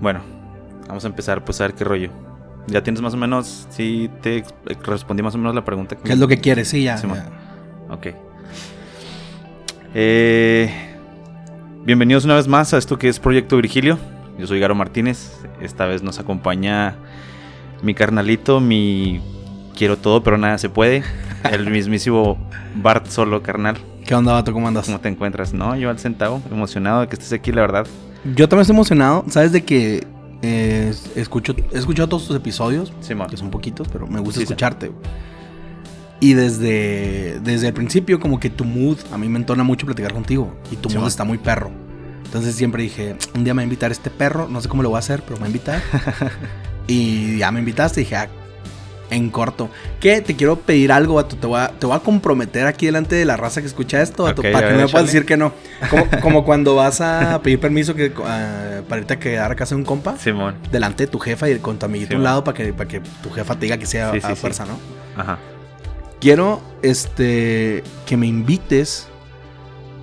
Bueno, vamos a empezar pues a ver qué rollo. Ya tienes más o menos, sí te respondí más o menos la pregunta. ¿Qué es lo que quieres? Sí, ya. Ya. Ok. Eh, bienvenidos una vez más a esto que es Proyecto Virgilio. Yo soy Garo Martínez. Esta vez nos acompaña mi carnalito, mi quiero todo pero nada se puede. El mismísimo Bart solo, carnal. ¿Qué onda, vato? ¿Cómo andas? ¿Cómo te encuentras? No, yo al centavo, emocionado de que estés aquí, la verdad. Yo también estoy emocionado. ¿Sabes de que eh, escucho, he escuchado todos tus episodios? Que son poquitos, pero me gusta Sí, escucharte. Y desde, desde el principio, como que tu mood, a mí me entona mucho platicar contigo. Y tu mood man. está muy perro. Entonces siempre dije, un día me va a invitar este perro, no sé cómo lo voy a hacer, pero me va a invitar. y ya me invitaste y dije, ah, en corto. ¿Qué? Te quiero pedir algo, vato. Te voy a, te voy a comprometer aquí delante de la raza que escucha esto, vato, para que no me puedas decir que no. Como, como cuando vas a pedir permiso que, ah, para irte a quedar a casa de un compa. Simón. Delante de tu jefa y con tu amiguito a un lado para que, para que tu jefa te diga que sea Sí, a sí. fuerza, ¿no? Ajá. Quiero este que me invites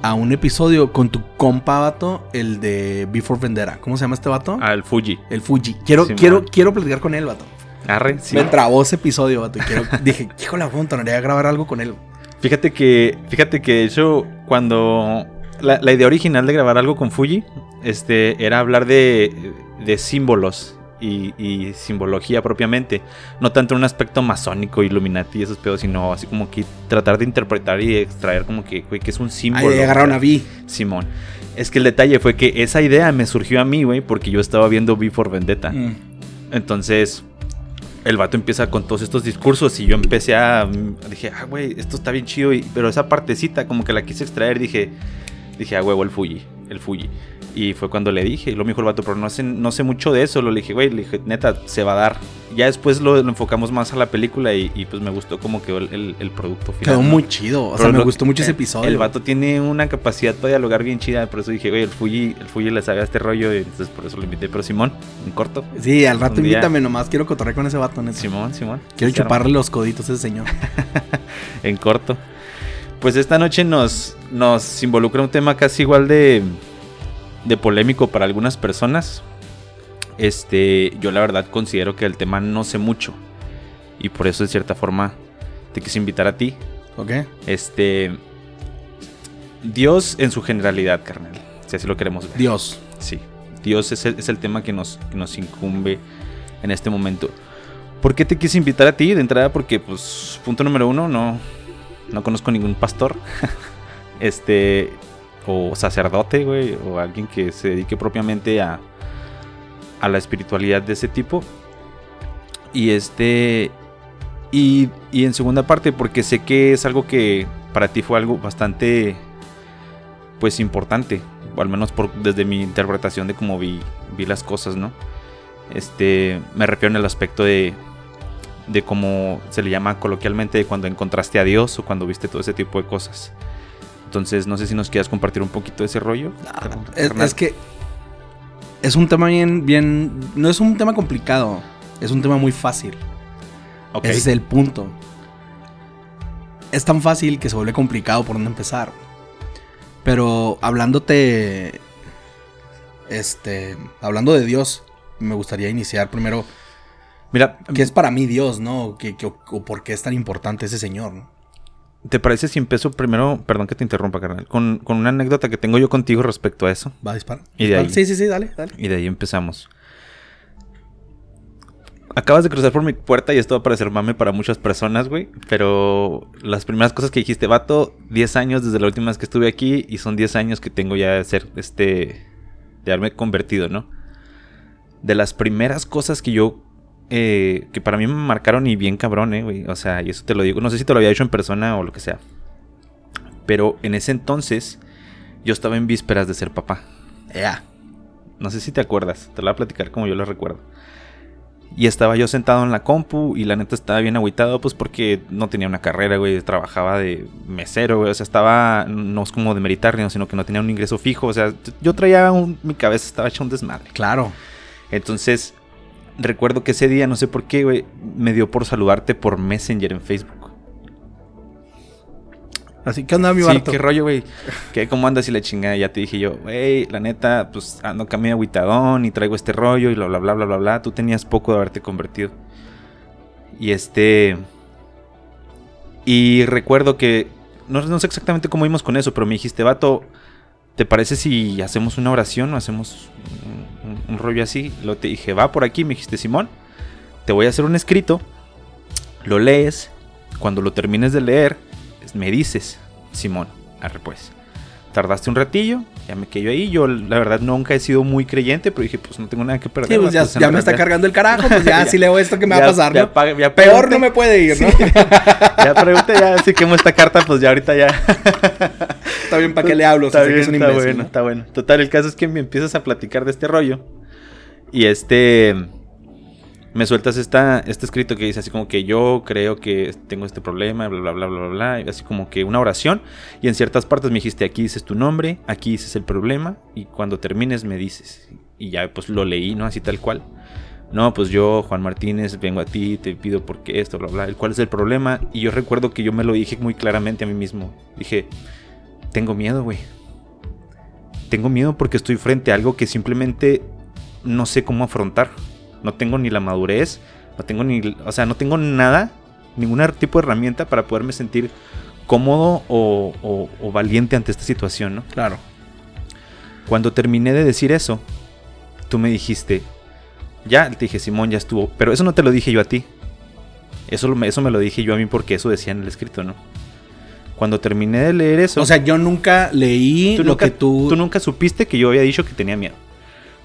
a un episodio con tu compa vato, el de Before Vendetta. ¿Cómo se llama este vato? Al Fuji. El Fuji. Quiero, Simón. quiero, quiero platicar con él, vato. Arre, sí. Me trabó ese episodio, vato. Y quiero, dije, hijo la puta, no grabar algo con él. Fíjate que, fíjate que de hecho, cuando la, la idea original de grabar algo con Fuji, este, era hablar de, de símbolos y, y simbología propiamente, no tanto un aspecto masónico, Illuminati y esos pedos, sino así como que tratar de interpretar y extraer como que, güey, que es un símbolo. Ahí agarraron a Vi. Simón. Es que el detalle fue que esa idea me surgió a mí, güey, porque yo estaba viendo V for Vendetta. Mm. Entonces, el vato empieza con todos estos discursos y yo empecé a... Dije, ah, güey, esto está bien chido. y- pero esa partecita como que la quise extraer, dije, dije, ah, huevo, el Fuji, el Fuji. Y fue cuando le dije, y lo me dijo el vato, pero no sé, no sé mucho de eso. Lo le dije, güey, le dije, neta, se va a dar. Ya después lo, lo enfocamos más a la película y, y, pues me gustó como quedó el, el- el producto final. Quedó ¿no? muy chido. O Pero sea, me gustó mucho ese episodio. El vato tiene una capacidad para dialogar bien chida, por eso dije, güey, el Fuji, el Fuji le sabe a este rollo, y entonces por eso lo invité. Pero Simón, en corto. Sí, al rato invítame nomás. Quiero cotorrear con ese vato, neta. Simón, Simón. Quiero chuparle los coditos a ese señor. En corto. Pues esta noche nos, nos involucra un tema casi igual de, de polémico para algunas personas. Este, yo la verdad considero que el tema no sé mucho. Y por eso, de cierta forma, te quise invitar a ti. ¿Ok? Este. Dios en su generalidad, carnal. Si así lo queremos ver. Dios. Sí, Dios es el, es el tema que nos, que nos incumbe en este momento. ¿Por qué te quise invitar a ti? De entrada, porque, pues, punto número uno, no, no conozco ningún pastor. este, o sacerdote, güey, o alguien que se dedique propiamente a, a la espiritualidad de ese tipo. Y este. Y, y en segunda parte, porque sé que es algo que para ti fue algo bastante pues importante, o al menos por, desde mi interpretación de cómo vi, vi las cosas, ¿no? Este, me refiero en el aspecto de, de cómo se le llama coloquialmente cuando encontraste a Dios o cuando viste todo ese tipo de cosas. Entonces, no sé si nos quieras compartir un poquito de ese rollo. Es, que es un tema bien, bien. No es un tema complicado. Es un tema muy fácil. Ok. Ese es el punto. Es tan fácil que se vuelve complicado por dónde empezar. Pero hablándote. Este. Hablando de Dios, me gustaría iniciar primero. Mira, ¿Qué es para mí Dios, no? ¿Qué, qué- o por qué es tan importante ese señor, no? ¿Te parece si empiezo primero, perdón que te interrumpa, carnal, con, con una anécdota que tengo yo contigo respecto a eso? Va a disparar. Y de ahí. Sí, sí, sí, dale, dale. Y de ahí empezamos. Acabas de cruzar por mi puerta y esto va a parecer mame para muchas personas, güey. Pero las primeras cosas que dijiste, vato, 10 años desde la última vez que estuve aquí y son 10 años que tengo ya de ser, este, de haberme convertido, ¿no? De las primeras cosas que yo, eh, que para mí me marcaron y bien cabrón, eh, güey. O sea, y eso te lo digo, no sé si te lo había dicho en persona o lo que sea. Pero en ese entonces yo estaba en vísperas de ser papá. Ya. No sé si te acuerdas, te lo voy a platicar como yo lo recuerdo. Y estaba yo sentado en la compu y la neta estaba bien agüitado, pues porque no tenía una carrera, güey. Trabajaba de mesero, güey. O sea, estaba, no es como de meritarnio, sino que no tenía un ingreso fijo. O sea, yo traía un, mi cabeza estaba hecha un desmadre. Claro. Entonces, recuerdo que ese día, no sé por qué, güey, me dio por saludarte por Messenger en Facebook. Así que anda mi Sí, Barto. qué rollo, güey. ¿Qué, ¿Cómo andas? Y la chingada. Ya te dije yo, güey, la neta, pues ando camino agüitadón y traigo este rollo y bla, bla, bla, bla, bla, bla. Tú tenías poco de haberte convertido. Y este. Y recuerdo que. No, no sé exactamente cómo íbamos con eso, pero me dijiste, vato, ¿te parece si hacemos una oración o hacemos un, un- un rollo así? Lo te dije, va por aquí, me dijiste, Simón, te voy a hacer un escrito, lo lees, cuando lo termines de leer, me dices, Simón, arre pues. Tardaste un ratillo, ya me quedé ahí. Yo, la verdad, nunca he sido muy creyente, pero dije, pues no tengo nada que perder. Sí, pues ya, ya me está cargando el carajo, pues ya, Ya- si leo esto que me va ya- a pasar, ¿no? Peor pregunté- no me puede ir, ¿no? Ya pregunté, ya si quemo esta carta, pues ya ahorita ya. Está bien, ¿para qué le hablo? Está sé que bien, es un está imbécil, bueno, ¿no? está bueno. Total, el caso es que me empiezas a platicar de este rollo. Y este. Me sueltas esta, este escrito que dice así como que yo creo que tengo este problema, bla, bla, bla, bla, bla, bla. Así como que una oración. Y en ciertas partes me dijiste, aquí dices tu nombre, aquí dices el problema. Y cuando termines me dices. Y ya pues lo leí, ¿no? Así tal cual. No, pues yo, Juan Martínez, vengo a ti, te pido porque esto, bla, bla. ¿El cuál es el problema? Y yo recuerdo que yo me lo dije muy claramente a mí mismo. Dije, tengo miedo, güey. Tengo miedo porque estoy frente a algo que simplemente no sé cómo afrontar. No tengo ni la madurez, no tengo ni, o sea, no tengo nada, ningún tipo de herramienta para poderme sentir cómodo o, o- o valiente ante esta situación, ¿no? Claro. Cuando terminé de decir eso, tú me dijiste, ya, te dije, Simón, ya estuvo, pero eso no te lo dije yo a ti. Eso, eso me lo dije yo a mí porque eso decía en el escrito, ¿no? Cuando terminé de leer eso... O sea, yo nunca leí tú lo nunca, que tú... tú nunca supiste que yo había dicho que tenía miedo.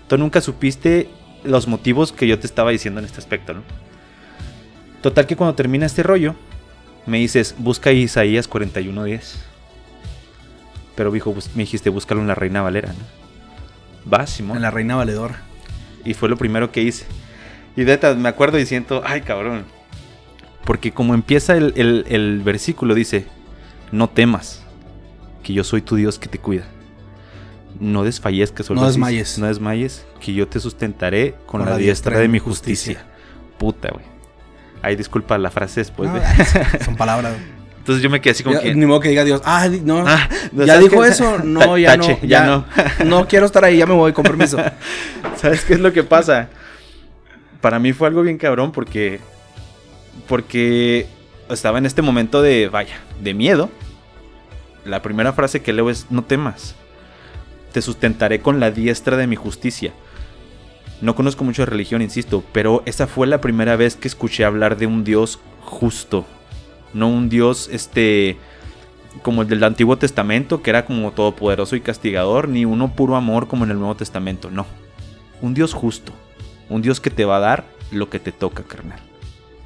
Tú nunca supiste los motivos que yo te estaba diciendo en este aspecto, ¿no? Total que cuando termina este rollo, me dices, busca Isaías 41.10. Pero hijo, bus- me dijiste, búscalo en la Reina Valera, ¿no? Va, Simón. En la Reina Valedora. Y fue lo primero que hice. Y de me acuerdo diciendo, ay cabrón. Porque como empieza el, el- el versículo, dice, no temas, que yo soy tu Dios que te cuida. No desfallezcas. o No así. desmayes. No desmayes, que yo te sustentaré con, la, diestra, de mi justicia. Puta, güey. Ay, disculpa la frase después No, de... son palabras. Entonces yo me quedé así como Ya, que... Ni modo que diga Dios, ah, no, Ah, no, ya ¿sabes dijo eso, no, ya tache, no, ya no. no quiero estar ahí, ya me voy, con permiso. ¿Sabes qué es lo que pasa? Para mí fue algo bien cabrón porque. Porque estaba en este momento de, vaya, de miedo. La primera frase que leo es: No temas. Te sustentaré con la diestra de mi justicia. No conozco mucho de religión, insisto, pero esa fue la primera vez que escuché hablar de un Dios justo. No un Dios, este. Como el del Antiguo Testamento, que era como todopoderoso y castigador, ni uno puro amor como en el Nuevo Testamento, no un Dios justo, un Dios que te va a dar lo que te toca, carnal.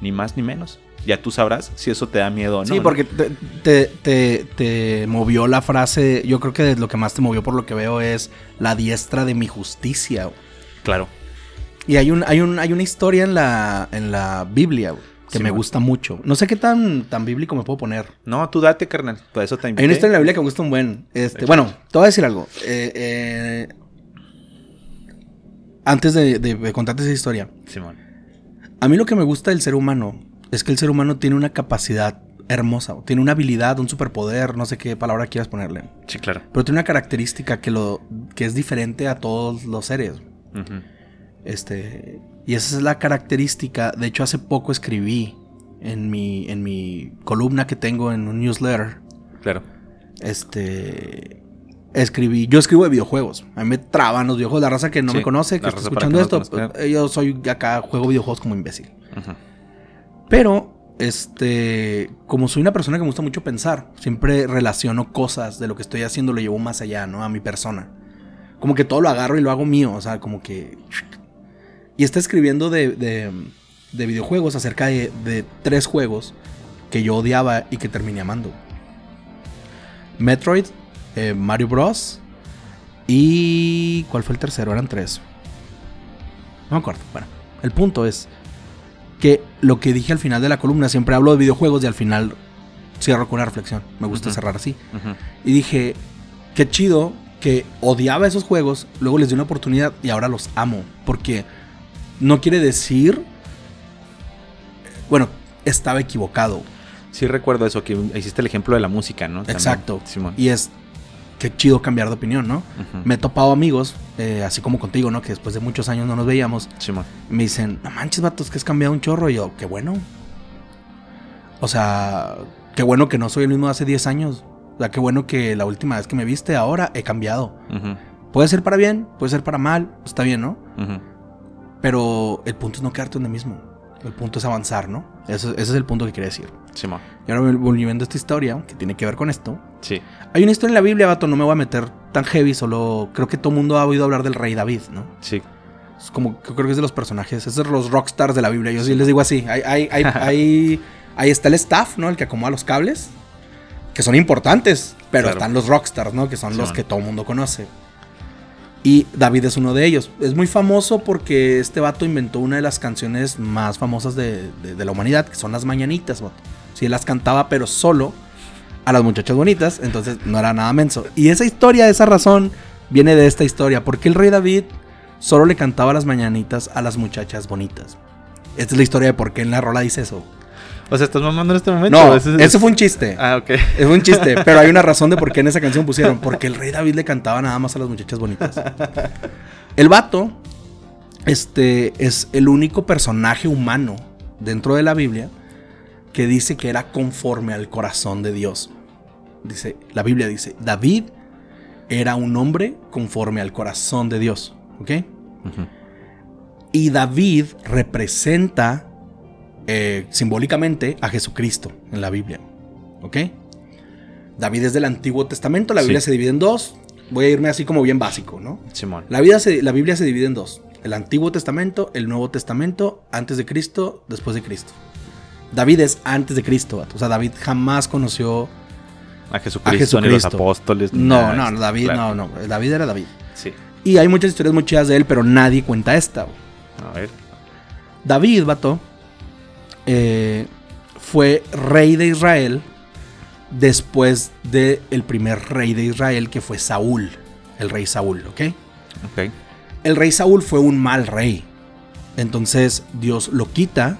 Ni más ni menos. Ya tú sabrás si eso te da miedo o no. sí, porque te, te, te- te movió la frase, yo creo que lo que más te movió por lo que veo es la diestra de mi justicia. güey. Claro. Y hay, un, hay, un, hay una historia en la, en la Biblia güey, que Sí, me man. gusta mucho. No sé qué tan, tan bíblico me puedo poner. No, tú date, carnal. Por eso te invité. Hay una historia en la Biblia que me gusta un buen. Este, bueno, te voy a decir algo. Eh, eh, antes de, de- de contarte esa historia, Simón. a mí lo que me gusta del ser humano es que el ser humano tiene una capacidad hermosa, tiene una habilidad, un superpoder, no sé qué palabra quieras ponerle, Sí, claro. pero tiene una característica que lo que es diferente a todos los seres. Ujú. Este, y esa es la característica. De hecho, hace poco escribí en mi, en mi columna que tengo en un newsletter. Claro. Este. Escribí. Yo escribo de videojuegos. A mí me traban los videojuegos. La raza que no Sí, me conoce, que está escuchando que esto. pues, yo soy acá, juego videojuegos como imbécil. Ujú. Pero, este. Como soy una persona que me gusta mucho pensar, siempre relaciono cosas de lo que estoy haciendo, lo llevo más allá, ¿no? A mi persona. Como que todo lo agarro y lo hago mío. O sea, como que. Y está escribiendo de, de, de videojuegos acerca de, de tres juegos que yo odiaba y que terminé amando. Metroid, eh, Mario Bros. Y. ¿Cuál fue el tercero? Eran tres. No me acuerdo. Bueno, el punto es que lo que dije al final de la columna, siempre hablo de videojuegos y al final cierro con una reflexión. Me gusta cerrar así. Y dije, qué chido que odiaba esos juegos, luego les di una oportunidad y ahora los amo. Porque no quiere decir. Bueno, estaba equivocado. Sí recuerdo eso, que hiciste el ejemplo de la música, ¿no? También, Exacto. Simón. Y es qué chido cambiar de opinión, ¿no? Me he topado amigos, eh, así como contigo, ¿no? Que después de muchos años no nos veíamos. Simón. Me dicen, no manches, vatos, que has cambiado un chorro. Y yo, qué bueno. O sea, qué bueno que no soy el mismo de hace 10 años. O sea, qué bueno que la última vez que me viste ahora he cambiado. Puede ser para bien, puede ser para mal, está bien, ¿no? Pero el punto es no quedarte donde mismo. El punto es avanzar, ¿no? Ese es el punto que quería decir. Simón. Y ahora volviendo a esta historia, que tiene que ver con esto. Sí. Hay una historia en la Biblia, vato, no me voy a meter tan heavy, solo creo que todo el mundo ha oído hablar del rey David, ¿no? Sí. Es como, yo creo que es de los personajes, es de los rockstars de la Biblia. Yo sí les digo así. Hay, hay, hay, hay- ahí está el staff, ¿no? El que acomoda los cables, que son importantes, pero Claro. están los rockstars, ¿no? Que son Sí, los man. que todo el mundo conoce. Y David es uno de ellos. Es muy famoso porque este vato inventó una de las canciones más famosas de, de- de la humanidad, que son las mañanitas, vato. Sí, él las cantaba, pero solo a las muchachas bonitas, entonces no era nada menso. Y esa historia, esa razón, viene de esta historia. Porque el rey David solo le cantaba las mañanitas a las muchachas bonitas. Esta es la historia de por qué en la rola dice eso. O sea, ¿estás mamando en este momento? No, Ese es- eso fue un chiste. Ah, ok. Es un chiste, pero hay una razón de por qué en esa canción pusieron. Porque el rey David le cantaba nada más a las muchachas bonitas. El vato, este, es el único personaje humano dentro de la Biblia que dice que era conforme al corazón de Dios. Dice, la Biblia dice, David era un hombre conforme al corazón de Dios. ¿Ok? Y David representa eh, simbólicamente a Jesucristo en la Biblia. ¿Ok? David es del Antiguo Testamento, la Sí. Biblia se divide en dos. Voy a irme así como bien básico, ¿no? Simón. La, vida se- la Biblia se divide en dos. El Antiguo Testamento, el Nuevo Testamento, antes de Cristo, después de Cristo. David es antes de Cristo. vato. O sea, David jamás conoció... A Jesucristo, ni los Jesucristo. apóstoles. ni No, nada de no, esto. David, Claro. no, no. David era David. Sí. Y hay muchas historias muy chidas de él, pero nadie cuenta esta. güey. A ver. David, vato, eh, fue rey de Israel después del el primer rey de Israel que fue Saúl, el rey Saúl, ¿ok? Ok. El rey Saúl fue un mal rey. Entonces Dios lo quita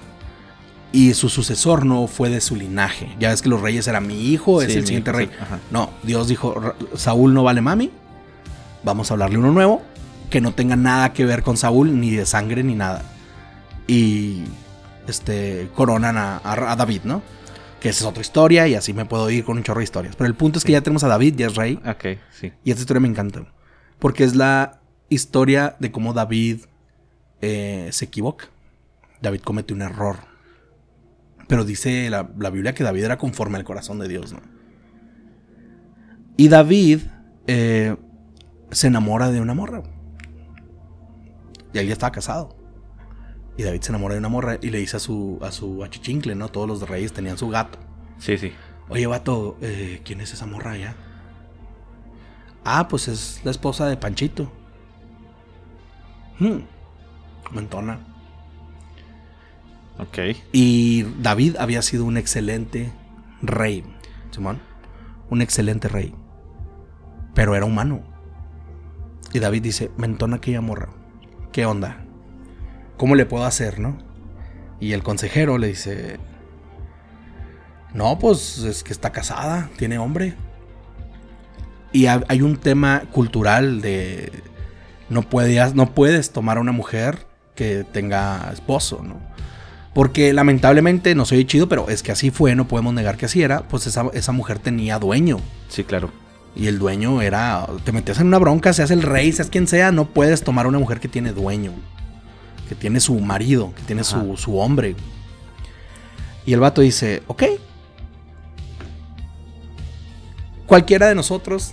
y su sucesor no fue de su linaje. Ya ves que los reyes eran mi hijo, es Sí, el siguiente hijo rey. No, Dios dijo, "Ra- Saúl no vale mami. Vamos a hablarle uno nuevo que no tenga nada que ver con Saúl, ni de sangre, ni nada. Y este coronan a, a- a David, ¿no? Que esa es otra historia y así me puedo ir con un chorro de historias. Pero el punto es que ya tenemos a David, ya es rey. Ok, sí. Y esta historia me encanta. Porque es la historia de cómo David eh, se equivoca. David comete un error. Pero dice la, la Biblia que David era conforme al corazón de Dios, ¿no? Y David eh, se enamora de una morra. Y él ya estaba casado. Y David se enamora de una morra y le dice a su, a su achichincle, ¿no? Todos los reyes tenían su gato. Sí, sí. Oye, vato, eh, ¿quién es esa morra allá? Ah, pues es la esposa de Panchito. Hmm. Mentona. Ok. Y David había sido un excelente rey, Simón. Un excelente rey. Pero era humano. Y David dice, mentona aquella morra. ¿Qué onda? ¿Cómo le puedo hacer, no? Y el consejero le dice, no, pues es que está casada, tiene hombre. Y ha- hay un tema cultural de no puedes, no puedes tomar a una mujer que tenga esposo, ¿no? Porque lamentablemente, no soy chido, pero es que así fue, no podemos negar que así era. Pues esa, esa mujer tenía dueño. Sí, claro. Y el dueño era. Te metías en una bronca, seas el rey, seas quien sea, no puedes tomar a una mujer que tiene dueño. Que tiene su marido, que tiene su, su hombre. Y el vato dice: Ok. Cualquiera de nosotros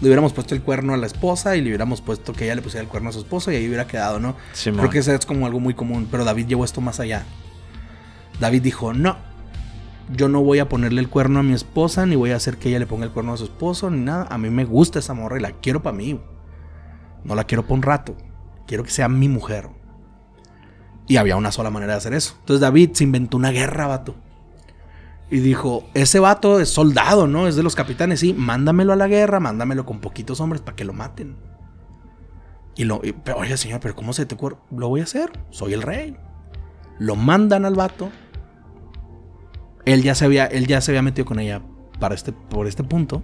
le hubiéramos puesto el cuerno a la esposa y le hubiéramos puesto que ella le pusiera el cuerno a su esposo y ahí hubiera quedado, ¿no? Simón. Creo que eso es como algo muy común, pero David llevó esto más allá. David dijo, no, yo no voy a ponerle el cuerno a mi esposa, ni voy a hacer que ella le ponga el cuerno a su esposo, ni nada. A mí me gusta esa morra y la quiero para mí. No la quiero para un rato. Quiero que sea mi mujer. Y había una sola manera de hacer eso. Entonces David se inventó una guerra, vato. Y dijo, ese vato es soldado, ¿no? Es de los capitanes, sí, mándamelo a la guerra, mándamelo con poquitos hombres para que lo maten. Y lo, y- pero, oye, señor, pero ¿cómo se te ocurre? Lo voy a hacer, soy el rey. Lo mandan al vato. Él ya se había, él ya se había metido con ella para este, por este punto.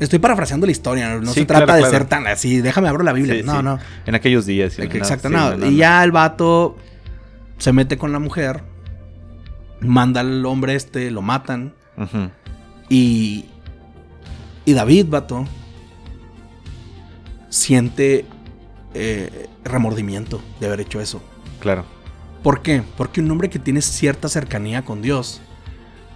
Estoy parafraseando la historia, no Sí, se trata claro, de claro. ser tan así, déjame abrir la Biblia. Sí, no, sí. no. En aquellos días. Exacto, no. y ya el vato se mete con la mujer, manda al hombre este, lo matan. Y, y David, vato, siente eh, remordimiento de haber hecho eso. Claro. ¿Por qué? Porque un hombre que tiene cierta cercanía con Dios,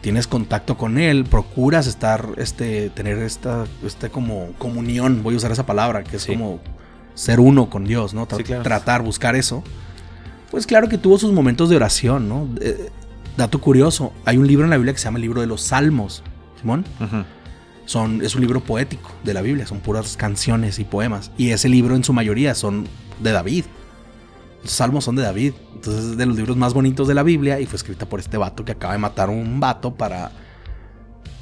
tienes contacto con Él, procuras estar, este, tener esta, este como comunión, voy a usar esa palabra, que es Sí. como ser uno con Dios, ¿no? Tra- Sí, claro. Tratar, buscar eso. Pues claro que tuvo sus momentos de oración, ¿no? Eh, dato curioso, hay un libro en la Biblia que se llama el libro de los Salmos, Simón. Son, es un libro poético de la Biblia, son puras canciones y poemas. Y ese libro en su mayoría son de David. Los salmos son de David. Entonces es de los libros más bonitos de la Biblia y fue escrita por este vato que acaba de matar a un vato para,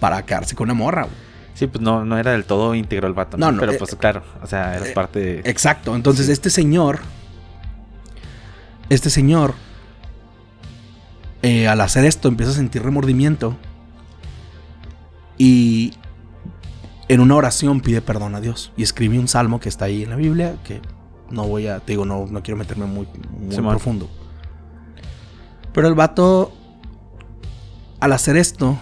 para quedarse con una morra. güey. Sí, pues no, no era del todo íntegro el vato. No, no, Pero eh, pues claro, o sea, era eh, parte de... Exacto. Entonces Sí. este señor, este señor, eh, al hacer esto empieza a sentir remordimiento y en una oración pide perdón a Dios y escribe un salmo que está ahí en la Biblia que no voy a, te digo, no, no quiero meterme muy, muy profundo. Pero el vato, al hacer esto,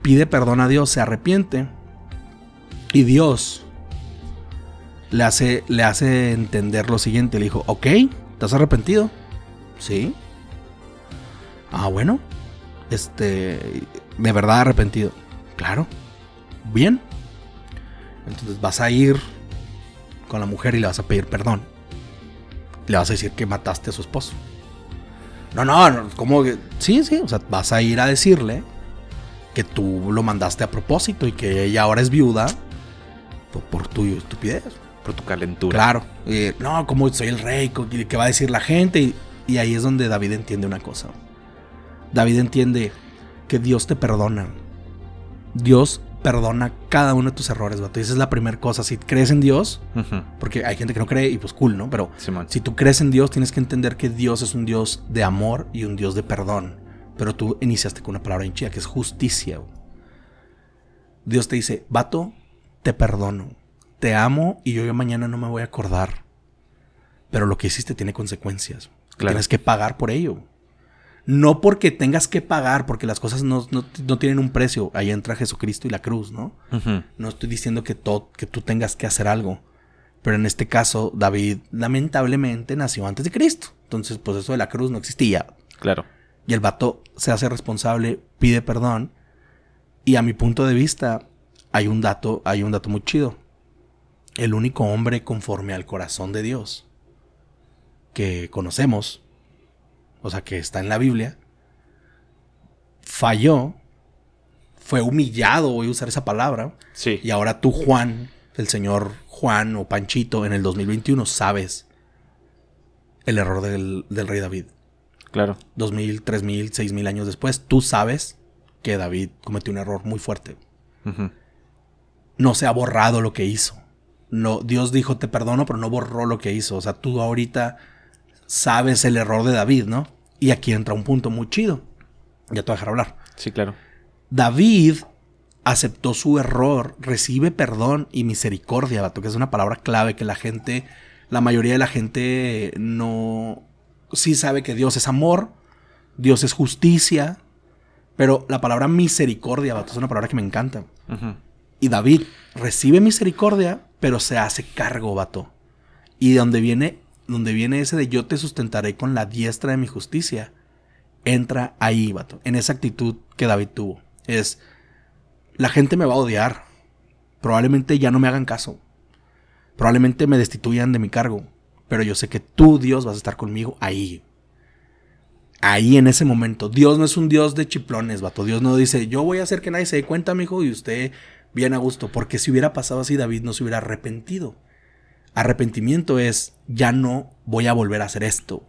pide perdón a Dios, se arrepiente y Dios le hace, le hace entender lo siguiente. Le dijo, ok, ¿te has arrepentido? Sí. Ah, bueno. Este, de verdad arrepentido. Claro. Bien. Entonces vas a ir con la mujer y le vas a pedir perdón. Le vas a decir que mataste a su esposo. No, no, no, ¿cómo? que? Sí, sí, o sea, vas a ir a decirle que tú lo mandaste a propósito y que ella ahora es viuda por, tu estupidez. Por tu calentura. Claro. Eh, no, como soy el rey, ¿qué va a decir la gente? Y, y ahí es donde David entiende una cosa. David entiende que Dios te perdona. Dios perdona cada uno de tus errores, vato. Y esa es la primera cosa. Si crees en Dios, porque hay gente que no cree y pues cool, ¿no? Pero Simón. si tú crees en Dios, tienes que entender que Dios es un Dios de amor y un Dios de perdón. Pero tú iniciaste con una palabra en chida que es justicia. Dios te dice, vato, te perdono. Te amo y yo, yo mañana no me voy a acordar. Pero lo que hiciste tiene consecuencias. Claro. Tienes que pagar por ello. No porque tengas que pagar, porque las cosas no, no- no tienen un precio. Ahí entra Jesucristo y la cruz, ¿no? No estoy diciendo que, to- que tú tengas que hacer algo. Pero en este caso, David lamentablemente nació antes de Cristo. Entonces, pues eso de la cruz no existía. Claro. Y el vato se hace responsable, pide perdón. Y a mi punto de vista, hay un dato, hay un dato muy chido. El único hombre conforme al corazón de Dios que conocemos, o sea, que está en la Biblia, falló, fue humillado, voy a usar esa palabra, Sí. y ahora tú, Juan, el señor Juan o Panchito, en el 2021 sabes el error del, del rey David. Claro. Dos mil, tres mil, seis mil años después, tú sabes que David cometió un error muy fuerte. No se ha borrado lo que hizo. No, Dios dijo te perdono, pero no borró lo que hizo. O sea, tú ahorita sabes el error de David, ¿no? Y aquí entra un punto muy chido. Ya te voy a dejar hablar. Sí, claro. David aceptó su error, recibe perdón y misericordia, vato, que es una palabra clave que la gente, la mayoría de la gente no, sí sabe que Dios es amor, Dios es justicia, pero la palabra misericordia, vato, es una palabra que me encanta. Y David recibe misericordia, pero se hace cargo, vato. Y donde viene, donde viene ese de yo te sustentaré con la diestra de mi justicia, entra ahí, vato. En esa actitud que David tuvo. Es, la gente me va a odiar. Probablemente ya no me hagan caso. Probablemente me destituyan de mi cargo. Pero yo sé que tú, Dios, vas a estar conmigo ahí. Ahí en ese momento. Dios no es un Dios de chiplones, vato. Dios no dice, yo voy a hacer que nadie se dé cuenta, mijo, y usted bien a gusto. Porque si hubiera pasado así, David no se hubiera arrepentido. Arrepentimiento es, ya no voy a volver a hacer esto.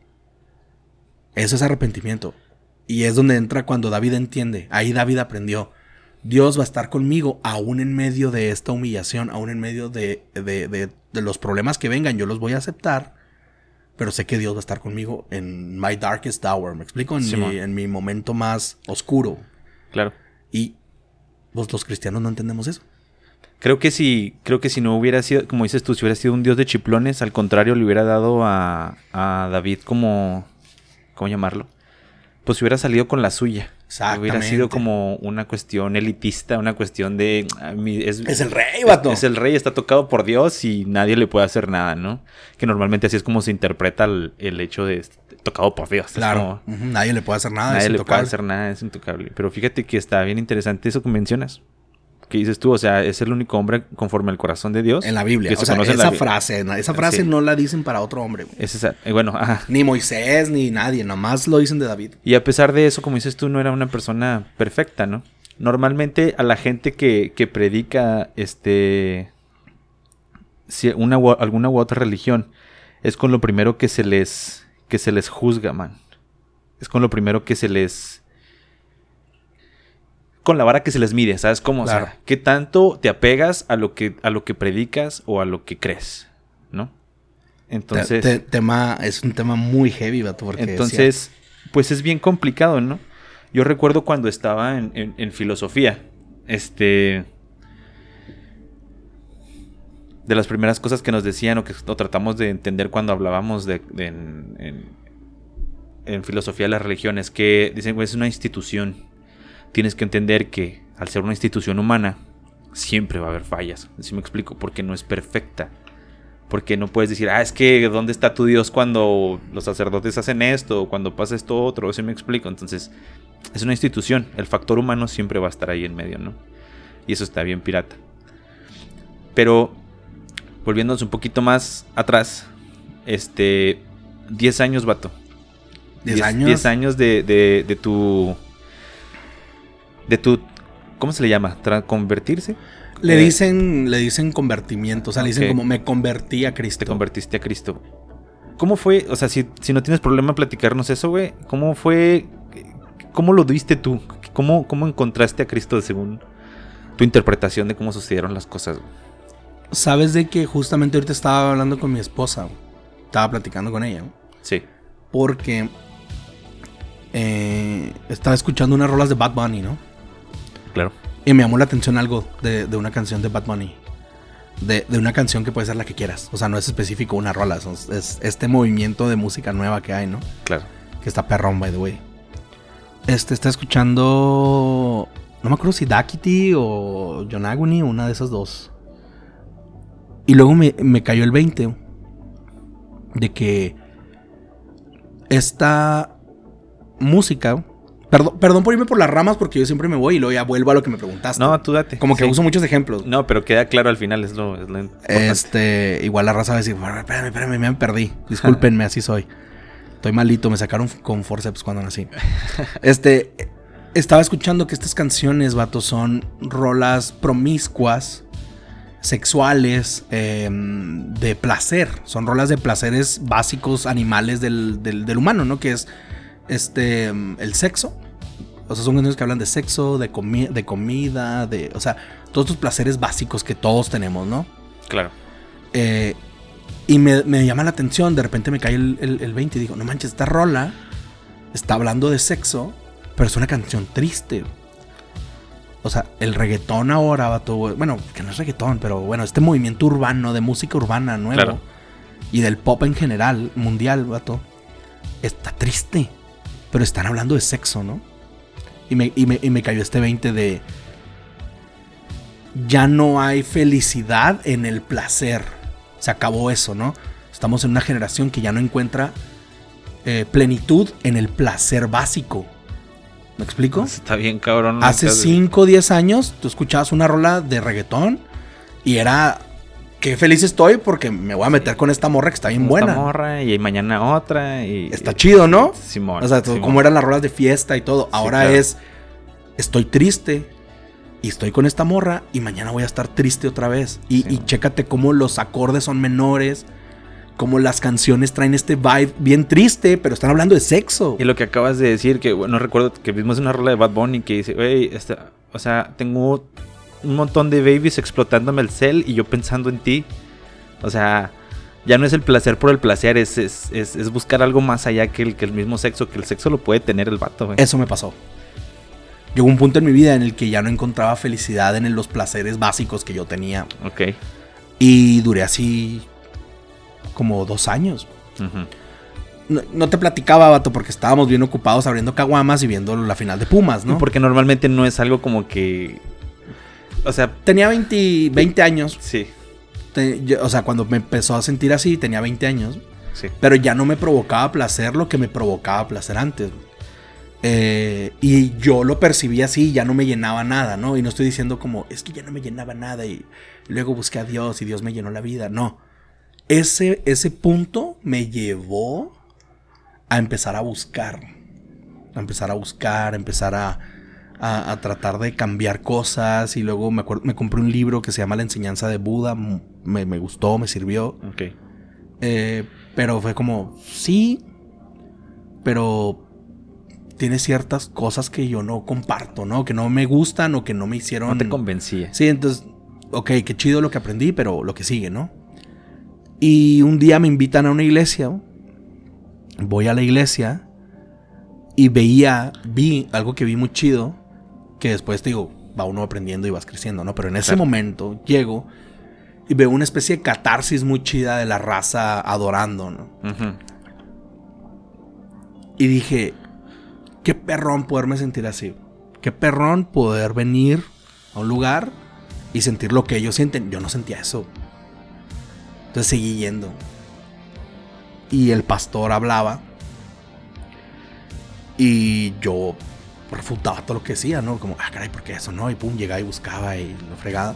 Eso es arrepentimiento. Y es donde entra cuando David entiende. Ahí David aprendió. Dios va a estar conmigo aún en medio de esta humillación, aún en medio de, de- de- de los problemas que vengan. Yo los voy a aceptar pero sé que Dios va a estar conmigo en my darkest hour, ¿me explico? En, mi, en mi momento más oscuro. Claro. Y pues los cristianos no entendemos eso. Creo que si, creo que si no hubiera sido, como dices tú, si hubiera sido un dios de chiplones, al contrario, le hubiera dado a, a David como, ¿cómo llamarlo? Pues hubiera salido con la suya. Hubiera sido como una cuestión elitista, una cuestión de... ah, es, Es el rey, vato. Es el rey, está tocado por Dios y nadie le puede hacer nada, ¿no? Que normalmente así es como se interpreta el, el hecho de tocado por Dios. Claro. como, Nadie le puede hacer nada. nadie es le puede hacer nada, es intocable. Pero fíjate que está bien interesante eso que mencionas. Que dices tú, o sea, es el único hombre conforme al corazón de Dios. En la Biblia. que O se sea, conoce la esa Biblia. frase, no, esa frase Sí. no la dicen para otro hombre. güey. Es esa- bueno, ajá. Ni Moisés, ni nadie. Nomás lo dicen de David. Y a pesar de eso, como dices tú, no era una persona perfecta, ¿no? Normalmente a la gente que, que predica este si una alguna u otra religión es con lo primero que se les que se les juzga, man. Es con lo primero que se les con la vara que se les mide, ¿sabes cómo? O sea, Claro. ¿qué tanto te apegas a lo que a lo que predicas o a lo que crees, ¿no? Entonces, Te- te- tema, es un tema muy heavy, vato. Porque entonces, pues es bien complicado, ¿no? Yo recuerdo cuando estaba en, en- en filosofía, este... De las primeras cosas que nos decían o que o tratamos de entender cuando hablábamos de, de- en, en- en filosofía de las religiones, que dicen, güey, es una institución. Tienes que entender que al ser una institución humana, siempre va a haber fallas. Así me explico, porque no es perfecta. Porque no puedes decir, ah, es que ¿dónde está tu Dios cuando los sacerdotes hacen esto? O cuando pasa esto otro, así me explico. Entonces, es una institución. El factor humano siempre va a estar ahí en medio, ¿no? Y eso está bien pirata. Pero, volviéndonos un poquito más atrás, este, 10 años, vato. 10 años. 10 años de, de, de tu... De tu... ¿Cómo se le llama? ¿Convertirse? Le Eh, dicen, le dicen convertimiento. O sea, le dicen como me convertí a Cristo. te convertiste a Cristo. ¿Cómo fue? O sea, si, si no tienes problema platicarnos eso, güey. ¿Cómo fue? ¿Cómo lo viste tú? ¿Cómo, ¿Cómo encontraste a Cristo según tu interpretación de cómo sucedieron las cosas? güey? Sabes de que justamente ahorita estaba hablando con mi esposa. güey. Estaba platicando con ella. güey. Sí. Porque eh, estaba escuchando unas rolas de Bad Bunny, ¿no? Claro. Y me llamó la atención algo de, de una canción de Bad Bunny. De, de una canción que puede ser la que quieras. O sea, no es específico una rola. Es este movimiento de música nueva que hay, ¿no? Claro. Que está perrón, by the way. Este está escuchando. No me acuerdo si Dakiti o Yonaguni, una de esas dos. Y luego me, me cayó el 20 de que esta música. Perdón, perdón por irme por las ramas porque yo siempre me voy y luego ya vuelvo a lo que me preguntaste. No, tú date. Como que Sí. uso muchos ejemplos. No, pero queda claro al final, es lo, es lo importante. Este, igual la raza va a decir, espérame, espérame, me perdí. Discúlpenme, así soy. Estoy malito, me sacaron con forceps cuando nací. Este, estaba escuchando que estas canciones, vato, son rolas promiscuas, sexuales, eh, de placer. Son rolas de placeres básicos animales del, del- del humano, ¿no? Que es este, el sexo. O sea, son canciones que hablan de sexo, de, comi- de comida, de... O sea, todos estos placeres básicos que todos tenemos, ¿no? Claro. Eh, y me, me llama la atención, de repente me cae el, el, el 20 y digo, no manches, esta rola está hablando de sexo, pero es una canción triste. O sea, el reggaetón ahora, vato, güey, bueno, que no es reggaetón, pero bueno, este movimiento urbano, de música urbana nuevo, Claro. y del pop en general, mundial, vato, está triste, pero están hablando de sexo, ¿no? Y me, y me, y me cayó este 20 de... Ya no hay felicidad en el placer. Se acabó eso, ¿no? Estamos en una generación que ya no encuentra eh, plenitud en el placer básico. ¿Me explico? Está bien, cabrón. Hace Nunca- 5 o 10 años tú escuchabas una rola de reggaetón y era qué feliz estoy porque me voy a meter con esta morra que está bien buena. morra y mañana otra y... Está chido, ¿no? Simón. O sea, Simón. como eran las rolas de fiesta y todo. Ahora claro. es estoy triste y estoy con esta morra y mañana voy a estar triste otra vez. Y, Sí. y chécate cómo los acordes son menores, cómo las canciones traen este vibe bien triste, pero están hablando de sexo. Y lo que acabas de decir, que bueno, recuerdo que vimos una rola de Bad Bunny que dice, güey, esta- o sea, tengo un montón de babies explotándome el cel y yo pensando en ti. O sea, ya no es el placer por el placer, es, es, es, es buscar algo más allá que el, que el mismo sexo, que el sexo lo puede tener el vato, güey. Eso me pasó. Llegó un punto en mi vida en el que ya no encontraba felicidad en los placeres básicos que yo tenía. Ok. Y duré así como dos años. No te platicaba, vato, porque estábamos bien ocupados abriendo caguamas y viendo la final de Pumas, ¿no? Porque normalmente no es algo como que. O sea, Tenía 20, 20 años. sí, Te- yo- o sea, cuando me empezó a sentir así, tenía 20 años. sí. Pero ya no me provocaba placer lo que me provocaba placer antes. Eh, y yo lo percibí así, ya no me llenaba nada, ¿no? Y no estoy diciendo como, es que ya no me llenaba nada y luego busqué a Dios y Dios me llenó la vida. No. Ese, ese punto me llevó a empezar a buscar. A empezar a buscar, a empezar a, a- a tratar de cambiar cosas. Y luego me, acuerdo, me compré un libro que se llama La enseñanza de Buda. Me, me gustó, me sirvió. Ok. Eh, pero fue como, sí, pero tiene ciertas cosas que yo no comparto, ¿no? Que no me gustan o que no me hicieron... No te convencía. Sí, entonces, ok, qué chido lo que aprendí, pero lo que sigue, ¿no? Y un día me invitan a una iglesia, voy a la iglesia y veía, vi algo que vi muy chido, que después te digo, va uno aprendiendo y vas creciendo, ¿no? Pero en ese Claro. momento llego y veo una especie de catarsis muy chida de la raza adorando, ¿no? Y dije, qué perrón poderme sentir así. Qué perrón poder venir a un lugar y sentir lo que ellos sienten. Yo no sentía eso. Entonces seguí yendo. Y el pastor hablaba. Y yo refutaba todo lo que decía, ¿no? Como, ah, caray, ¿por qué eso no? Y pum, llegaba y buscaba y lo fregaba.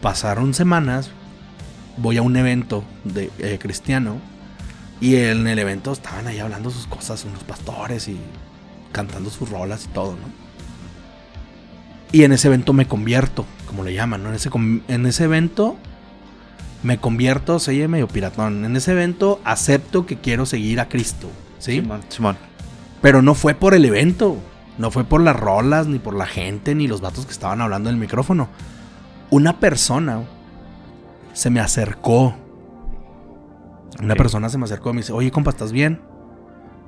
Pasaron semanas. Voy a un evento de, eh, cristiano. Y en el evento estaban ahí hablando sus cosas, unos pastores y cantando sus rolas y todo, ¿no? Y en ese evento me convierto, como le llaman, ¿no? En ese, en ese evento me convierto, se oye medio piratón. En ese evento acepto que quiero seguir a Cristo, ¿sí? Simón, Simón. Pero no fue por el evento, no fue por las rolas, ni por la gente, ni los vatos que estaban hablando en el micrófono. Una persona se me acercó. Una persona se me acercó y me dice, oye, compa, ¿estás bien?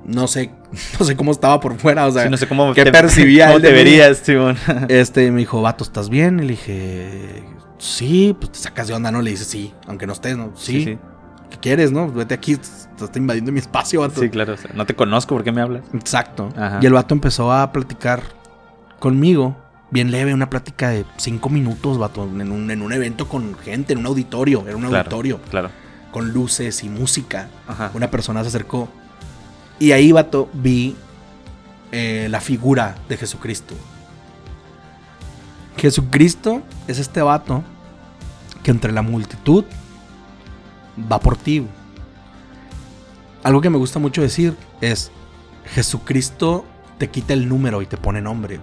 No sé, no sé cómo estaba por fuera, o sea, Sí, no sé cómo ¿qué percibía cómo te verías, Simón. este, me dijo, vato, ¿estás bien? Y le dije, sí, pues te sacas de onda, ¿no? Le dice, sí, aunque no estés, ¿no? Sí, sí. ¿Qué quieres, no? Vete aquí, te está invadiendo mi espacio, vato. Sí, claro. o sea, no te conozco, ¿por qué me hablas? Exacto. Ajá. Y el vato empezó a platicar conmigo, bien leve, una plática de cinco minutos, vato, en un, en un evento con gente, en un auditorio, era un Claro. auditorio, Claro. con luces y música. Ajá. Una persona se acercó y ahí, vato, vi eh, la figura de Jesucristo. Jesucristo es este vato que entre la multitud va por ti. Algo que me gusta mucho decir es, Jesucristo te quita el número y te pone nombre.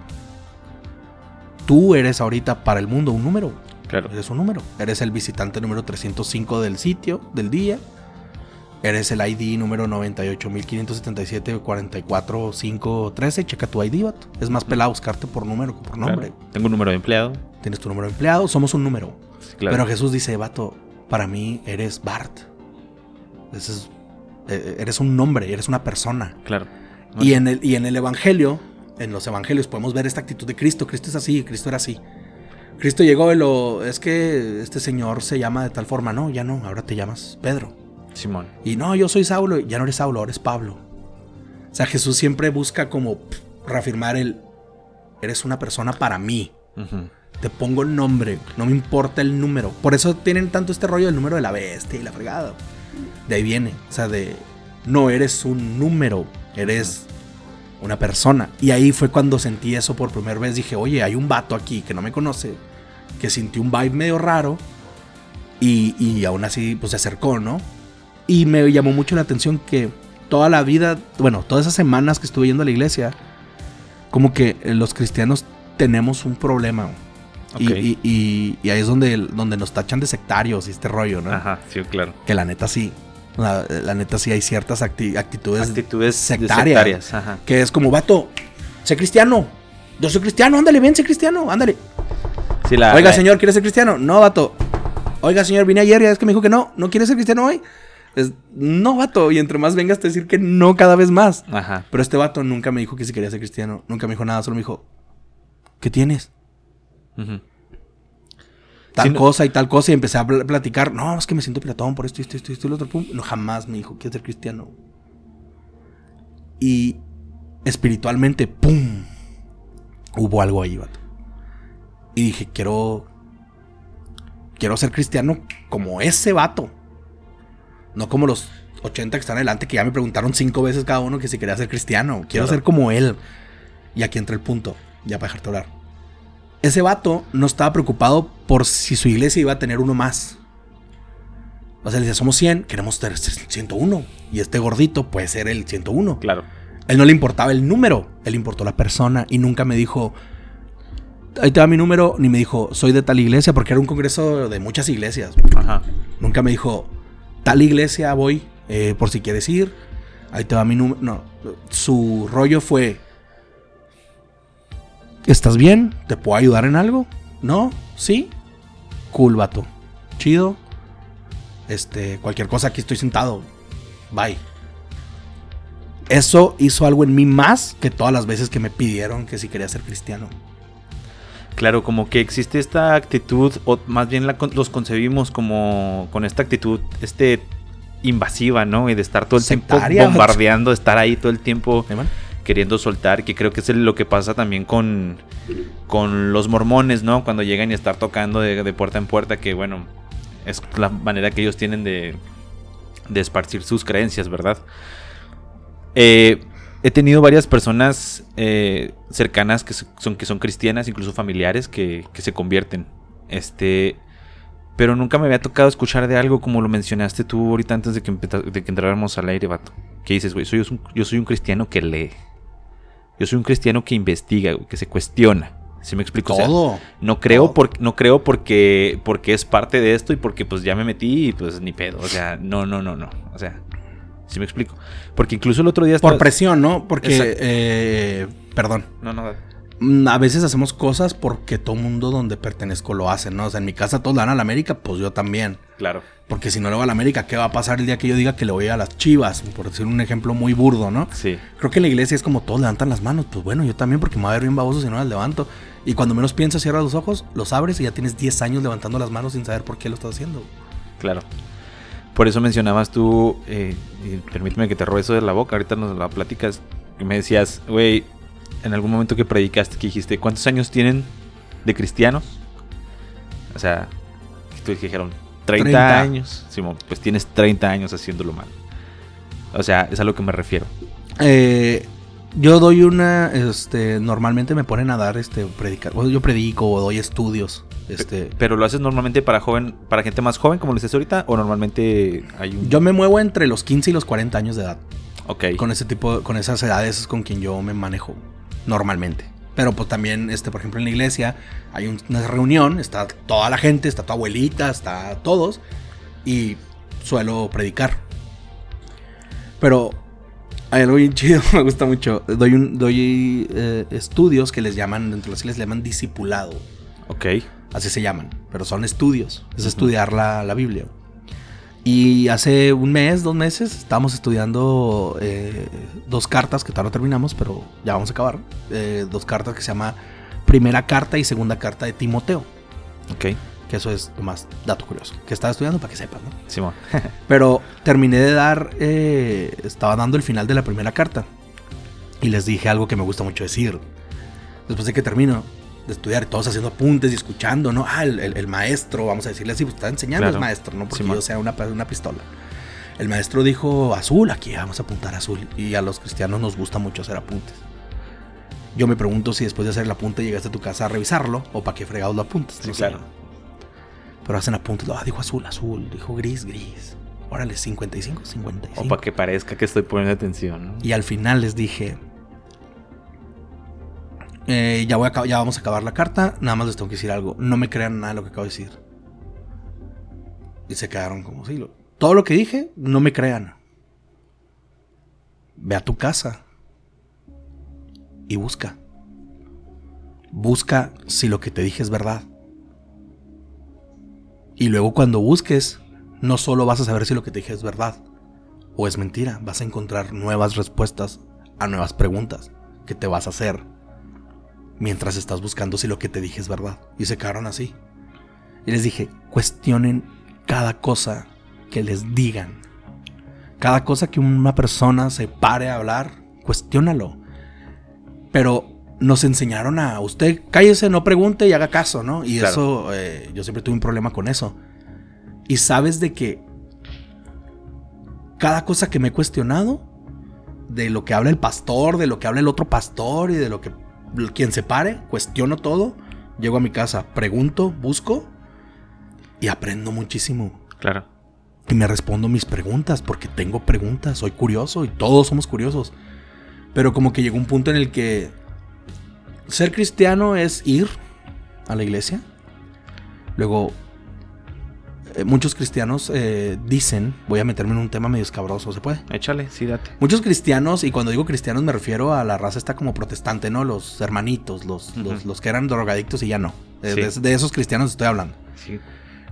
Tú eres ahorita para el mundo un número. Claro. Eres un número. Eres el visitante número 305 del sitio, del día. Eres el ID número 98.577-44513. Checa tu ID, vato. Es más pelado buscarte por número que por nombre. Claro. Tengo un número de empleado. Tienes tu número de empleado, somos un número. Sí, claro. Pero Jesús dice, vato, para mí eres Bart. Es- eh, eres un nombre, eres una persona. Claro. Y en, el, y en el Evangelio, en los Evangelios, podemos ver esta actitud de Cristo. Cristo es así, Cristo era así. Cristo llegó y lo. Es que este señor se llama de tal forma. No, ya no, ahora te llamas Pedro. Simón. Y no, yo soy Saulo. Ya no eres Saulo, ahora eres Pablo. O sea, Jesús siempre busca como pff, reafirmar el. Eres una persona para mí. Ujú. Te pongo nombre, no me importa el número. Por eso tienen tanto este rollo del número de la bestia y la fregada. De ahí viene. O sea, de. No eres un número, eres una persona. Y ahí fue cuando sentí eso por primera vez. Dije, oye, hay un vato aquí que no me conoce, que sintió un vibe medio raro. Y, y aún así, pues se acercó, ¿no? Y me llamó mucho la atención que toda la vida, bueno, todas esas semanas que estuve yendo a la iglesia, como que los cristianos tenemos un problema. Y, Ok. y- y- y ahí es donde, donde nos tachan de sectarios y este rollo, ¿no? Ajá, sí, claro. Que la neta sí. La, la neta sí hay ciertas acti- actitudes Actitudes sectarias. sectarias. Ajá. que es como, vato, sé cristiano. Yo soy cristiano, ándale, ven, sé cristiano, ándale. Sí, la, Oiga, la- señor, ¿quieres ser cristiano? No, vato. Oiga, señor, vine ayer y es que me dijo que no. ¿No quiere ser cristiano hoy? Es, no, vato. Y entre más vengas te decir que no cada vez más. Ajá. Pero este vato nunca me dijo que si quería ser cristiano. Nunca me dijo nada. Solo me dijo, ¿qué tienes? Tal Sí, cosa y tal cosa. Y empecé a pl- platicar. No, es que me siento piratón por esto, esto, esto, esto y lo otro. Pum. No, jamás me dijo, ¿quieres ser cristiano? Y espiritualmente, ¡pum! Hubo algo ahí, vato. Y dije, quiero. Quiero ser cristiano como ese vato. No como los 80 que están adelante, que ya me preguntaron cinco veces cada uno que si quería ser cristiano. Quiero Claro. ser como él. Y aquí entra el punto, ya para dejarte hablar. Ese vato no estaba preocupado por si su iglesia iba a tener uno más. O sea, él decía, somos 100, queremos tener 101. Y este gordito puede ser el 101. Claro. Él no le importaba el número, él le importó la persona y nunca me dijo, ahí te va mi número, ni me dijo, soy de tal iglesia, porque era un congreso de muchas iglesias. Ajá. Nunca me dijo, tal iglesia voy, eh, por si quieres ir, ahí te va mi número. No, su rollo fue, ¿estás bien? ¿Te puedo ayudar en algo? ¿No? ¿Sí? Cool, vato. Chido. Este, cualquier cosa, aquí estoy sentado. Bye. Eso hizo algo en mí más que todas las veces que me pidieron que si quería ser cristiano. Claro, como que existe esta actitud, o más bien la los concebimos como con esta actitud este invasiva, ¿no? Y de estar todo el Sectaria. tiempo bombardeando, de estar ahí todo el tiempo ¿Eh? Queriendo soltar, que creo que es lo que pasa también con, con los mormones, ¿no? Cuando llegan y estar tocando de, puerta en puerta, que bueno, es la manera que ellos tienen de, de esparcir sus creencias, ¿verdad? Eh, he tenido varias personas eh, cercanas que son, que son cristianas, incluso familiares, que, que se convierten. Este. Pero nunca me había tocado escuchar de algo como lo mencionaste tú ahorita antes de que, de que entráramos al aire, vato. Que dices, güey, yo soy un cristiano que lee. Yo soy un cristiano que investiga, güey, que se cuestiona. ¿Sí me explico? O sea, Todo. no creo, Todo. por- no creo porque, porque es parte de esto y porque pues ya me metí y pues ni pedo. O sea, no, no, no, no. O sea, ¿sí me explico? Porque incluso el otro día... Por presión, ¿no? Porque, eh, perdón. No, no, Mm, A veces hacemos cosas porque todo mundo donde pertenezco lo hace, ¿no? O sea, en mi casa todos le dan a la América, pues yo también. claro. Porque si no le voy a la América, ¿qué va a pasar el día que yo diga que le voy a las chivas? Por decir un ejemplo muy burdo, ¿no? Sí. Creo que en la iglesia es como todos levantan las manos. Pues bueno, yo también, porque me va a ver bien baboso si no las levanto. Y cuando menos piensas, cierras los ojos, los abres y ya tienes 10 años levantando las manos sin saber por qué lo estás haciendo. Claro. Por eso mencionabas tú, eh, y permíteme que te robe eso de la boca, ahorita nos la platicas, que me decías, güey, en algún momento que predicaste, que dijiste, ¿cuántos años tienen de cristianos? O sea, tú dijeron, 30, 30. años. Simón, pues tienes 30 años haciéndolo mal. O sea, es a lo que me refiero. Eh, yo doy una, este, normalmente me ponen a dar, este, predicar. Yo predico o doy estudios. Este, Pero lo haces normalmente para joven, para gente más joven, como lo dices ahorita, o normalmente hay un... yo me muevo entre los 15 y los 40 años de edad. Ok. Con ese tipo, con esas edades es con quien yo me manejo normalmente. Pero pues también, este, por ejemplo, en la iglesia hay un- una reunión, está toda la gente, está tu abuelita, está todos, y suelo predicar. Pero hay algo bien chido, me gusta mucho. Doy, un, doy eh, estudios que les llaman, dentro de las iglesias les llaman discipulado. Ok. Así se llaman, pero son estudios. Es estudiar la, la Biblia. Y hace un mes, dos meses, estábamos estudiando eh, dos cartas que todavía no terminamos, pero ya vamos a acabar. Eh, dos cartas que se llama Primera Carta y Segunda Carta de Timoteo. Ok. Que eso es más dato curioso. Que estaba estudiando para que sepas, ¿no? Simón. Pero terminé de dar, eh, estaba dando el final de la primera carta. Y les dije algo que me gusta mucho decir. Después de que termino de estudiar, todos haciendo apuntes y escuchando, ¿no? Ah, el, el- el maestro, vamos a decirle así, pues está enseñando Claro. el maestro, no porque yo sea una, una pistola. El maestro dijo azul, aquí vamos a apuntar azul. Y a los cristianos nos gusta mucho hacer apuntes. Yo me pregunto si después de hacer el apunte llegaste a tu casa a revisarlo o para qué fregados lo apuntes. Sí, no sé. claro. Pero hacen apuntes, ah, dijo azul, azul, dijo gris, gris. Órale, 55, 55. O para que parezca que estoy poniendo atención, ¿no? Y al final les dije, eh, ya, voy a, vamos a acabar la carta, nada más les tengo que decir algo. No me crean nada de lo que acabo de decir. Y se quedaron como, lo- todo lo que dije, no me crean. Ve a tu casa y busca. Busca si lo que te dije es verdad. Y luego cuando busques, no solo vas a saber si lo que te dije es verdad o es mentira, vas a encontrar nuevas respuestas a nuevas preguntas que te vas a hacer mientras estás buscando si lo que te dije es verdad. Y se quedaron así. Y les dije, cuestionen cada cosa que les digan. Cada cosa que una persona se pare a hablar, cuestiónalo. Pero nos enseñaron a usted cállese, no pregunte y haga caso, ¿no? Y eso, eh, yo siempre tuve un problema con eso. Y sabes de que cada cosa que me he cuestionado, de lo que habla el pastor, de lo que habla el otro pastor y de lo que quien se pare, cuestiono todo, llego a mi casa, pregunto, busco y aprendo muchísimo. Claro. Y me respondo mis preguntas porque tengo preguntas, soy curioso y todos somos curiosos. Pero como que llegó un punto en el que ser cristiano es ir a la iglesia. Luego, muchos cristianos eh, dicen, voy a meterme en un tema medio escabroso, ¿se puede? Échale, sí, date. Muchos cristianos, y cuando digo cristianos me refiero a la raza esta como protestante, ¿no? Los hermanitos, los, los, que eran drogadictos y ya no. De, esos cristianos estoy hablando. Sí.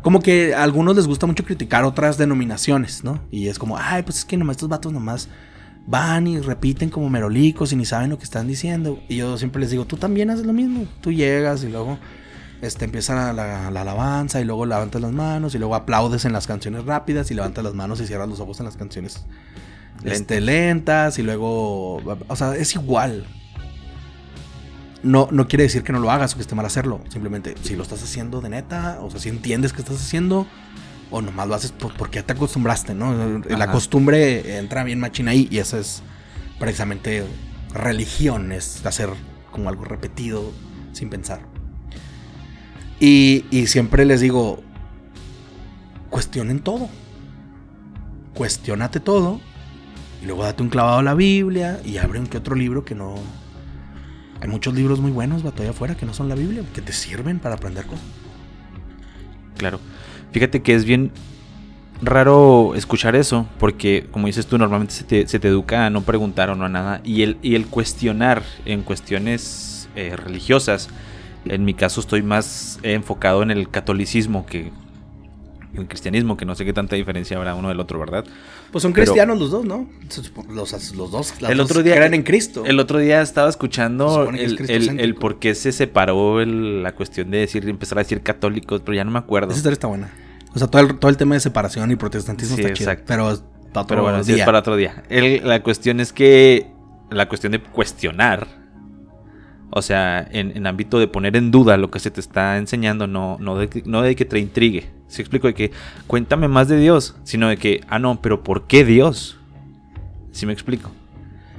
Como que a algunos les gusta mucho criticar otras denominaciones, ¿no? Y es como, ay, pues es que nomás estos vatos nomás van y repiten como merolicos y ni saben lo que están diciendo. Y yo siempre les digo, tú también haces lo mismo. Tú llegas y luego este, empieza la, alabanza y luego levantas las manos y luego aplaudes en las canciones rápidas y levantas las manos y cierras los ojos en las canciones este, lentas y luego, o sea, es igual. No, no quiere decir que no lo hagas o que esté mal hacerlo. Simplemente, si lo estás haciendo de neta, o sea, si entiendes que estás haciendo, o nomás lo haces porque ya te acostumbraste, ¿no? La costumbre entra bien machina ahí y eso es precisamente religión, es hacer como algo repetido sin pensar. Y, siempre les digo, cuestionen todo. Cuestionate todo. Y luego date un clavado a la Biblia y abre un que otro libro que no... Hay muchos libros muy buenos, vato, allá afuera, que no son la Biblia, que te sirven para aprender cosas. Claro. Fíjate que es bien raro escuchar eso, porque como dices tú, normalmente se te, se te educa a no preguntar o no a nada. Y el, y el cuestionar en cuestiones eh, religiosas en mi caso estoy más enfocado en el catolicismo que en el cristianismo, que no sé qué tanta diferencia habrá uno del otro, ¿verdad? Pues son cristianos los dos, ¿no? Los, los dos. El otro día en Cristo. El otro día estaba escuchando el, por qué se separó la cuestión de decir empezar a decir católicos, pero ya no me acuerdo. Esa historia está buena. O sea, todo el, todo el tema de separación y protestantismo está chido. Pero para otro pero bueno, día. Sí, es para otro día. la cuestión es que la cuestión de cuestionar o sea, en, ámbito de poner en duda lo que se te está enseñando, no, no, de, que, no de que te intrigue. Si explico de que cuéntame más de Dios, sino de que, ah, no, pero ¿por qué Dios? Si me explico.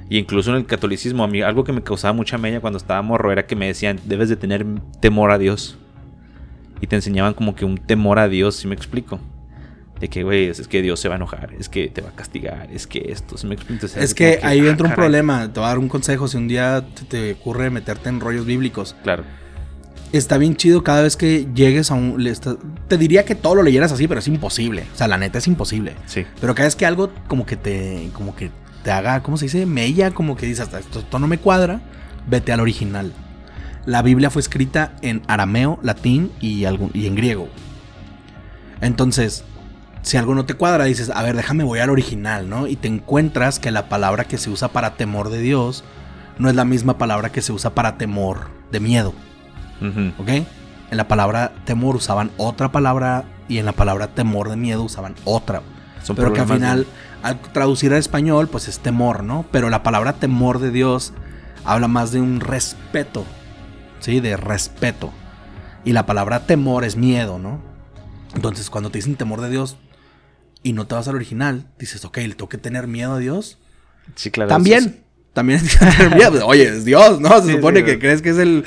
Y incluso en el catolicismo, a mí algo que me causaba mucha media cuando estaba morro era que me decían, debes de tener temor a Dios. Y te enseñaban como que un temor a Dios, si me explico de que, güey, es, que Dios se va a enojar, es que te va a castigar, es que esto, me Es que ahí entra un problema, te voy a dar un consejo, si un día te, ocurre meterte en rollos bíblicos. Claro. Está bien chido cada vez que llegues a un... te diría que todo lo leyeras así, pero es imposible. O sea, la neta es imposible. Sí. Pero cada vez que algo como que te... Como que te haga, ¿cómo se dice? Mella, como que dices, esto, esto no me cuadra, vete al original. La Biblia fue escrita en arameo, latín y, algún, y en griego. Entonces, si algo no te cuadra, dices, a ver, déjame voy al original, ¿no? Y te encuentras que la palabra que se usa para temor de Dios no es la misma palabra que se usa para temor de miedo. ¿Ok? En la palabra temor usaban otra palabra y en la palabra temor de miedo usaban otra. Pero que al final, al traducir al español, pues es temor, ¿no? Pero la palabra temor de Dios habla más de un respeto, ¿sí? De respeto. Y la palabra temor es miedo, ¿no? Entonces, cuando te dicen temor de Dios, y no te vas al original, dices, ok, le tengo que tener miedo a Dios. Sí, claro. También. También tener miedo. Oye, es Dios, ¿no? Se supone que crees que es el.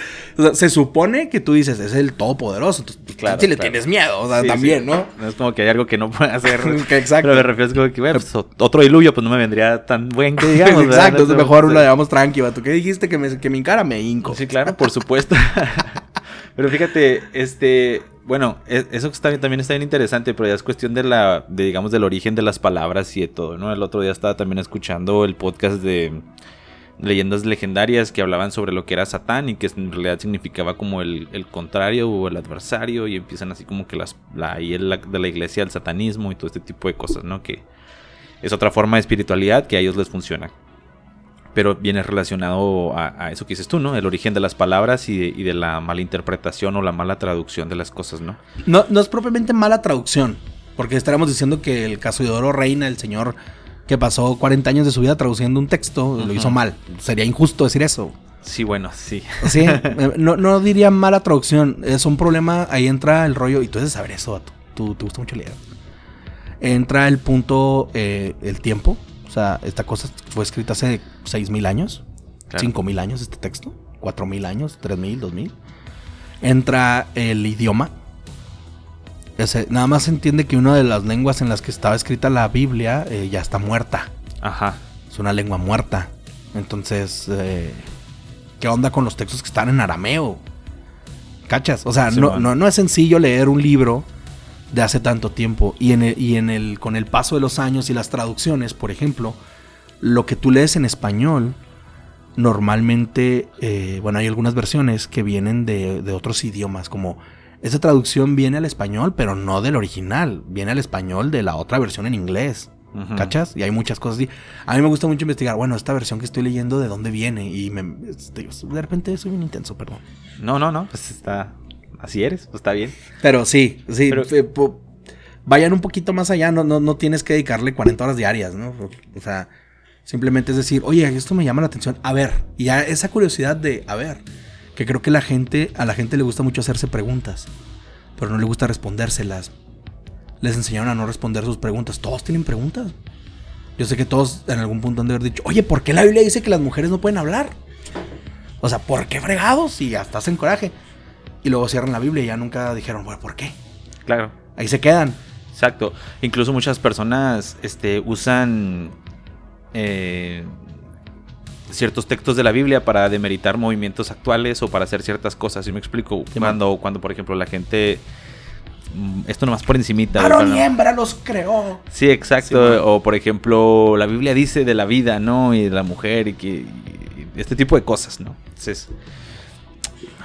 se supone que tú dices, es el todopoderoso. Entonces, pues, claro, si le tienes miedo, o sea, también, ¿no? No es como que hay algo que no puede hacer. Exacto. Pero me refiero a como que, bueno, pues, otro diluvio, pues no me vendría tan buen que digamos. Exacto, entonces mejor lo llevamos tranquilo. ¿Tú qué dijiste que me, que me encara? Me hinco. Sí, claro, por supuesto. Pero fíjate, este bueno, e, eso también está bien interesante, pero ya es cuestión de la, de, digamos, del origen de las palabras y de todo, ¿no? El otro día estaba también escuchando el podcast de, leyendas legendarias que hablaban sobre lo que era Satán y que en realidad significaba como el, el contrario o el adversario y empiezan así como que las, la, ahí la, de la iglesia el satanismo y todo este tipo de cosas, ¿no? Que es otra forma de espiritualidad que a ellos les funciona. Pero viene relacionado a, eso que dices tú, ¿no? El origen de las palabras y de, y de, la mala interpretación o la mala traducción de las cosas, ¿no? No, no es propiamente mala traducción, porque estaremos diciendo que el caso de Oro Reina, el señor que pasó 40 años de su vida traduciendo un texto, lo hizo mal. Sería injusto decir eso. Sí, bueno, sí. Sí, eh, no, no diría mala traducción. Es un problema, ahí entra el rollo, y tú debes saber eso, tú, te gusta mucho leer. Entra el punto, eh, el tiempo. O sea, esta cosa fue escrita hace 6.000 años, claro. 5.000 años este texto, 4.000 años, 3.000, 2.000. Entra el idioma nada más se entiende que una de las lenguas en las que estaba escrita la Biblia eh, ya está muerta. Ajá. Es una lengua muerta. Entonces, eh, ¿qué onda con los textos que están en arameo? ¿Cachas? O sea, no, no, es sencillo leer un libro de hace tanto tiempo. Y, en el, y en el, con el paso de los años y las traducciones, por ejemplo, lo que tú lees en español, normalmente, eh, bueno, hay algunas versiones que vienen de, de otros idiomas, como esa traducción viene al español, pero no del original. Viene al español de la otra versión en inglés. ¿Cachas? Y hay muchas cosas así. A mí me gusta mucho investigar, bueno, esta versión que estoy leyendo, ¿de dónde viene? Y me, de repente soy bien intenso, perdón. No, no, no, pues está... Así eres, pues está bien. Pero sí, sí. vayan un poquito más allá, no, no, no tienes que dedicarle 40 horas diarias, ¿no? O sea, simplemente es decir, oye, esto me llama la atención. A ver, y ya esa curiosidad de, a ver, que creo que la gente, a la gente le gusta mucho hacerse preguntas, pero no le gusta respondérselas. Les enseñaron a no responder sus preguntas. Todos tienen preguntas. Yo sé que todos en algún punto han de haber dicho, oye, ¿por qué la Biblia dice que las mujeres no pueden hablar? O sea, ¿por qué fregados? Y hasta hacen coraje. Y luego cierran la Biblia y ya nunca dijeron, bueno, ¿por qué? Claro. Ahí se quedan. Exacto. Incluso muchas personas este, usan eh, ciertos textos de la Biblia para demeritar movimientos actuales o para hacer ciertas cosas. ¿Sí me explico? cuando, cuando, por ejemplo, la gente... Mm, esto nomás por encimita. Varón y hembra los creó. Sí, exacto. o por ejemplo, la Biblia dice de la vida, ¿no? Y de la mujer y que... este tipo de cosas, ¿no? Entonces...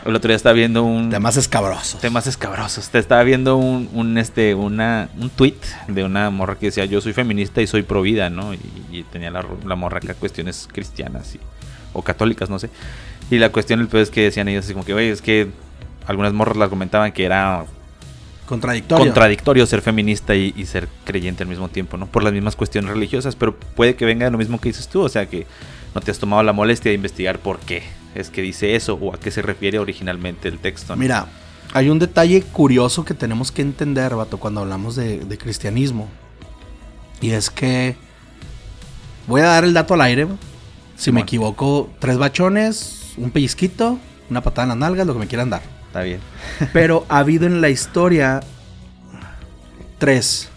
El otro día estaba viendo un. Temas escabrosos. Temas escabrosos. Te estaba viendo un, un, este, una, un tweet de una morra que decía: Yo soy feminista y soy pro vida, ¿no? Y, tenía la, la, morra acá cuestiones cristianas y, o católicas, no sé. Y la cuestión, el peor es que decían ellos así como que, oye, es que algunas morras las comentaban que era contradictorio. contradictorio ser feminista y, y, ser creyente al mismo tiempo, ¿no? Por las mismas cuestiones religiosas, pero puede que venga de lo mismo que dices tú, o sea que no te has tomado la molestia de investigar por qué es que dice eso o a qué se refiere originalmente el texto. Mira, hay un detalle curioso que tenemos que entender, Vato, cuando hablamos de, cristianismo. Y es que voy a dar el dato al aire. Si me equivoco, tres bachones, un pellizquito, una patada en las nalgas, lo que me quieran dar. Está bien. Pero ha habido en la historia tres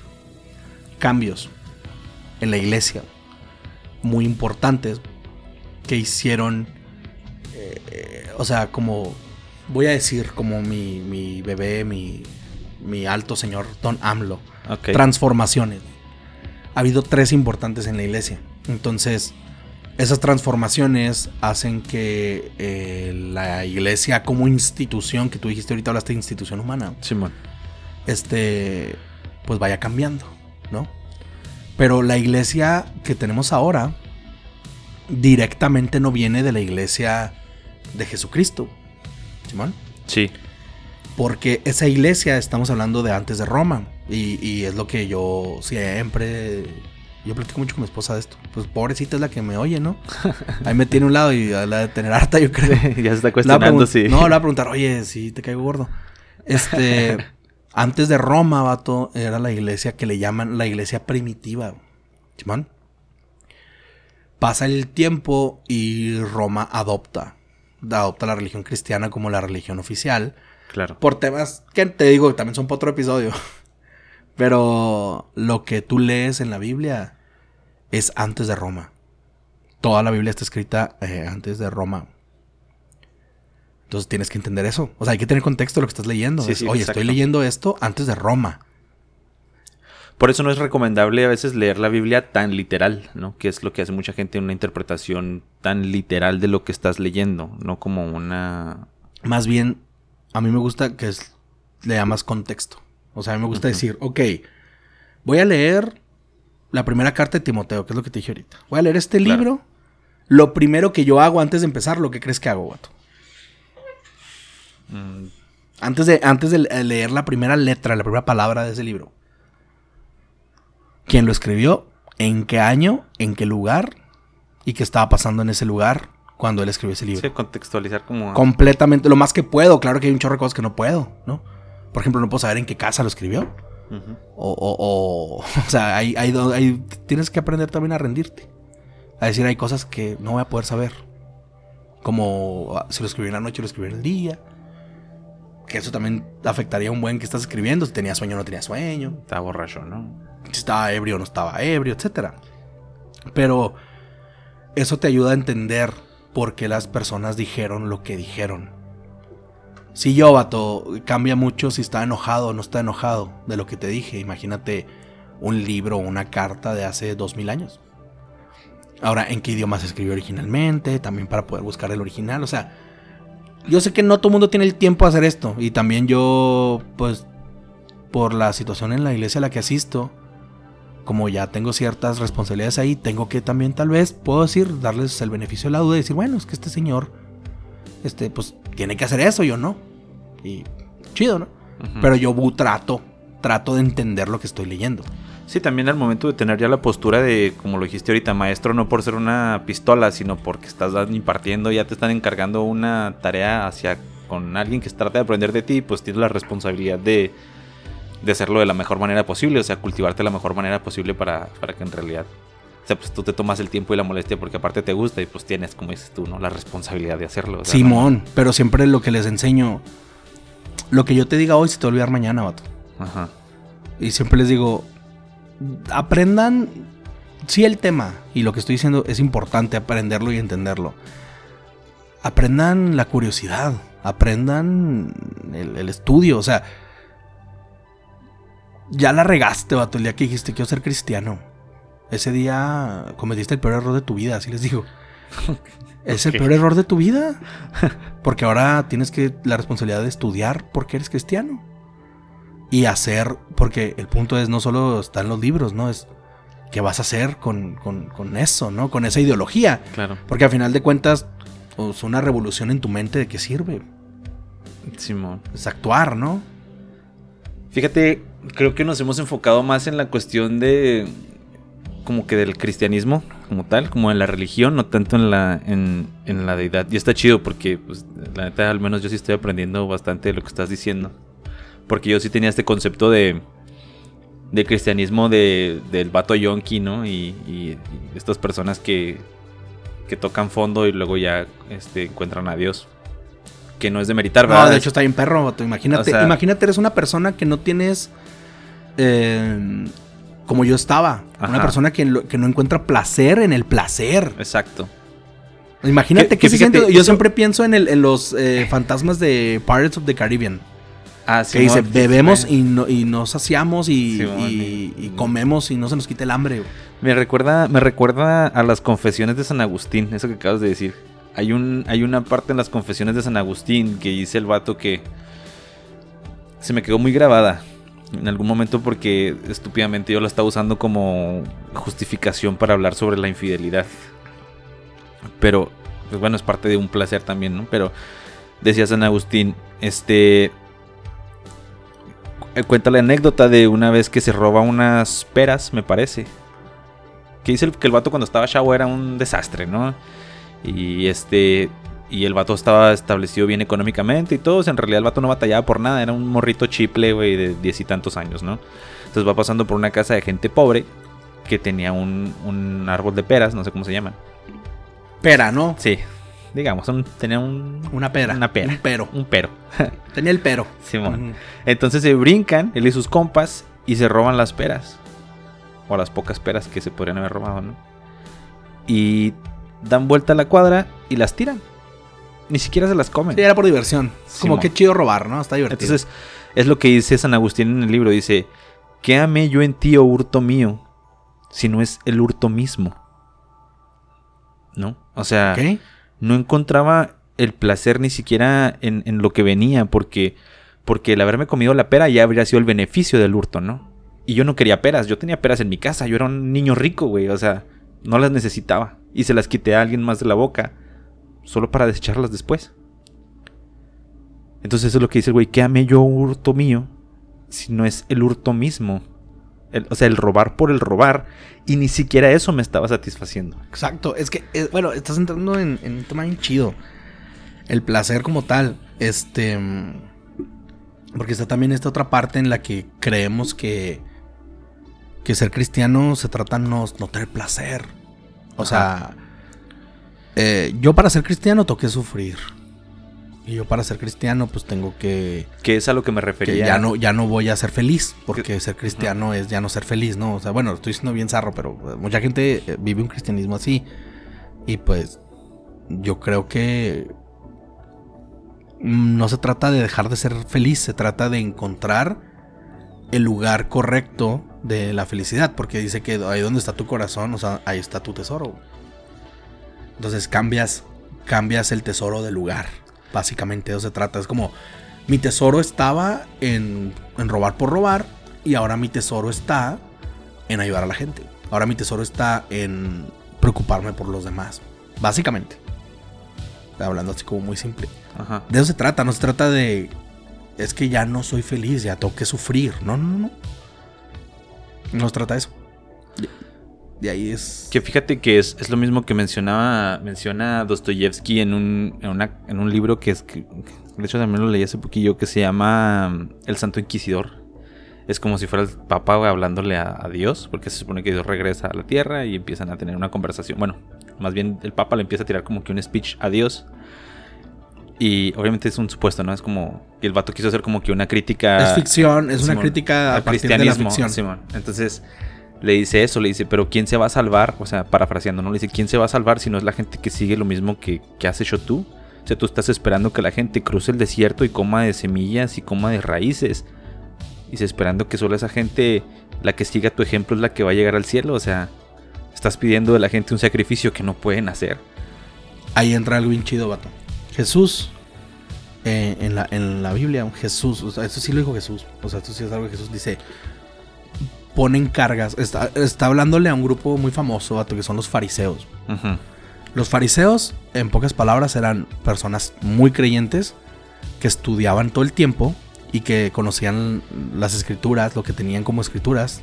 cambios en la iglesia muy importantes que hicieron, o sea, como, voy a decir, como mi, mi bebé, mi, mi alto señor Don AMLO. Transformaciones. Ha habido tres importantes en la iglesia. Entonces, esas transformaciones hacen que eh, la iglesia como institución, que tú dijiste ahorita hablaste de institución humana. Simón. Este, pues vaya cambiando, ¿no? Pero la iglesia que tenemos ahora directamente no viene de la iglesia de Jesucristo. ¿Simón? Sí. Porque esa iglesia estamos hablando de antes de Roma. Y, es lo que yo siempre. Yo platico mucho con mi esposa de esto. Pues pobrecita es la que me oye, ¿no? Ahí me tiene un lado y la de tener harta, yo creo. ya se está cuestionando, sí. No, le va a preguntar, oye, si te caigo gordo. Este. antes de Roma, vato, era la iglesia que le llaman la iglesia primitiva. ¿Simón? Pasa el tiempo y Roma adopta. Adopta la religión cristiana como la religión oficial. Claro. Por temas que te digo que también son para otro episodio. Pero lo que tú lees en la Biblia es antes de Roma. Toda la Biblia está escrita eh, antes de Roma. Entonces tienes que entender eso. O sea, hay que tener contexto de lo que estás leyendo. Oye, estoy leyendo esto antes de Roma. Por eso no es recomendable a veces leer la Biblia tan literal, ¿no? Que es lo que hace mucha gente, una interpretación tan literal de lo que estás leyendo, no como una... Más bien, a mí me gusta que es, le llamas contexto. O sea, a mí me gusta decir, ok, voy a leer la primera carta de Timoteo, que es lo que te dije ahorita. Voy a leer este libro. Lo primero que yo hago antes de empezar, ¿lo que crees que hago, vato? mm, Antes de, antes de leer la primera letra, la primera palabra de ese libro. ¿Quién lo escribió? ¿En qué año? ¿En qué lugar? ¿Y qué estaba pasando en ese lugar cuando él escribió ese libro? sí, contextualizar como... Completamente, lo más que puedo. Claro que hay un chorro de cosas que no puedo, ¿no? Por ejemplo, no puedo saber en qué casa lo escribió. O, o, o, o sea, hay, hay, tienes que aprender también a rendirte. A decir, hay cosas que no voy a poder saber. Como ah, si lo escribí en la noche, lo escribí en el día. Que eso también afectaría a un buen que estás escribiendo. Si tenía sueño o no tenía sueño. Está borracho, ¿no? Si estaba ebrio o no estaba ebrio, etc. Pero eso te ayuda a entender por qué las personas dijeron lo que dijeron. Si yo, vato, cambia mucho si está enojado o no está enojado de lo que te dije. Imagínate un libro o una carta de hace dos mil años. Ahora, ¿en qué idioma se escribió originalmente? También para poder buscar el original. O sea, yo sé que no todo el mundo tiene el tiempo de hacer esto. Y también yo, pues, por la situación en la iglesia a la que asisto, como ya tengo ciertas responsabilidades ahí, tengo que también tal vez, puedo decir, darles el beneficio de la duda y decir, bueno, es que este señor, este, pues, tiene que hacer eso, yo no. Y chido, ¿no? Pero yo trato, trato de entender lo que estoy leyendo. Sí, también al momento de tener ya la postura de, como lo dijiste ahorita, maestro, no por ser una pistola, sino porque estás impartiendo, ya te están encargando una tarea hacia con alguien que trata de aprender de ti, pues tienes la responsabilidad de, de hacerlo de la mejor manera posible, o sea, cultivarte de la mejor manera posible para, para que en realidad, o sea, pues tú te tomas el tiempo y la molestia porque aparte te gusta y pues tienes, como dices tú, ¿no? La responsabilidad de hacerlo. o sea, Simón, pero siempre lo que les enseño, lo que yo te diga hoy se te va a olvidar mañana, vato. Ajá. Y siempre les digo, aprendan, sí el tema, y lo que estoy diciendo es importante aprenderlo y entenderlo. Aprendan la curiosidad, aprendan el, el estudio, o sea, ya la regaste, vato, el día que dijiste quiero ser cristiano. Ese día cometiste el peor error de tu vida, así les digo. Es el peor error de tu vida. Porque ahora tienes que la responsabilidad de estudiar porque eres cristiano. Y hacer, porque el punto es no solo está en los libros, ¿no? Es qué vas a hacer con, con- con eso, ¿no? Con esa ideología. Claro. Porque al final de cuentas, es una revolución en tu mente de qué sirve. Simón. Es actuar, ¿no? Fíjate, creo que nos hemos enfocado más en la cuestión de como que del cristianismo como tal, como en la religión, no tanto en la en, en la deidad. Y está chido porque pues la neta al menos yo sí estoy aprendiendo bastante de lo que estás diciendo. Porque yo sí tenía este concepto de de cristianismo de, del vato yonki, ¿no? Y, y- y estas personas que, que tocan fondo y luego ya este, encuentran a Dios. Que no es de meritar, ¿verdad? No, de hecho está bien perro, vato. Imagínate, O sea- imagínate, eres una persona que no tienes. Eh, como yo estaba. Una persona que, lo- que no encuentra placer en el placer. Exacto. Imagínate Que- que, que se fíjate, siente- Yo eso- siempre pienso en, el- en los eh, fantasmas de Pirates of the Caribbean. Ah, Que dice, bebemos y, no, y nos saciamos y, comemos y no se nos quita el hambre. Me recuerda, me recuerda a las confesiones de San Agustín, eso que acabas de decir. Hay, un, hay una parte en las confesiones de San Agustín que dice el vato que se me quedó muy grabada en algún momento porque estúpidamente yo la estaba usando como justificación para hablar sobre la infidelidad. Pero, pues bueno, es parte de un placer también, ¿no? Pero decía San Agustín, este... eh, Cuenta la anécdota de una vez que se roba unas peras, me parece. Que dice que el vato cuando estaba chavo era un desastre, ¿no? Y este. Y el vato estaba establecido bien económicamente y todo. o sea, en realidad el vato no batallaba por nada. Era un morrito chiple, güey, de diez y tantos años, ¿no? Entonces va pasando por una casa de gente pobre que tenía un, un árbol de peras, no sé cómo se llaman. Pera, ¿no? Sí, digamos, un- tenía un. Una pera. Una pera. Un pero. Un pero. Tenía el pero. Simón. Entonces se brincan, él y sus compas, y se roban las peras. O las pocas peras que se podrían haber robado, ¿no? Y dan vuelta a la cuadra y las tiran. Ni siquiera se las comen. Sí, era por diversión. Como que chido robar, ¿no? Está divertido. Entonces, es lo que dice San Agustín en el libro. Dice, ¿qué amé yo en ti, oh hurto mío, si no es el hurto mismo? ¿No? O sea, ¿Ok? no encontraba el placer ni siquiera en, en lo que venía, porque, porque el haberme comido la pera ya habría sido el beneficio del hurto, ¿no? Y yo no quería peras, yo tenía peras en mi casa, yo era un niño rico, güey, o sea, no las necesitaba. Y se las quité a alguien más de la boca, solo para desecharlas después. Entonces eso es lo que dice el güey, ¿qué amé yo hurto mío si no es el hurto mismo? El- o sea, el robar por el robar, y ni siquiera eso me estaba satisfaciendo. Exacto. Es que, eh, bueno, estás entrando en, en un tema bien chido. El placer como tal. Este. Porque está también esta otra parte en la que creemos que. Que ser cristiano se trata no, no tener placer. O sea. Eh, yo para ser cristiano tengo que sufrir. Y yo para ser cristiano, pues tengo que. Que es a lo que me que refería. ya no, ya no voy a ser feliz, porque ser cristiano es ya no ser feliz, ¿no? O sea, bueno, estoy siendo bien zarro, pero eh, mucha gente eh, vive un cristianismo así. Y pues yo creo que no se trata de dejar de ser feliz, se trata de encontrar el lugar correcto de la felicidad, porque dice que ahí donde está tu corazón, o sea, ahí está tu tesoro. Entonces cambias, cambias el tesoro de lugar. Básicamente de eso se trata. Es como mi tesoro estaba en, en robar por robar y ahora mi tesoro está en ayudar a la gente. Ahora mi tesoro está en preocuparme por los demás. Básicamente. Hablando así como muy simple. Ajá. De eso se trata, no se trata de... Es que ya no soy feliz, ya tengo que sufrir. No, no, no, no. Se trata de eso. De, ahí es... Que fíjate que es, es lo mismo que mencionaba menciona Dostoyevsky en un, en, una- en un libro que es que, de hecho también lo leí hace poquillo que se llama mm, El Santo Inquisidor. Es como si fuera el Papa hablándole a, a Dios, porque se supone que Dios regresa a la Tierra y empiezan a tener una conversación. Bueno, más bien el Papa le empieza a tirar como que un speech a Dios. Y obviamente es un supuesto, ¿no? Es como que el vato quiso hacer como que una crítica. es ficción, es una crítica a al partir de la cristianismo, ficción. Entonces le dice eso, le dice, pero ¿quién se va a salvar? O sea, parafraseando, ¿no? Le dice, ¿quién se va a salvar si no es la gente que sigue lo mismo que, que has hecho tú? O sea, tú estás esperando que la gente cruce el desierto y coma de semillas y coma de raíces. Y se esperando que solo esa gente, la que siga tu ejemplo, es la que va a llegar al cielo. O sea, estás pidiendo de la gente un sacrificio que no pueden hacer. Ahí entra algo bien chido, vato. Jesús, eh, en, la, en la Biblia, Jesús, o sea, esto sí lo dijo Jesús, o sea, esto sí es algo que Jesús dice, ponen cargas, está, está hablándole a un grupo muy famoso, vato, que son los fariseos. Los fariseos, en pocas palabras, eran personas muy creyentes que estudiaban todo el tiempo y que conocían las escrituras, lo que tenían como escrituras,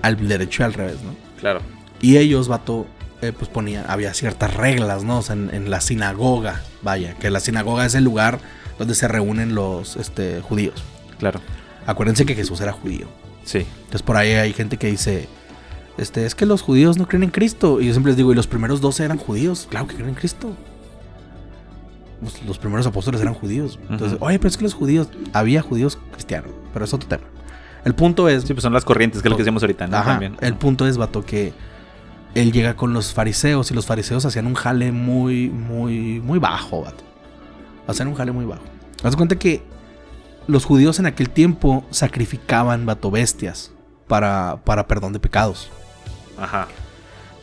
al derecho y al revés, ¿no? Claro. Y ellos, vato, eh, pues ponían, había ciertas reglas, ¿no? O sea, en, en la sinagoga, vaya, que la sinagoga es el lugar donde se reúnen los este, judíos. Claro. Acuérdense que Jesús era judío. Sí. Entonces por ahí hay gente que dice, este, es que los judíos no creen en Cristo. Y yo siempre les digo, ¿y los primeros 12 eran judíos? Claro que creen en Cristo. Pues, los primeros apóstoles eran judíos. Entonces, oye, pero es que los judíos, había judíos cristianos, pero es otro tema. El punto es, Sí, pues son las corrientes, que es lo que decíamos ahorita, ¿no? Ajá, También. el punto es, vato, que él llega con los fariseos y los fariseos hacían un jale muy, muy, muy bajo, vato. Hacían un jale muy bajo. Haz cuenta que los judíos en aquel tiempo sacrificaban, vato, bestias para, para perdón de pecados. Ajá.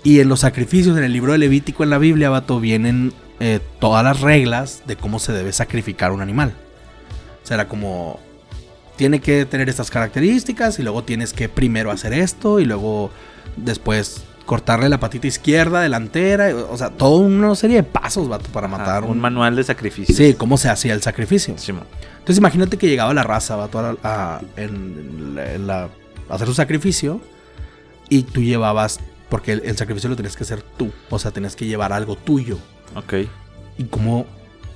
Y en los sacrificios, en el libro de Levítico, en la Biblia, vato, vienen eh, todas las reglas de cómo se debe sacrificar un animal. O sea, era como, tiene que tener estas características y luego tienes que primero hacer esto y luego después cortarle la patita izquierda, delantera, o sea, toda una serie de pasos, vato, para matar un manual de sacrificio. Sí, cómo se hacía el sacrificio. Simón. Entonces imagínate que llegaba la raza, vato, a, a- en la- en la- a hacer su sacrificio y tú llevabas, porque el, el sacrificio lo tenías que hacer tú, o sea, tenías que llevar algo tuyo. Ok. Y como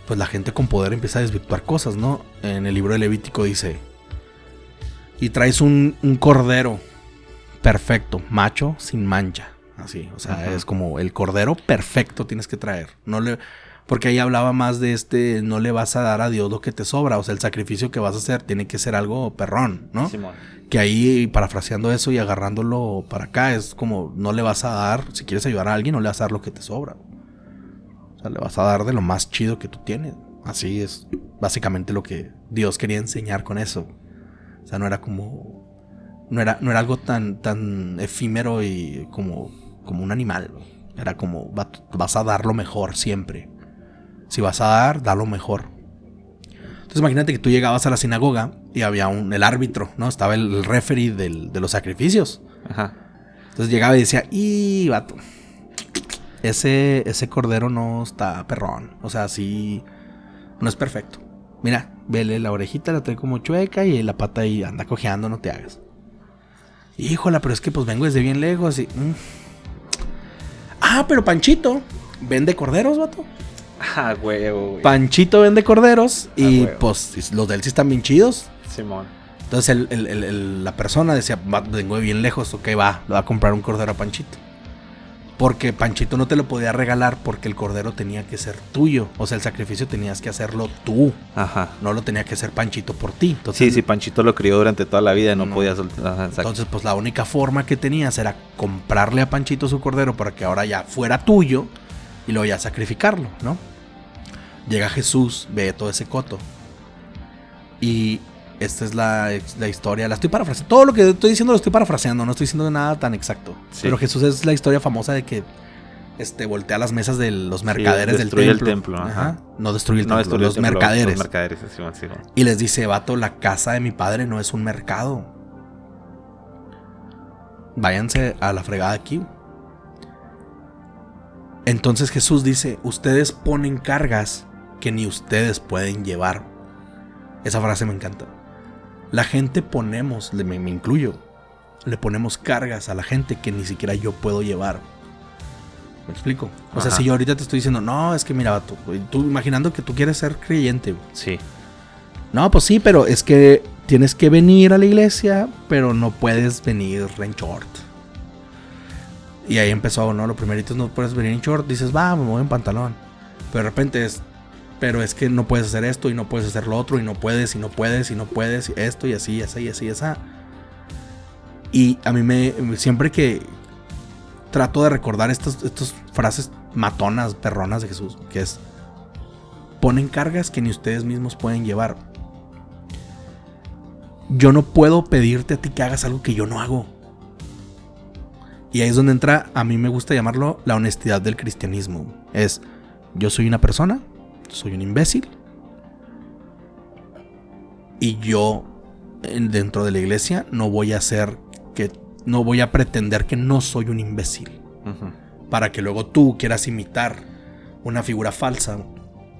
pues la gente con poder empieza a desvirtuar cosas, ¿no? En el libro de Levítico dice, y traes un, un cordero perfecto, macho, sin mancha. Así, o sea, Ajá. es como el cordero perfecto tienes que traer. No le, porque ahí hablaba más de este, no le vas a dar a Dios lo que te sobra. O sea, el sacrificio que vas a hacer tiene que ser algo perrón, ¿no? Simón. Que ahí, parafraseando eso y agarrándolo para acá, es como no le vas a dar, si quieres ayudar a alguien, no le vas a dar lo que te sobra. O sea, le vas a dar de lo más chido que tú tienes. Así es básicamente lo que Dios quería enseñar con eso. O sea, no era como, No era, no era algo tan, tan efímero y como, como un animal. Era como, vas a dar lo mejor siempre. Si vas a dar, da lo mejor. Entonces imagínate que tú llegabas a la sinagoga y había un, el árbitro, ¿no? Estaba el, referee de los sacrificios. Ajá. Entonces llegaba y decía, y vato, ese, ese cordero no está perrón. O sea, sí, no es perfecto. Mira, vele la orejita, la trae como chueca y la pata ahí anda cojeando, no te hagas. Híjola, pero es que pues vengo desde bien lejos y... Mm. Ah, pero Panchito vende corderos, vato. Ah, huevo, Panchito vende corderos y pues los de él sí están bien chidos. Simón. Entonces la persona decía, vengo de bien lejos, ok, va, le va a comprar un cordero a Panchito. Porque Panchito no te lo podía regalar porque el cordero tenía que ser tuyo. O sea, el sacrificio tenías que hacerlo tú. Ajá. No lo tenía que hacer Panchito por ti. sí, sí, Panchito lo crió durante toda la vida y no, podía soltar. Entonces, pues la única forma que tenías era comprarle a Panchito su cordero para que ahora ya fuera tuyo y luego ya sacrificarlo, ¿no? Llega Jesús, ve todo ese coto. Y esta es la, historia, la estoy parafraseando. Todo lo que estoy diciendo lo estoy parafraseando, no estoy diciendo nada tan exacto. Pero Jesús es la historia famosa de que este, voltea las mesas de los mercaderes del templo. el templo. No destruye el templo, los, mercaderes. Y les dice, vato, la casa de mi padre no es un mercado. Váyanse a la fregada aquí. Entonces Jesús dice, ustedes ponen cargas que ni ustedes pueden llevar. Esa frase me encanta. La gente ponemos, me, me incluyo, le ponemos cargas a la gente que ni siquiera yo puedo llevar. ¿Me explico? O sea, si yo ahorita te estoy diciendo, no, es que mira, tú, tú imaginando que tú quieres ser creyente. Sí. No, pues sí, pero es que tienes que venir a la iglesia, pero no puedes venir en short. Y ahí empezó, ¿no? Lo primerito no puedes venir en short, dices, va, me voy en pantalón. Pero de repente es, pero es que no puedes hacer esto y no puedes hacer lo otro y no puedes y no puedes y no puedes esto y así y así y así y así. Y a mí me siempre que trato de recordar estas, estas frases matonas, perronas de Jesús, que es ponen cargas que ni ustedes mismos pueden llevar. Yo no puedo pedirte a ti que hagas algo que yo no hago. Y ahí es donde entra, a mí me gusta llamarlo la honestidad del cristianismo. Es, yo soy una persona soy un imbécil. Y yo dentro de la iglesia no voy a hacer que no voy a pretender que no soy un imbécil. Para que luego tú quieras imitar una figura falsa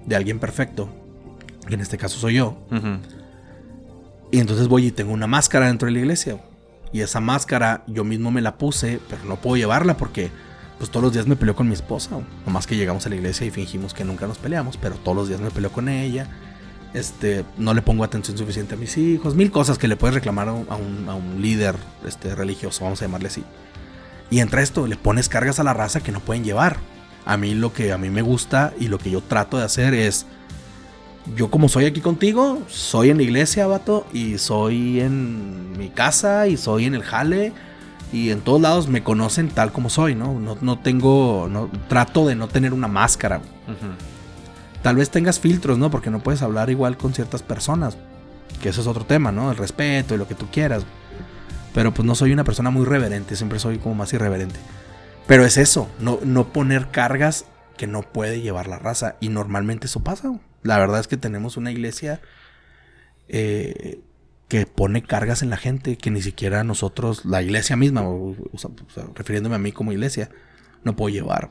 de alguien perfecto, que en este caso soy yo. Y entonces voy y tengo una máscara dentro de la iglesia. Y esa máscara yo mismo me la puse, pero no puedo llevarla porque pues todos los días me peleo con mi esposa. Nomás que llegamos a la iglesia y fingimos que nunca nos peleamos, pero todos los días me peleo con ella. Este, no le pongo atención suficiente a mis hijos, mil cosas que le puedes reclamar a un, líder este, religioso, vamos a llamarle así. Y entra esto, le pones cargas a la raza que no pueden llevar. A mí lo que a mí me gusta y lo que yo trato de hacer es, yo como soy aquí contigo, soy en la iglesia, vato, y soy en mi casa, y soy en el jale, y en todos lados me conocen tal como soy, ¿no? No, tengo, no, trato de no tener una máscara. Tal vez tengas filtros, ¿no? Porque no puedes hablar igual con ciertas personas, que eso es otro tema, ¿no? El respeto y lo que tú quieras. Pero pues no soy una persona muy reverente, siempre soy como más irreverente. Pero es eso, no, no poner cargas que no puede llevar la raza. Y normalmente eso pasa. La verdad es que tenemos una iglesia eh, que pone cargas en la gente que ni siquiera nosotros, la iglesia misma, refiriéndome a mí como iglesia, no puedo llevar.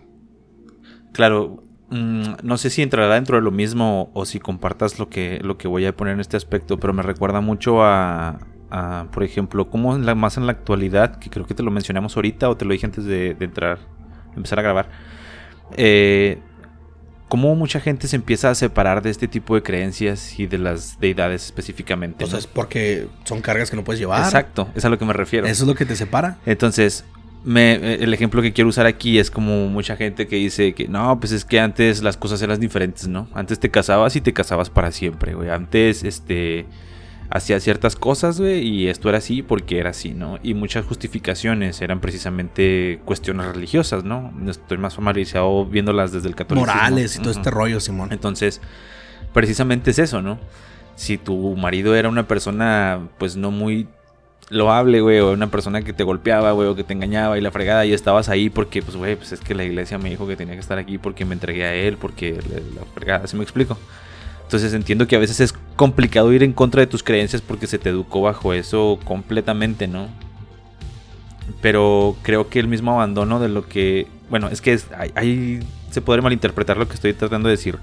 Claro, mm, no sé si entrará dentro de lo mismo o si compartas lo que, lo que voy a poner en este aspecto, pero me recuerda mucho a, por ejemplo, como la, más en la actualidad, que creo que te lo mencionamos ahorita o te lo dije antes de, de entrar, empezar a grabar. Eh, cómo mucha gente se empieza a separar de este tipo de creencias y de las deidades específicamente. O es porque son cargas que no puedes llevar. Exacto, es a lo que me refiero. Eso es lo que te separa. Entonces, me, el ejemplo que quiero usar aquí es como mucha gente que dice que no, pues es que antes las cosas eran diferentes, ¿no? Antes te casabas y te casabas para siempre, güey. Antes, este hacía ciertas cosas, güey, y esto era así porque era así, ¿no? Y muchas justificaciones eran precisamente cuestiones religiosas, ¿no? Estoy más familiarizado viéndolas desde el catolicismo. Morales y todo este rollo, Simón. Entonces, precisamente es eso, ¿no? Si tu marido era una persona, pues no muy loable, güey, o una persona que te golpeaba, güey, o que te engañaba y la fregada, y estabas ahí porque, pues, güey, pues es que la iglesia me dijo que tenía que estar aquí porque me entregué a él, porque la fregada, ¿se me explico? Entonces entiendo que a veces es complicado ir en contra de tus creencias porque se te educó bajo eso completamente, ¿no? Pero creo que el mismo abandono de lo que... Bueno, es que ahí se podría malinterpretar lo que estoy tratando de decir.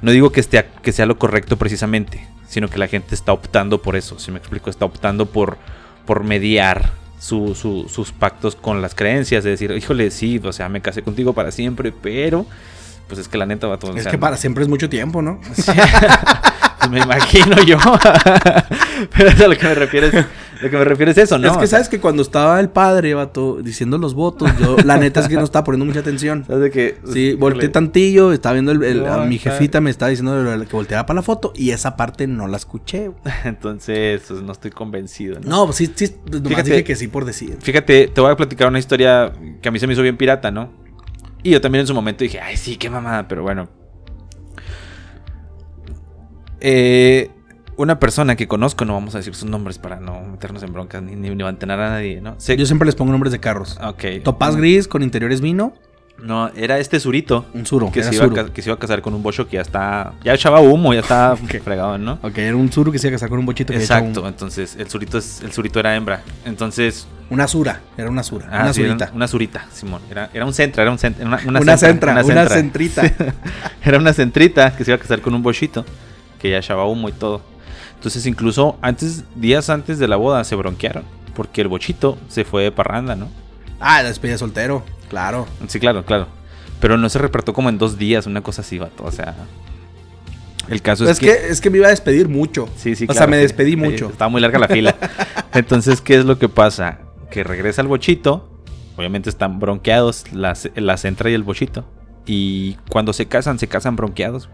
No digo que, esté, que sea lo correcto precisamente, sino que la gente está optando por eso, si me explico, está optando por, por mediar sus pactos con las creencias, de decir, híjole, sí, o sea, me casé contigo para siempre, pero pues es que la neta va todo. Es que para siempre es mucho tiempo, ¿no? pues me imagino yo. Pero a lo que me refieres, lo que me refieres es eso, ¿no? Es que sabes que cuando estaba el padre, vato, diciendo los votos, yo la neta es que no estaba poniendo mucha atención. ¿Sabes de que Sí, volteé tantillo, estaba viendo el, a mi jefita me estaba diciendo que volteara para la foto y esa parte no la escuché. Entonces, pues, no estoy convencido, ¿no? No, pues sí, sí, nomás dije que sí por decir. Fíjate, te voy a platicar una historia que a mí se me hizo bien pirata, ¿no? Y yo también en su momento dije, ay, sí, qué mamada, pero bueno. Eh, una persona que conozco, no vamos a decir sus nombres para no meternos en broncas ni, ni, a nadie, ¿no? Yo siempre les pongo nombres de carros. Ok. Topaz gris con interiores vino. No, era este Zurito. Un Zuro. Que, se iba, A, que se iba a casar con un bocho que ya está. Ya echaba humo, ya está fregado, ¿no? Ok, era un Zuro que se iba a casar con un bochito que Exacto, entonces el Zurito, es, el Zurito era hembra. Entonces. Una Zura, era una Zura. Ah, una Zurita. una Zurita, Simón. Era, era un centra, era un centra. Una, una, centra, una, centrita. era una centrita que se iba a casar con un bochito que ya echaba humo y todo. Entonces, incluso antes, días antes de la boda, se bronquearon. Porque el bochito se fue de parranda, ¿no? Ah, la despedida soltero, claro. Sí, claro, claro. Pero no se repartió como en dos días, una cosa así, vato. O sea. El caso es, es que, Es que me iba a despedir mucho. Sí, sí, O sea, me despedí mucho. Estaba muy larga la fila. Entonces, ¿qué es lo que pasa? Que regresa el bochito. Obviamente están bronqueados la, la centra y el bochito. Y cuando se casan, se casan bronqueados.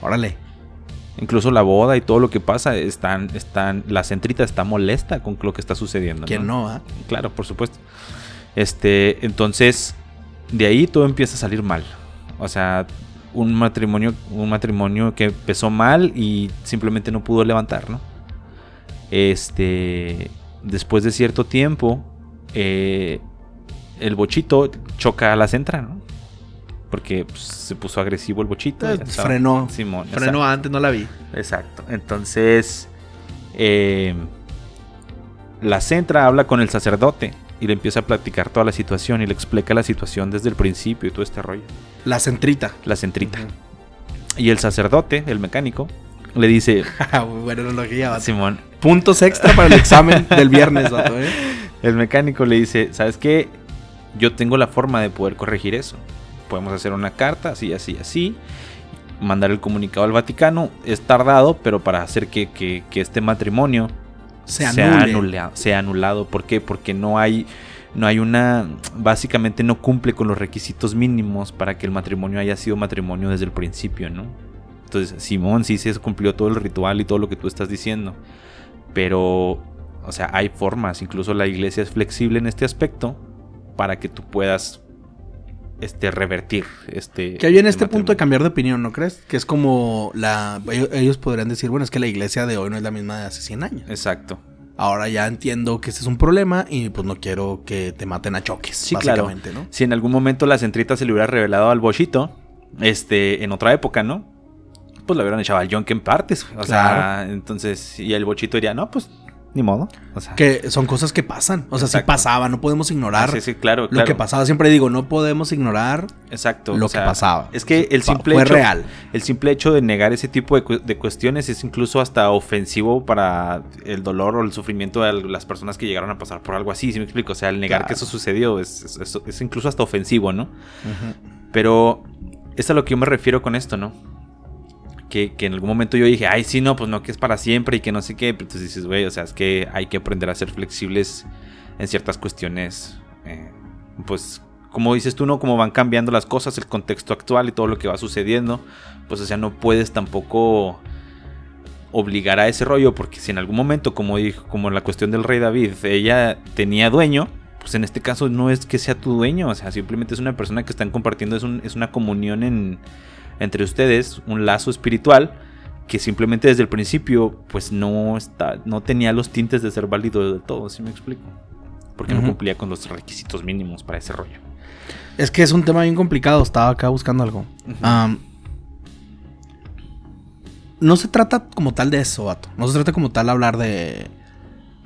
Órale. Incluso la boda y todo lo que pasa, están, están, la centrita está molesta con lo que está sucediendo. Que no, ¿ah? Claro, por supuesto. Este, entonces, de ahí todo empieza a salir mal. O sea, un matrimonio, un matrimonio que empezó mal y simplemente no pudo levantar, ¿no? Este, después de cierto tiempo, eh, el bochito choca a la centra, ¿no? Porque pues, se puso agresivo el bochito. Eh, frenó. Simón. Frenó antes, no la vi. Exacto. Entonces, eh, la centra habla con el sacerdote y le empieza a platicar toda la situación y le explica la situación desde el principio y todo este rollo. La centrita. La centrita. Y el sacerdote, el mecánico, le dice... Buena analogía, Simón. Puntos extra para el examen del viernes, vato, ¿eh? El mecánico le dice, ¿sabes qué? Yo tengo la forma de poder corregir eso. Podemos hacer una carta, así, así, así. Mandar el comunicado al Vaticano. Es tardado, pero para hacer que, que, que este matrimonio se, anulado, se anulado. ¿Por qué? Porque no hay, no hay una, básicamente no cumple con los requisitos mínimos para que el matrimonio haya sido matrimonio desde el principio, ¿no? Entonces, Simón sí se cumplió todo el ritual y todo lo que tú estás diciendo, pero, o sea, hay formas, incluso la iglesia es flexible en este aspecto para que tú puedas este, revertir este... Que hay en este punto de cambiar de opinión, ¿no crees? Que es como la... Ellos podrían decir, bueno, es que la iglesia de hoy no es la misma de hace 100 años. Exacto. Ahora ya entiendo que este es un problema y pues no quiero que te maten a choques, sí, básicamente, ¿no? Si en algún momento la centrita se le hubiera revelado al bochito, este, en otra época, ¿no? Pues le hubieran echado al Yonk en partes. O sea, entonces, y el bochito diría, no, pues ni modo. O sea, que son cosas que pasan. O sea, sí pasaba, no podemos ignorar. sí, sí, claro, Lo que pasaba, siempre digo, no podemos ignorar exacto, lo que pasaba. Es que el simple Fue hecho, real. El simple hecho de negar ese tipo de, cuestiones es incluso hasta ofensivo para el dolor o el sufrimiento de las personas que llegaron a pasar por algo así. Si me explico? O sea, el negar que eso sucedió es, es, incluso hasta ofensivo, ¿no? Pero es a lo que yo me refiero con esto, ¿no? Que, en algún momento yo dije, ay, sí, no, pues no, que es para siempre y que no sé qué. Pero entonces dices, güey, o sea, es que hay que aprender a ser flexibles en ciertas cuestiones. Eh, pues, como dices tú, ¿no? Como van cambiando las cosas, el contexto actual y todo lo que va sucediendo. Pues, o sea, no puedes tampoco obligar a ese rollo, porque si en algún momento, como dijo, como en la cuestión del rey David, ella tenía dueño, pues en este caso no es que sea tu dueño, o sea, simplemente es una persona que están compartiendo, es, es una comunión en entre ustedes un lazo espiritual que simplemente desde el principio pues no está no tenía los tintes de ser válido del todo, ¿sí me explico? Porque no cumplía con los requisitos mínimos para ese rollo. Es que es un tema bien complicado. Estaba acá buscando algo. No se trata como tal de eso, vato. No se trata como tal hablar de,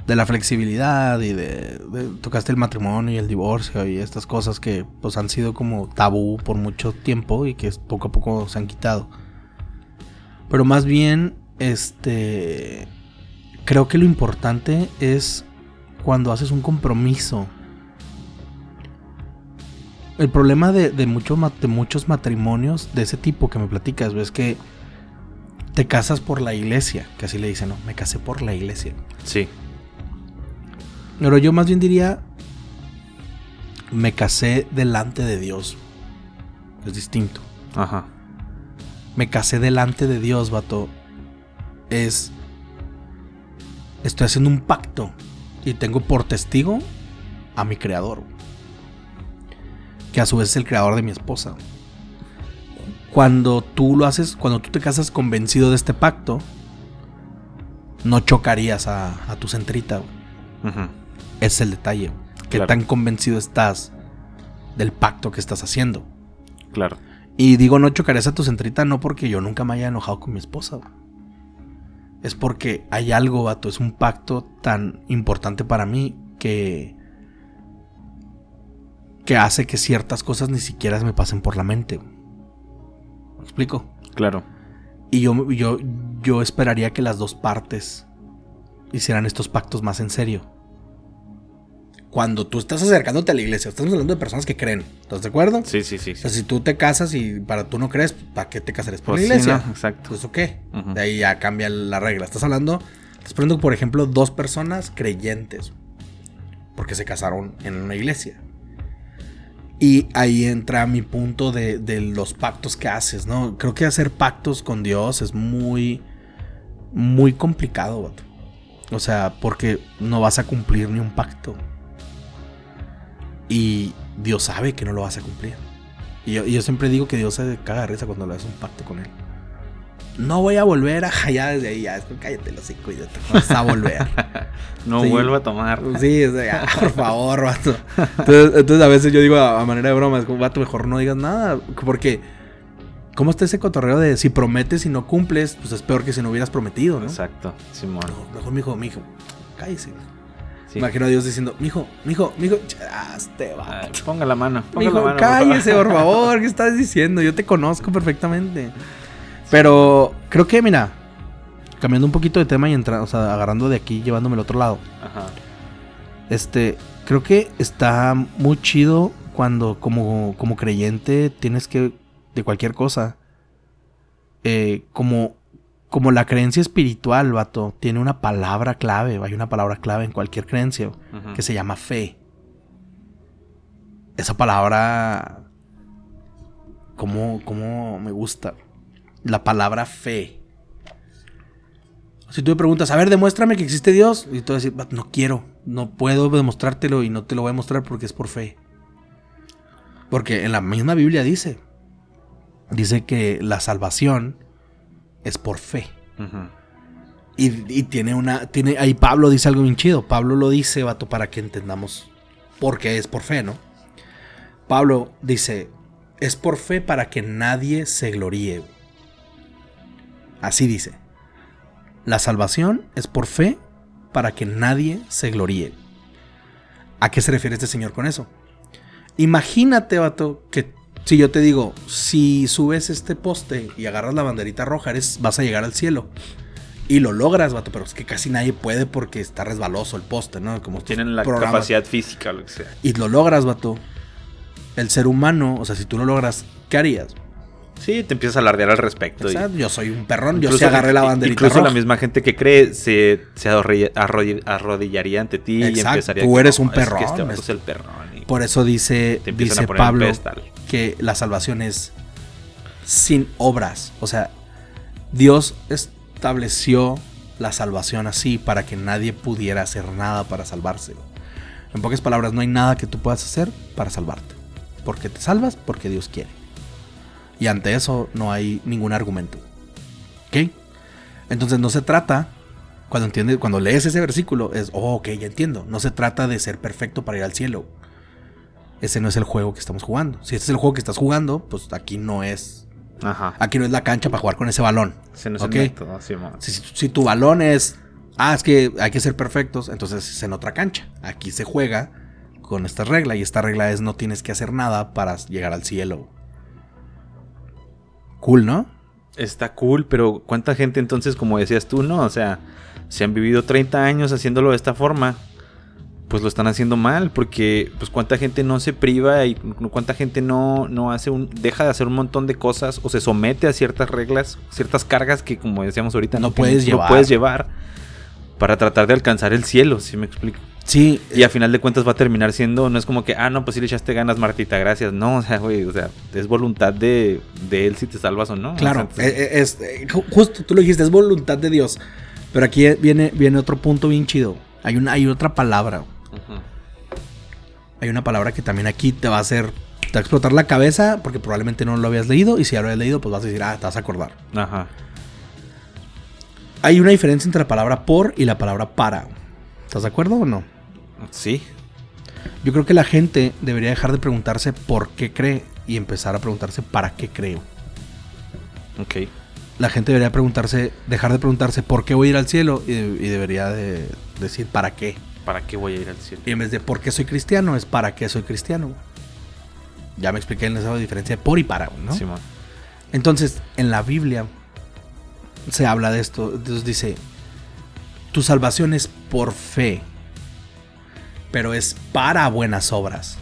de la flexibilidad y de, Tocaste el matrimonio y el divorcio y estas cosas que pues han sido como tabú por mucho tiempo y que poco a poco se han quitado. Pero más bien, este... Creo que lo importante es cuando haces un compromiso. El problema de, de, de muchos matrimonios de ese tipo que me platicas, ves que te casas por la iglesia, que así le dicen, no, me casé por la iglesia. Sí, Pero yo más bien diría, me casé delante de Dios. Es distinto. ajá. Me casé delante de Dios, vato. Es, estoy haciendo un pacto y tengo por testigo a mi creador. Que a su vez es el creador de mi esposa. Cuando tú lo haces, cuando tú te casas convencido de este pacto, no chocarías a, a tu centrita. Ujú. Es el detalle. Que Claro. tan convencido estás del pacto que estás haciendo. Claro. Y digo, no chocarías a tu centrita no porque yo nunca me haya enojado con mi esposa. güey. Es porque hay algo, vato. Es un pacto tan importante para mí que. que hace que ciertas cosas ni siquiera me pasen por la mente. ¿Me explico? Claro. Y yo, yo, yo esperaría que las dos partes hicieran estos pactos más en serio. Cuando tú estás acercándote a la iglesia, estamos hablando de personas que creen. ¿Estás de acuerdo? Sí, sí, sí. O sí. sea, si tú te casas y para tú no crees, ¿para qué te casarías por Pues la sí, iglesia? ¿no? Exacto. Pues, ¿o qué? De ahí ya cambia la regla. Estás hablando, estás poniendo, por ejemplo, dos personas creyentes. Porque se casaron en una iglesia. Y ahí entra mi punto de, de los pactos que haces, ¿no? Creo que hacer pactos con Dios es muy, muy complicado, vato. O sea, porque no vas a cumplir ni un pacto. Y Dios sabe que no lo vas a cumplir. Y yo, y yo siempre digo que Dios se caga de risa cuando le haces un pacto con él. No voy a volver a ya desde ahí, ya, cállate los cinco. No vas a volver. No Sí. vuelvo a tomar. Sí, o sea, ya, por favor, vato. Entonces, entonces a veces yo digo a, manera de broma, es como, vato, mejor no digas nada. Porque, ¿cómo está ese cotorreo de si prometes y no cumples? Pues es peor que si no hubieras prometido, ¿no? Exacto, Simón. No, mejor, mijo, mijo, cállese. Sí. Imagino a Dios diciendo, mijo, mijo, mijo, Ah, vato. ponga la mano. Ponga Mijo, la mano. cállese, por favor. ¿Qué estás diciendo? Yo te conozco perfectamente. Pero creo que, mira, cambiando un poquito de tema y entrando, o sea, agarrando de aquí, llevándome al otro lado. Ajá. Este, creo que está muy chido cuando como, como creyente tienes que, de cualquier cosa, eh, como, como la creencia espiritual, vato, tiene una palabra clave, hay una palabra clave en cualquier creencia que se llama fe. Esa palabra, como, como me gusta, la palabra fe. Si tú me preguntas, a ver, demuéstrame que existe Dios, y tú vas a decir, "Va, no quiero, no puedo demostrártelo y no te lo voy a mostrar porque es por fe. Porque en la misma Biblia dice, dice que la salvación es por fe. Y tiene una. Tiene, ahí Pablo dice algo bien chido. Pablo lo dice, vato, para que entendamos por qué es por fe, ¿no? Pablo dice: Es por fe para que nadie se gloríe. Así dice. La salvación es por fe para que nadie se gloríe. ¿A qué se refiere este señor con eso? Imagínate, vato, que si yo te digo, si subes este poste y agarras la banderita roja, eres, vas a llegar al cielo. Y lo logras, vato, pero es que casi nadie puede porque está resbaloso el poste, ¿no? Como Tienen la programas. capacidad física, lo que sea. Y lo logras, vato. El ser humano, o sea, si tú lo logras, ¿qué harías? Sí, te empiezas a alardear al respecto. O y- yo soy un perrón, yo Incluso- sí agarré la banderita Incluso roja. la misma gente que cree se, se arrodilla- arrodi- arrodillaría ante ti y Exacto, empezaría tú que eres no, un es que perrón, este vato es el perrón. Por eso dice, dice Pablo que la salvación es sin obras. O sea, Dios estableció la salvación así para que nadie pudiera hacer nada para salvarse. En pocas palabras, no hay nada que tú puedas hacer para salvarte. Porque te salvas porque Dios quiere. Y ante eso no hay ningún argumento. ¿Ok? Entonces no se trata, cuando entiendes, cuando lees ese versículo, es, oh, ok, ya entiendo. No se trata de ser perfecto para ir al cielo. Ese no es el juego que estamos jugando. Si este es el juego que estás jugando, pues aquí no es. Ajá. Aquí no es la cancha para jugar con ese balón. Ese no es ¿ok? el método, Simón. Si, si- si tu balón es, ah, es que hay que ser perfectos, entonces es en otra cancha. Aquí se juega con esta regla y esta regla es no tienes que hacer nada para llegar al cielo. Cool, ¿no? Está cool, pero ¿cuánta gente entonces, como decías tú, no? O sea, si han vivido 30 años haciéndolo de esta forma, pues lo están haciendo mal, porque pues cuánta gente no se priva y cuánta gente no, no hace un, deja de hacer un montón de cosas o se somete a ciertas reglas, ciertas cargas que como decíamos ahorita No puedes no llevar. puedes llevar para tratar de alcanzar el cielo, si me explico. Sí. Y a final de cuentas va a terminar siendo, no es como que, ah, no, pues sí le echaste ganas, Martita, gracias. No, o sea, güey, o sea, es voluntad de, de él si te salvas o no. Claro, O sea, eh, eh, es, eh, ju- justo tú lo dijiste, es voluntad de Dios. Pero aquí viene, viene otro punto bien chido. Hay, una, hay otra palabra. Hay una palabra que también aquí te va a hacer. Te va a explotar la cabeza porque probablemente no lo habías leído. Y si ya lo habías leído, pues vas a decir, ah, te vas a acordar. Ajá. Hay una diferencia entre la palabra por y la palabra para. ¿Estás de acuerdo o no? Sí. Yo creo que la gente debería dejar de preguntarse por qué cree y empezar a preguntarse para qué creo. Ok. La gente debería preguntarse, dejar de preguntarse por qué voy a ir al cielo y, y debería de decir para qué. ¿Para qué voy a ir al cielo? Y en vez de por qué soy cristiano, es para qué soy cristiano. Ya me expliqué en esa diferencia de por y para, ¿no? Simón. Entonces, en la Biblia se habla de esto. Dios dice, tu salvación es por fe, pero es para buenas obras.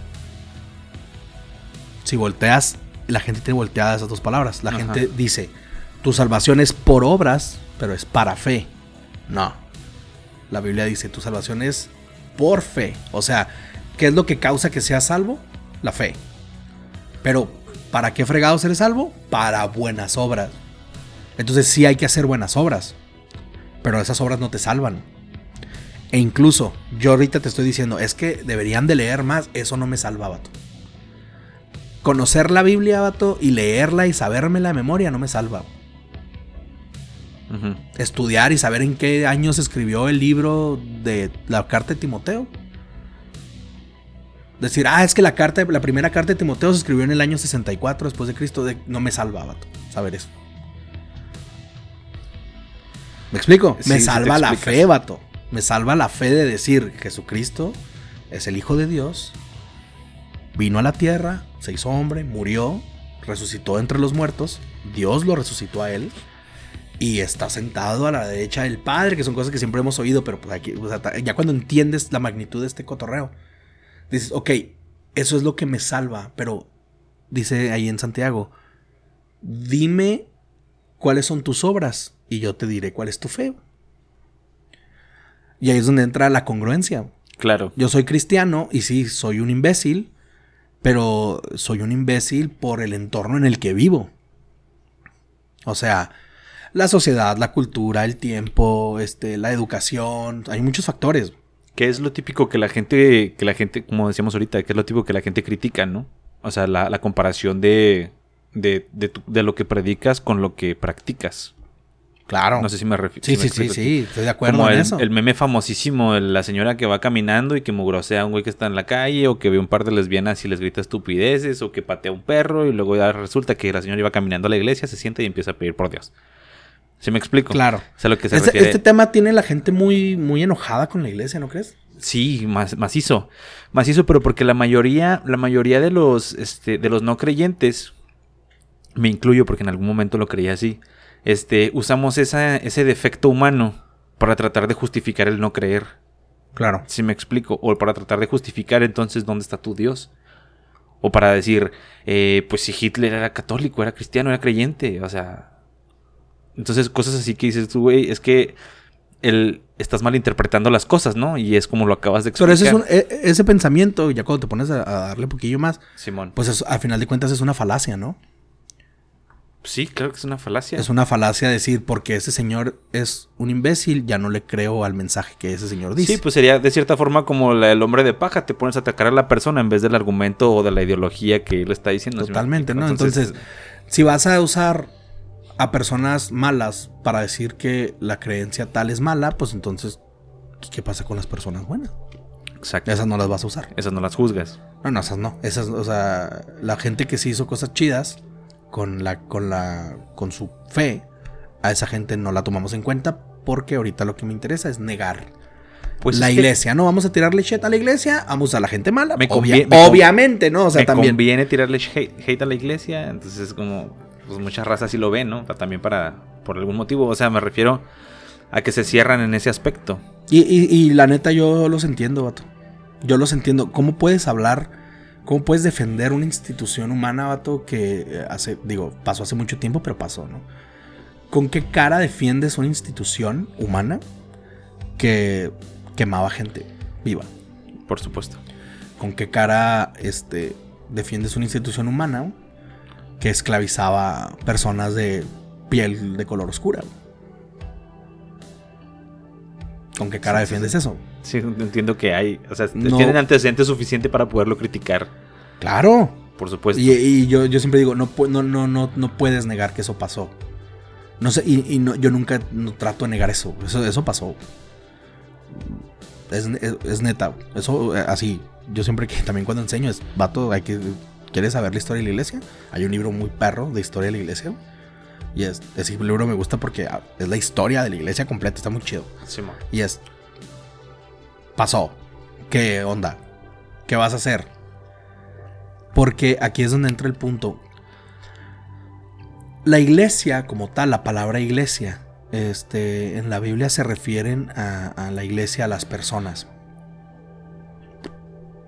Si volteas, la gente tiene volteadas esas dos palabras. La Ajá. gente dice, tu salvación es por obras, pero es para fe. No. La Biblia dice, tu salvación es por fe. O sea, ¿qué es lo que causa que seas salvo? La fe. Pero, ¿para qué fregados eres salvo? Para buenas obras. Entonces sí hay que hacer buenas obras. Pero esas obras no te salvan. E incluso, yo ahorita te estoy diciendo, es que deberían de leer más. Eso no me salva, vato. Conocer la Biblia, vato, y leerla y sabérmela de memoria no me salva. Estudiar y saber en qué año se escribió el libro de la carta de Timoteo. Decir, ah, es que la carta, la primera carta de Timoteo se escribió en el año 64 después de Cristo. de- no me salva, vato, saber eso. ¿Me explico? Sí, me salva la fe, vato. Me salva la fe de decir, Jesucristo es el Hijo de Dios. Vino a la tierra, se hizo hombre, murió, resucitó entre los muertos. Dios lo resucitó a él y está sentado a la derecha del Padre, que son cosas que siempre hemos oído, pero pues aquí, o sea, ta- ya cuando entiendes la magnitud de este cotorreo, dices, ok, eso es lo que me salva, pero dice ahí en Santiago, dime cuáles son tus obras y yo te diré cuál es tu fe. Y ahí es donde entra la congruencia. Claro. Yo soy cristiano y sí, soy un imbécil, pero soy un imbécil por el entorno en el que vivo. O sea, la sociedad, la cultura, el tiempo, este, la educación, hay muchos factores. Que es lo típico que la gente, que la gente, como decíamos ahorita, que es lo típico que la gente critica, ¿no? O sea, la, la comparación de, de, de, tu- de lo que predicas con lo que practicas. Claro. No sé si me refiero. sí, sí, sí, sí, estoy de acuerdo Como en el, eso. el meme famosísimo de la señora que va caminando y que mugrosea a un güey que está en la calle, o que ve un par de lesbianas y les grita estupideces, o que patea a un perro, y luego ya resulta que la señora iba caminando a la iglesia, se sienta y empieza a pedir por Dios. ¿Sí me explico? Claro. O sea, lo que se Este, refiere. este tema tiene la gente muy, muy enojada con la iglesia, ¿no crees? Sí, más, macizo. Macizo, pero porque la mayoría, la mayoría de los, este, de los no creyentes, me incluyo porque en algún momento lo creía así, este, usamos esa, ese defecto humano para tratar de justificar el no creer. Claro. Si me explico. O para tratar de justificar entonces dónde está tu Dios. O para decir, eh, pues si Hitler era católico, era cristiano, era creyente. O sea. Entonces, cosas así que dices tú, güey, es que el, estás malinterpretando las cosas, ¿no? Y es como lo acabas de Pero explicar. ese, es un- e- ese pensamiento, ya cuando te pones a, a darle un poquillo más, Simón. pues es- al final de cuentas es una falacia, ¿no? Sí, claro que es una falacia. Es una falacia decir, porque ese señor es un imbécil, ya no le creo al mensaje que ese señor dice. Sí, pues sería de cierta forma como la- el hombre de paja, te pones a atacar a la persona en vez del argumento o de la ideología que él está diciendo. ¿sí me Totalmente? ¿no? Entonces, si vas a usar a personas malas para decir que la creencia tal es mala, pues entonces, ¿qué pasa con las personas buenas? Exacto. Esas no las vas a usar. Esas no las juzgas. No, no, esas no. Esas, o sea, la gente que sí hizo cosas chidas con la, con la, con su fe, a esa gente no la tomamos en cuenta porque ahorita lo que me interesa es negar Pues la iglesia. No vamos a tirarle shit a la iglesia, vamos a la gente mala. Me Obvia- obviamente, ¿no? O sea, me también. conviene tirarle hate, hate a la iglesia, entonces es como, pues muchas razas sí lo ven, ¿no? También para, por algún motivo, o sea, me refiero a que se cierran en ese aspecto. Y, y- y la neta, yo los entiendo, vato. Yo los entiendo. ¿Cómo puedes hablar? ¿Cómo puedes defender una institución humana, vato, que eh, hace, digo, pasó hace mucho tiempo, pero pasó, ¿no? ¿Con qué cara defiendes una institución humana que quemaba gente viva? Por supuesto. ¿Con qué cara este, defiendes una institución humana que esclavizaba personas de piel de color oscura? ¿Con qué cara Sí, defiendes sí. eso? Sí, entiendo que hay, o sea, No. tienen antecedentes suficiente para poderlo criticar, Claro. por supuesto. Y, y yo, yo siempre digo, no, no, no, no, no puedes negar que eso pasó. No sé, y, y no, yo nunca no trato de negar eso. Eso, eso pasó. Es, es- es neta. Eso eh, así. Yo siempre que también cuando enseño es, vato, hay que. ¿Quieres saber la historia de la iglesia? Hay un libro muy perro de historia de la iglesia. Y es, ese libro me gusta porque ah, es la historia de la iglesia completa. Está muy chido. Y es. Pasó. ¿Qué onda? ¿Qué vas a hacer? Porque aquí es donde entra el punto. La iglesia, como tal, la palabra iglesia, este, en la Biblia se refieren a, a la iglesia, a las personas.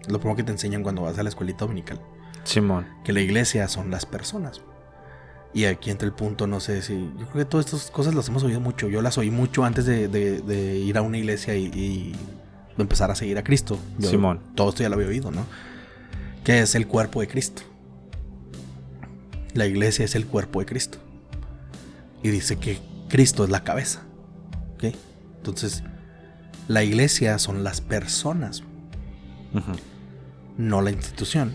Lo primero que te enseñan cuando vas a la escuelita dominical. Simón. Que la iglesia son las personas. Y aquí entra el punto, no sé si. Yo creo que todas estas cosas las hemos oído mucho. Yo las oí mucho antes de, de- de ir a una iglesia y, y empezar a seguir a Cristo. Yo Simón. Todo esto ya lo había oído, ¿no? Que es el cuerpo de Cristo. La iglesia es el cuerpo de Cristo. Y dice que Cristo es la cabeza. ¿Ok? Entonces, la iglesia son las personas, no la institución.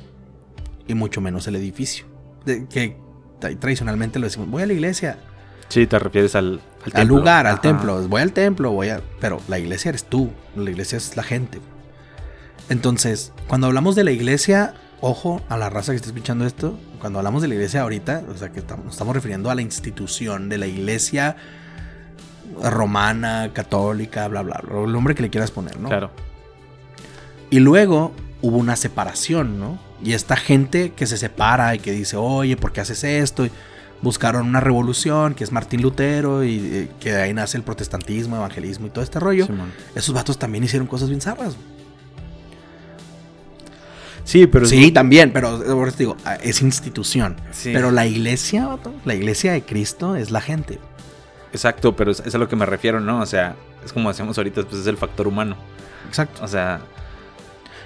Y mucho menos el edificio. De- que tra- tradicionalmente lo decimos, voy a la iglesia, Sí, te refieres al, al lugar, al Ajá. templo. Voy al templo, voy a. Pero la iglesia eres tú. La iglesia es la gente. Entonces, cuando hablamos de la iglesia, ojo a la raza que está escuchando esto. Cuando hablamos de la iglesia ahorita, o sea que estamos, nos estamos refiriendo a la institución de la iglesia romana, católica, bla, bla, bla. El nombre que le quieras poner, ¿no? Claro. Y luego hubo una separación, ¿no? Y esta gente que se separa y que dice, oye, ¿por qué haces esto? Y buscaron una revolución, que es Martín Lutero, y eh, que de ahí nace el protestantismo, evangelismo y todo este rollo. Esos vatos también hicieron cosas bien zarras. Sí, pero sí, también, pero ahora te digo, ah, es institución. Sí. Pero la iglesia, vato, la iglesia de Cristo es la gente. Exacto, pero es, es a lo que me refiero, ¿no? O sea, es como decíamos ahorita, pues es el factor humano. Exacto. O sea,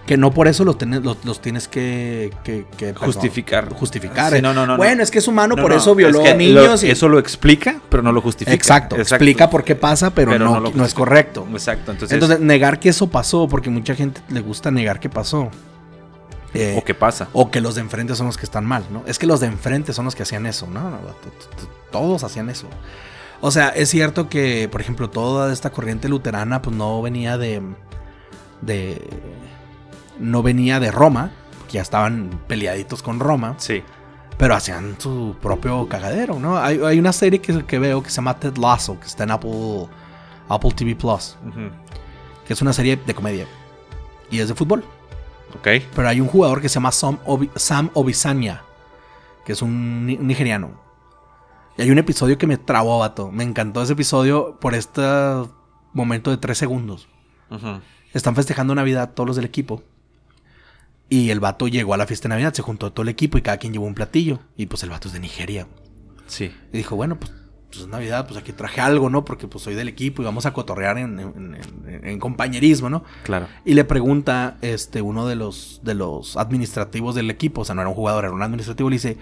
Que no por eso los, tienes- los, los tienes que, que- que, perdón, justificar. Justificar. Sí, no, no, no, bueno, no. es que es humano, No, por eso violó es que niños. lo- y- Eso lo explica, pero no lo justifica. Exacto, explica por qué pasa, pero, Pero no, no lo es correcto. Exacto, entonces. Entonces, negar que eso pasó, porque mucha gente le gusta negar que pasó. Eh, ¿O qué pasa? o que los de enfrente son los que están mal, ¿no? Es que los de enfrente son los que hacían eso, ¿no? todos hacían eso. O sea, es cierto que, por ejemplo, toda esta corriente luterana, pues no venía de. de. No venía de Roma, que ya estaban peleaditos con Roma, Sí. pero hacían su propio cagadero, ¿no? Hay, hay una serie que, que veo que se llama Ted Lasso, que está en Apple, Apple TV Plus, que es una serie de comedia. Y es de fútbol. Ok. Pero hay un jugador que se llama Sam, Obi- Sam Obisanya, que es un ni- nigeriano. Y hay un episodio que me trabó, vato. Me encantó ese episodio por este momento de tres segundos. Están festejando Navidad todos los del equipo. Y el vato llegó a la fiesta de Navidad, se juntó todo el equipo y cada quien llevó un platillo. Y pues el vato es de Nigeria. Sí. Y dijo, bueno, pues, pues es Navidad, pues aquí traje algo, ¿no? Porque pues soy del equipo y vamos a cotorrear en, en- en- en compañerismo, ¿no? Claro. Y le pregunta este, uno de los, de los administrativos del equipo, o sea, no era un jugador, era un administrativo, le dice,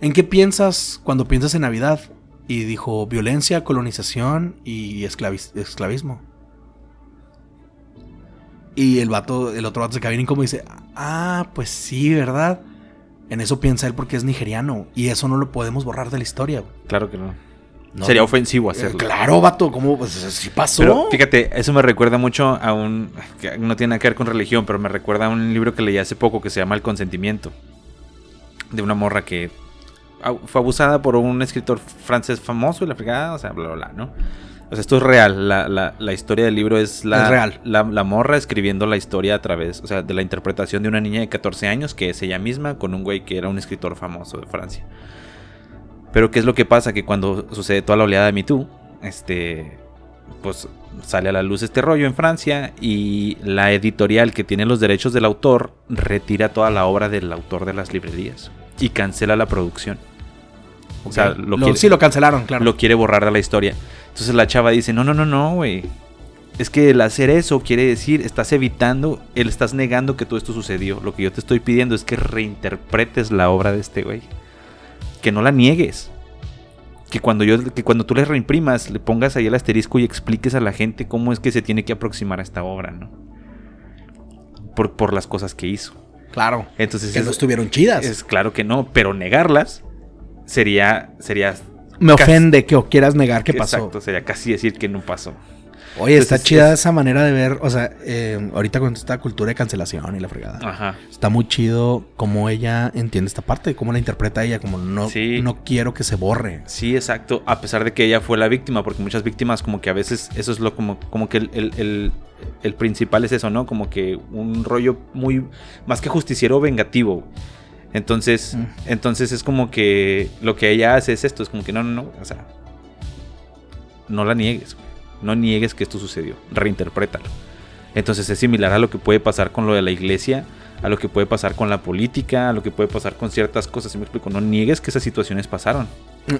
¿en qué piensas cuando piensas en Navidad? Y dijo, violencia, colonización y esclavis- esclavismo. Y el vato, el otro vato se queda bien incómodo y dice, ah, pues sí, ¿verdad? En eso piensa él porque es nigeriano y eso no lo podemos borrar de la historia. güey. Claro que no. No. Sería ofensivo Eh, hacerlo. claro, vato, ¿cómo? Pues sí pasó. Pero fíjate, eso me recuerda mucho a un. que no tiene nada que ver con religión, pero me recuerda a un libro que leí hace poco que se llama El consentimiento. De una morra que fue abusada por un escritor francés famoso y la fregada, o sea, bla, bla, bla, ¿no? O sea, esto es real. La, la- la historia del libro es la, Es real. La, la morra escribiendo la historia a través, o sea, de la interpretación de una niña de 14 años que es ella misma con un güey que era un escritor famoso de Francia. Pero ¿qué es lo que pasa? Que cuando sucede toda la oleada de Me Too, este, pues sale a la luz este rollo en Francia y la editorial que tiene los derechos del autor retira toda la obra del autor de las librerías y cancela la producción. O sea, lo Lo- quiere, sí, lo cancelaron, claro. lo quiere borrar de la historia. Entonces la chava dice, no, no, no, no, güey. Es que el hacer eso quiere decir, estás evitando, él estás negando que todo esto sucedió. Lo que yo te estoy pidiendo es que reinterpretes la obra de este güey. Que no la niegues. Que cuando, yo, que cuando tú le reimprimas, le pongas ahí el asterisco y expliques a la gente cómo es que se tiene que aproximar a esta obra, ¿no? Por, por las cosas que hizo. Claro. Entonces, Que es, no estuvieron chidas. es claro que no, pero negarlas sería, sería Me ofende que o quieras negar que pasó. Exacto, sería casi decir que no pasó. Oye, está chida es- esa manera de ver, o sea, eh, ahorita con esta cultura de cancelación y la fregada. Ajá. Está muy chido cómo ella entiende esta parte, cómo la interpreta ella, como no, Sí. no quiero que se borre. Sí, exacto. A pesar de que ella fue la víctima, porque muchas víctimas como que a veces eso es lo como, como que el, el- el- el principal es eso, ¿no? Como que un rollo muy, más que justiciero, vengativo. Entonces, Mm. entonces es como que lo que ella hace es esto, es como que no, no, no, o sea, no la niegues, güey. no niegues que esto sucedió, reinterprétalo. Entonces es similar a lo que puede pasar con lo de la iglesia, a lo que puede pasar con la política, a lo que puede pasar con ciertas cosas, ¿sí me explico? No niegues que esas situaciones pasaron.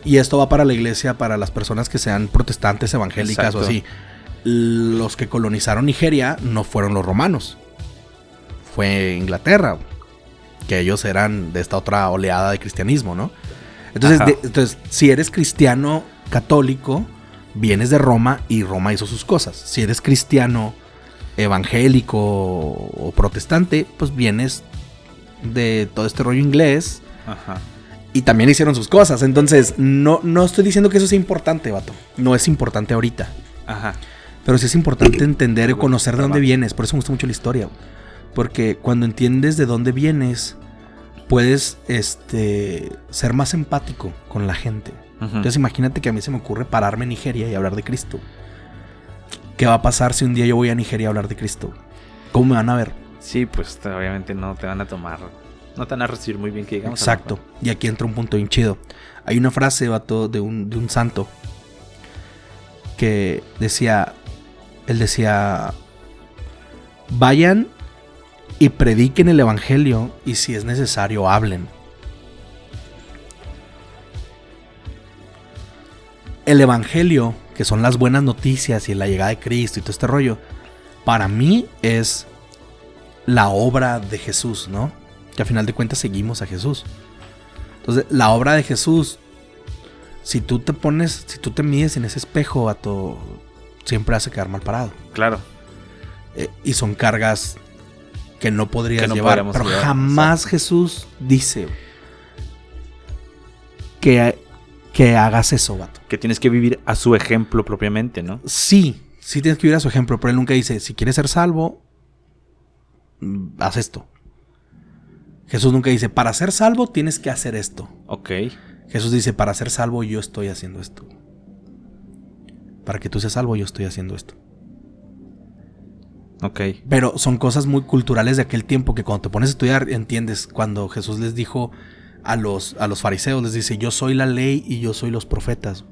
Y esto va para la iglesia, para las personas que sean protestantes, evangélicas o así. Los que colonizaron Nigeria no fueron los romanos. Fue Inglaterra. Que ellos eran de esta otra oleada de cristianismo, ¿no? Entonces, de- entonces si eres cristiano católico, vienes de Roma y Roma hizo sus cosas. Si eres cristiano evangélico o protestante, pues vienes de todo este rollo inglés Ajá. y también hicieron sus cosas. Entonces, no, no estoy diciendo que eso sea importante, vato. No es importante ahorita. Ajá. Pero sí es importante entender y conocer de dónde vienes. Por eso me gusta mucho la historia. Porque cuando entiendes de dónde vienes, puedes este, ser más empático con la gente. Entonces imagínate que a mí se me ocurre pararme en Nigeria y hablar de Cristo. ¿Qué va a pasar si un día yo voy a Nigeria a hablar de Cristo? ¿Cómo me van a ver? Sí, pues te- obviamente no te van a tomar. No te van a recibir muy bien que digamos. Exacto. Y aquí entra un punto bien chido. Hay una frase, vato, de un, de un santo que decía, él decía, vayan y prediquen el Evangelio y si es necesario hablen. El Evangelio, que son las buenas noticias y la llegada de Cristo y todo este rollo, para mí es la obra de Jesús, ¿no? Que a final de cuentas seguimos a Jesús. Entonces, la obra de Jesús, si tú te pones, si tú te mides en ese espejo, a todo, siempre hace quedar mal parado. Claro. Eh, y son cargas que no podrías Que no llevar. Pero llevar, jamás exacto. Jesús dice que, que hagas eso, vato. Que tienes que vivir a su ejemplo propiamente, ¿no? Sí, sí tienes que ir a su ejemplo, pero él nunca dice, si quieres ser salvo, haz esto. Jesús nunca dice, para ser salvo tienes que hacer esto. Ok. Jesús dice, para ser salvo yo estoy haciendo esto. Para que tú seas salvo yo estoy haciendo esto. Ok. Pero son cosas muy culturales de aquel tiempo que cuando te pones a estudiar entiendes cuando Jesús les dijo a los, a los fariseos, les dice, yo soy la ley y yo soy los profetas.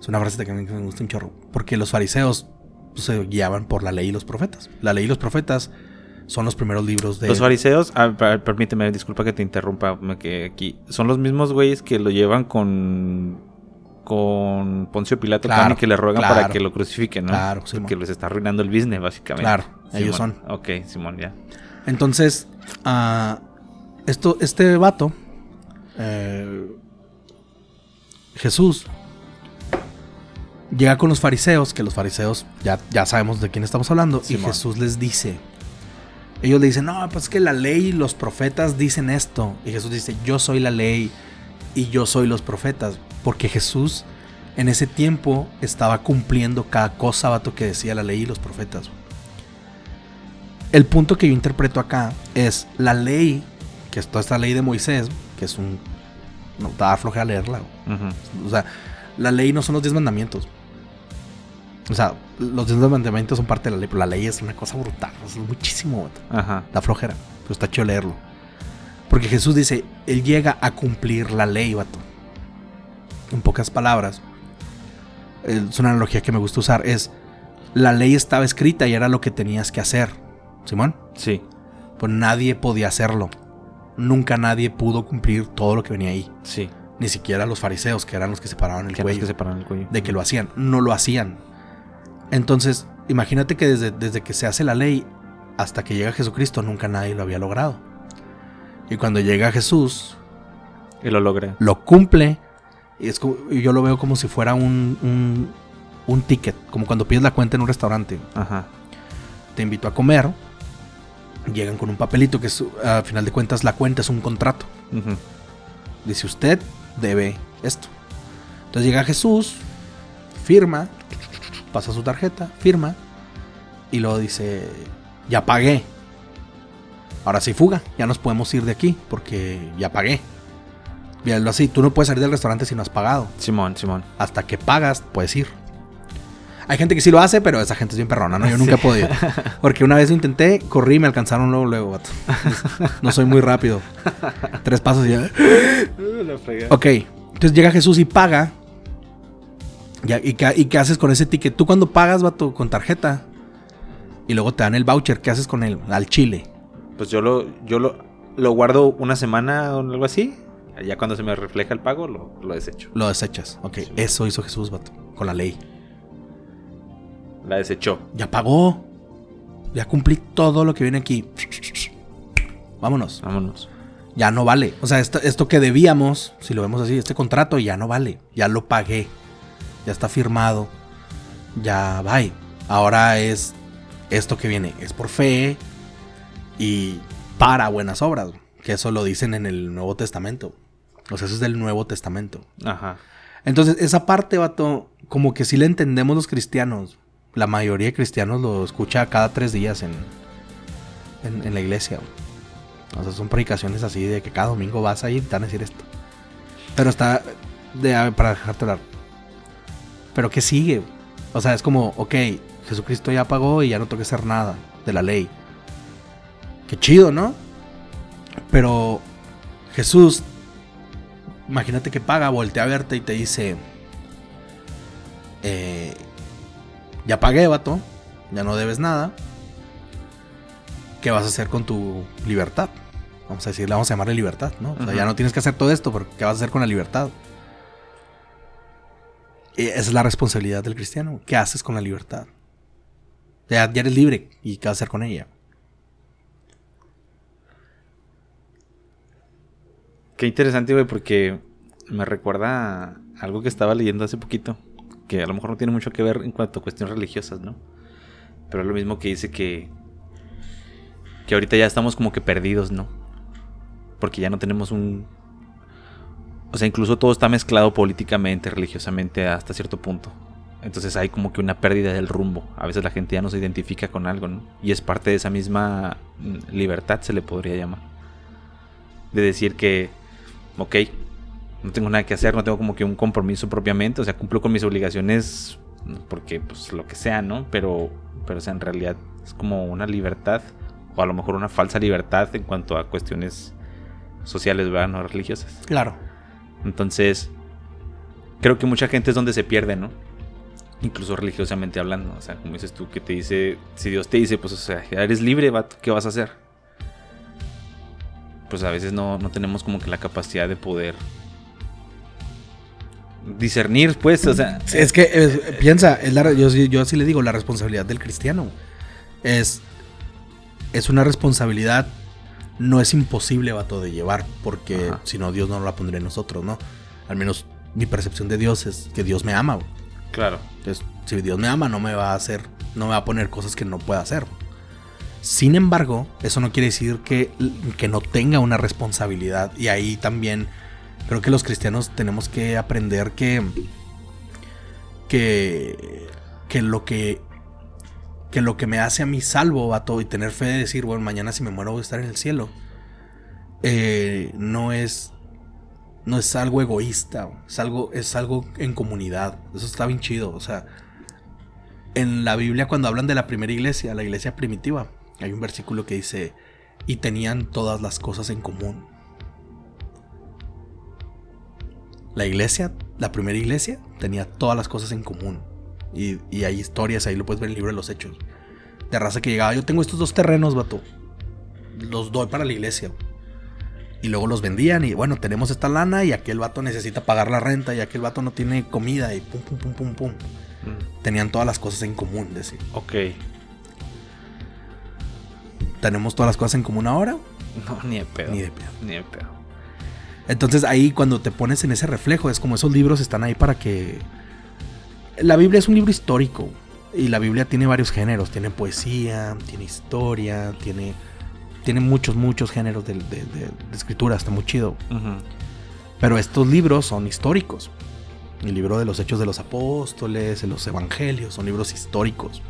Es una frase que a mí me gusta un chorro. Porque los fariseos pues, se guiaban por la ley y los profetas. La ley y los profetas son los primeros libros de... Los fariseos, ah, per- permíteme, disculpa que te interrumpa, me quedé aquí. Son los mismos güeyes que lo llevan con con Poncio Pilato Claro, que le ruegan para que lo crucifiquen, ¿no? Claro, Simón. que les está arruinando el business, básicamente. Claro, ellos son. Ok, Simón, ya. Entonces, ah, esto, este vato, eh, Jesús, llega con los fariseos, que los fariseos ya, ya sabemos de quién estamos hablando, y. Jesús les dice, ellos le dicen, no, pues es que la ley y los profetas dicen esto, y Jesús dice, yo soy la ley y yo soy los profetas, porque Jesús en ese tiempo estaba cumpliendo cada cosa, vato, que decía la ley y los profetas. El punto que yo interpreto acá es la ley, que es toda esta ley de Moisés, que es un... No, estaba flojera leerla. O sea, la ley no son los diez mandamientos. O sea, los diez mandamientos son parte de la ley, pero la ley es una cosa brutal. Es muchísimo, vato. Ajá. Da flojera, pero está chido leerlo. Porque Jesús dice, Él llega a cumplir la ley, vato. En pocas palabras, es una analogía que me gusta usar, es, la ley estaba escrita y era lo que tenías que hacer. Simón, Sí. pues nadie podía hacerlo. Nunca nadie pudo cumplir todo lo que venía ahí. Sí. Ni siquiera los fariseos, que eran los que separaban el Que no es cuello que el cuello. de que lo hacían. No lo hacían. Entonces, imagínate que desde, desde que se hace la ley hasta que llega Jesucristo, nunca nadie lo había logrado. Y cuando llega Jesús, Y lo logra. lo cumple. Y es como- yo lo veo como si fuera un, un, un ticket, como cuando pides la cuenta en un restaurante. Ajá. Te invito a comer. Llegan con un papelito que es, a final de cuentas la cuenta es un contrato. Dice usted debe esto. Entonces llega Jesús, firma, pasa su tarjeta, firma y luego dice, ya pagué. Ahora sí fuga, ya nos podemos ir de aquí porque ya pagué. Míralo así, tú no puedes salir del restaurante si no has pagado. Simón, Simón. Hasta que pagas, puedes ir. Hay gente que sí lo hace, pero esa gente es bien perrona, ¿no? Yo nunca he podido. Porque una vez lo intenté, corrí y me alcanzaron luego, luego, vato. No soy muy rápido. Tres pasos y ya. Ok, entonces llega Jesús y paga. ¿y, qué, ¿Y qué haces con ese ticket? Tú cuando pagas, vato, con tarjeta. Y luego te dan el voucher, ¿qué haces con él? Al chile. Pues yo lo, yo lo, lo guardo una semana o algo así. Ya cuando se me refleja el pago, lo, lo desecho. Lo desechas. Ok, Sí. eso hizo Jesús, vato, con la ley. La desechó. Ya pagó. Ya cumplí todo lo que viene aquí. Vámonos. Vámonos. Ya no vale. O sea, esto, esto que debíamos, si lo vemos así, este contrato ya no vale. Ya lo pagué. Ya está firmado. Ya bye. Ahora es esto que viene. Es por fe y para buenas obras. Que eso lo dicen en el Nuevo Testamento. O sea, eso es del Nuevo Testamento. Ajá. Entonces, esa parte, vato, como que sí la entendemos los cristianos. La mayoría de cristianos lo escucha cada tres días en, en, en la iglesia. O sea, son predicaciones así de que cada domingo vas a ir y te van a decir esto. Pero está de, para dejarte hablar. Pero ¿qué sigue? O sea, es como, ok, Jesucristo ya pagó y ya no tengo que hacer nada de la ley. Qué chido, ¿no? Pero Jesús imagínate que paga, voltea a verte y te dice, eh, ya pagué, vato, ya no debes nada. ¿Qué vas a hacer con tu libertad? Vamos a decirle, vamos a llamarle libertad, ¿no? O sea, ya no tienes que hacer todo esto, pero ¿qué vas a hacer con la libertad? Y esa es la responsabilidad del cristiano. ¿Qué haces con la libertad? Ya, ya eres libre. ¿Y qué vas a hacer con ella? Qué interesante, güey, porque me recuerda algo que estaba leyendo hace poquito. Que a lo mejor no tiene mucho que ver en cuanto a cuestiones religiosas, ¿no? Pero es lo mismo que dice que. Que ahorita ya estamos como que perdidos, ¿no? Porque ya no tenemos un. O sea, incluso todo está mezclado políticamente, religiosamente, hasta cierto punto. Entonces hay como que una pérdida del rumbo. A veces la gente ya no se identifica con algo, ¿no? Y es parte de esa misma mm, libertad, se le podría llamar. De decir que, ok, no tengo nada que hacer, no tengo como que un compromiso propiamente, o sea, cumplo con mis obligaciones porque, pues, lo que sea, ¿no? Pero, pero o sea, en realidad es como una libertad, o a lo mejor una falsa libertad en cuanto a cuestiones sociales, ¿verdad? No religiosas. Claro. Entonces, creo que mucha gente es donde se pierde, ¿no? Incluso religiosamente hablando. O sea, como dices tú, que te dice, si Dios te dice, pues, o sea, ya eres libre, vato, ¿qué vas a hacer? Pues a veces no, no tenemos como que la capacidad de poder discernir, pues, o sea. Es que piensa, es la- yo, yo así le digo, la responsabilidad del cristiano es, es una responsabilidad, no es imposible, vato, de llevar, porque si no, Dios no la pondría en nosotros, ¿no? Al menos mi percepción de Dios es que Dios me ama. Claro. Entonces, si Dios me ama, no me va a hacer, no me va a poner cosas que no pueda hacer. Sin embargo, eso no quiere decir que, que no tenga una responsabilidad. Y ahí también creo que los cristianos tenemos que aprender que que, que lo que que lo que me hace a mí salvo, vato, y tener fe de decir, bueno, mañana si me muero voy a estar en el cielo, eh, no es no es algo egoísta, es algo, es algo en comunidad. Eso está bien chido. O sea, en la Biblia cuando hablan de la primera iglesia, la iglesia primitiva, hay un versículo que dice, y tenían todas las cosas en común. La iglesia, la primera iglesia, tenía todas las cosas en común. Y, y hay historias, ahí lo puedes ver en el libro de los hechos. De raza que llegaba, yo tengo estos dos terrenos, vato. Los doy para la iglesia. Y luego los vendían y bueno, tenemos esta lana y aquel vato necesita pagar la renta y aquel vato no tiene comida y pum, pum, pum, pum, pum. Mm. Tenían todas las cosas en común, decir. Ok. ¿Tenemos todas las cosas en común ahora? No, ni de pedo. Ni de pedo. Ni de pedo. Entonces ahí cuando te pones en ese reflejo, es como esos libros están ahí para que... La Biblia es un libro histórico y la Biblia tiene varios géneros, tiene poesía, tiene historia, tiene, tiene muchos, muchos géneros de, de- de- de escritura, está muy chido. Pero estos libros son históricos. El libro de los Hechos de los Apóstoles, los Evangelios, son libros históricos.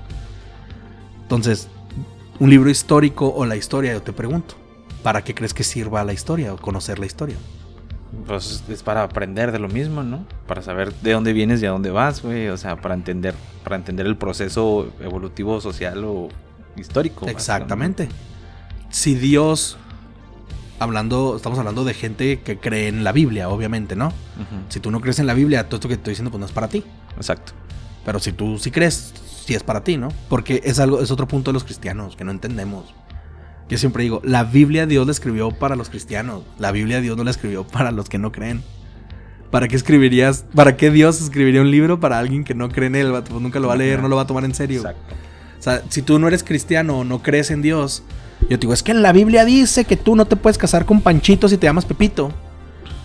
Entonces, un libro histórico o la historia, yo te pregunto, ¿para qué crees que sirva la historia o conocer la historia? Pues es para aprender de lo mismo, ¿no? Para saber de dónde vienes y a dónde vas, güey. O sea, para entender, para entender el proceso evolutivo, social o histórico. Exactamente. Si Dios, hablando, estamos hablando de gente que cree en la Biblia, obviamente, ¿no? Si tú no crees en la Biblia, todo esto que te estoy diciendo, pues no es para ti. Exacto. Pero si tú sí crees, sí es para ti, ¿no? Porque es algo, es otro punto de los cristianos que no entendemos. Yo siempre digo, la Biblia Dios la escribió para los cristianos. La Biblia Dios no la escribió para los que no creen. ¿Para qué escribirías? ¿Para qué Dios escribiría un libro para alguien que no cree en él? Pues nunca lo va a leer, no lo va a tomar en serio. Exacto. O sea, si tú no eres cristiano o no crees en Dios, yo te digo, es que en la Biblia dice que tú no te puedes casar con Panchito si te llamas Pepito.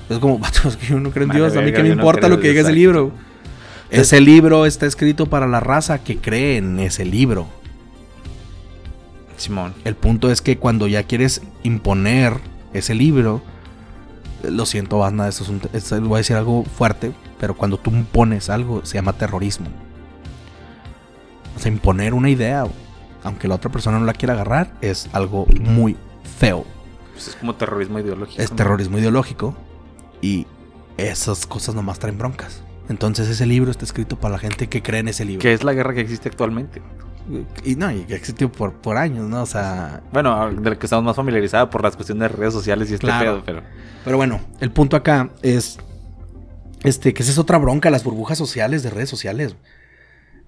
Es como, vato, es que yo no creo en Dios, a mí que me no importa lo que diga ese libro. Ese libro está escrito para la raza que cree en ese libro. Simón. El punto es que cuando ya quieres imponer ese libro, lo siento, banda, esto es un, esto- voy a decir algo fuerte, pero cuando tú impones algo se llama terrorismo. O sea, imponer una idea, aunque la otra persona no la quiera agarrar, es algo muy feo. Pues es como terrorismo ideológico. Es ¿no? terrorismo ideológico y esas cosas nomás traen broncas. Entonces ese libro está escrito para la gente que cree en ese libro. Que es la guerra que existe actualmente. Y no, y que existió por, por años, ¿no? O sea, Bueno, de lo que estamos más familiarizados por las cuestiones de redes sociales y este Claro. pedo, pero. Pero bueno, el punto acá es. Este, que esa es otra bronca, las burbujas sociales de redes sociales.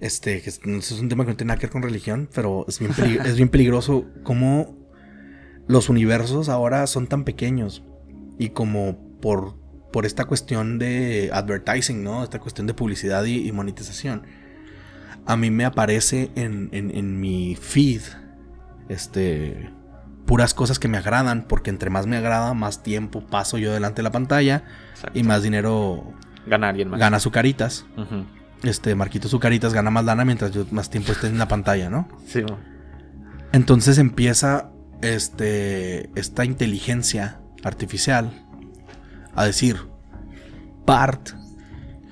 Este, que es, es un tema que no tiene nada que ver con religión, pero es bien, es bien peligroso cómo los universos ahora son tan pequeños. Y como por, por esta cuestión de advertising, ¿no? Esta cuestión de publicidad y, y monetización. A mí me aparece en, en- en mi feed. Este puras cosas que me agradan, porque entre más me agrada, más tiempo paso yo delante de la pantalla Exacto. y más dinero Gana alguien más. gana Zucaritas. Ujú. Este, Marquito Zucaritas gana más lana mientras yo más tiempo esté en la pantalla, ¿no? Sí. Entonces empieza este, esta inteligencia artificial a decir, Bart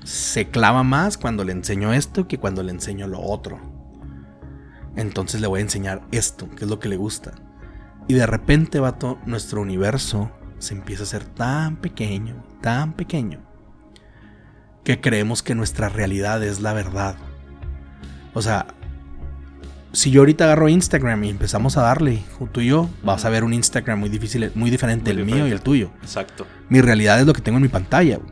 se clava más cuando le enseño esto que cuando le enseño lo otro. Entonces le voy a enseñar esto, que es lo que le gusta. Y de repente, vato, nuestro universo se empieza a hacer tan pequeño, tan pequeño, que creemos que nuestra realidad es la verdad. O sea, si yo ahorita agarro Instagram y empezamos a darle, tú y yo, vas a ver un Instagram muy difícil, muy diferente Muy el mío y el tuyo. Exacto. Mi realidad es lo que tengo en mi pantalla. güey.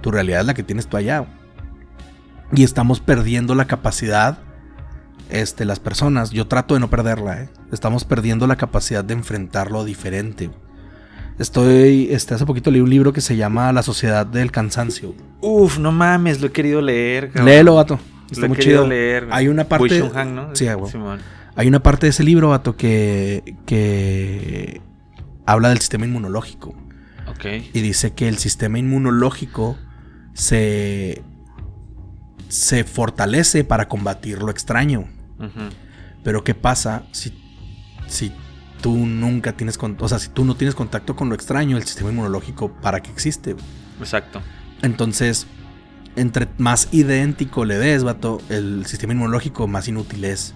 Tu realidad es la que tienes tú allá. güey. Y estamos perdiendo la capacidad, este, las personas. Yo trato de no perderla, ¿eh? Estamos perdiendo la capacidad de enfrentar lo diferente. güey. Estoy, este, hace poquito leí un libro que se llama La Sociedad del Cansancio. Uf, no mames, lo he querido leer. cabrón. Léelo, vato. Está muy chido. leer. Hay una parte-. Sí. Hay una parte de ese libro, vato, que, que habla del sistema inmunológico. Ok. y dice que el sistema inmunológico se, se fortalece para combatir lo extraño. Pero ¿qué pasa si, si tú nunca tienes o sea, si tú no tienes contacto con lo extraño, el sistema inmunológico para qué existe? Exacto. Entonces, entre más idéntico le des, vato, el sistema inmunológico más inútil es.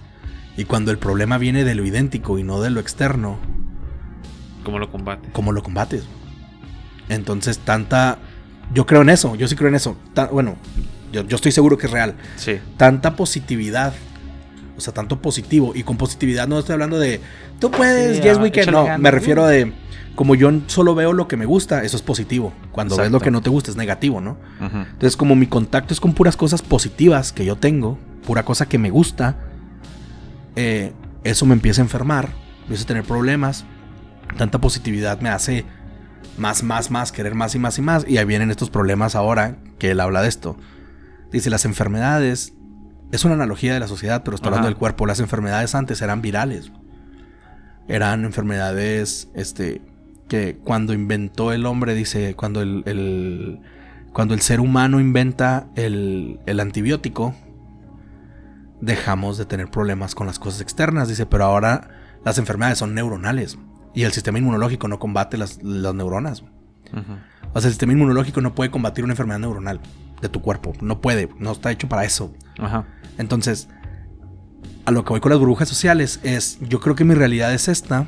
Y cuando el problema viene de lo idéntico y no de lo externo, ¿Cómo lo combate? ¿cómo lo combates? Entonces, tanta. Yo creo en eso, yo sí creo en eso. Ta- bueno, yo, yo estoy seguro que es real. Sí. Tanta positividad. O sea, tanto positivo. Y con positividad no estoy hablando de. Tú puedes, Sí, yes ah, we can. No, ganas. me refiero de. Como yo solo veo lo que me gusta, eso es positivo. Cuando ves Exacto. lo que no te gusta, es negativo, ¿no? Entonces, como mi contacto es con puras cosas positivas que yo tengo, pura cosa que me gusta, eh, eso me empieza a enfermar, empiezo a tener problemas. Tanta positividad me hace más, más, más, querer más y más y más. Y ahí vienen estos problemas ahora que él habla de esto. Dice, las enfermedades, es una analogía de la sociedad, pero estoy hablando Ajá. del cuerpo. Las enfermedades antes eran virales. Eran enfermedades, este, que cuando inventó el hombre, dice, cuando el, el- cuando el ser humano inventa el, el antibiótico, dejamos de tener problemas con las cosas externas, dice, pero ahora las enfermedades son neuronales y el sistema inmunológico no combate las, las neuronas. O sea, el sistema inmunológico no puede combatir una enfermedad neuronal de tu cuerpo, no puede, no está hecho para eso. Ajá. Entonces, a lo que voy con las burbujas sociales es, yo creo que mi realidad es esta.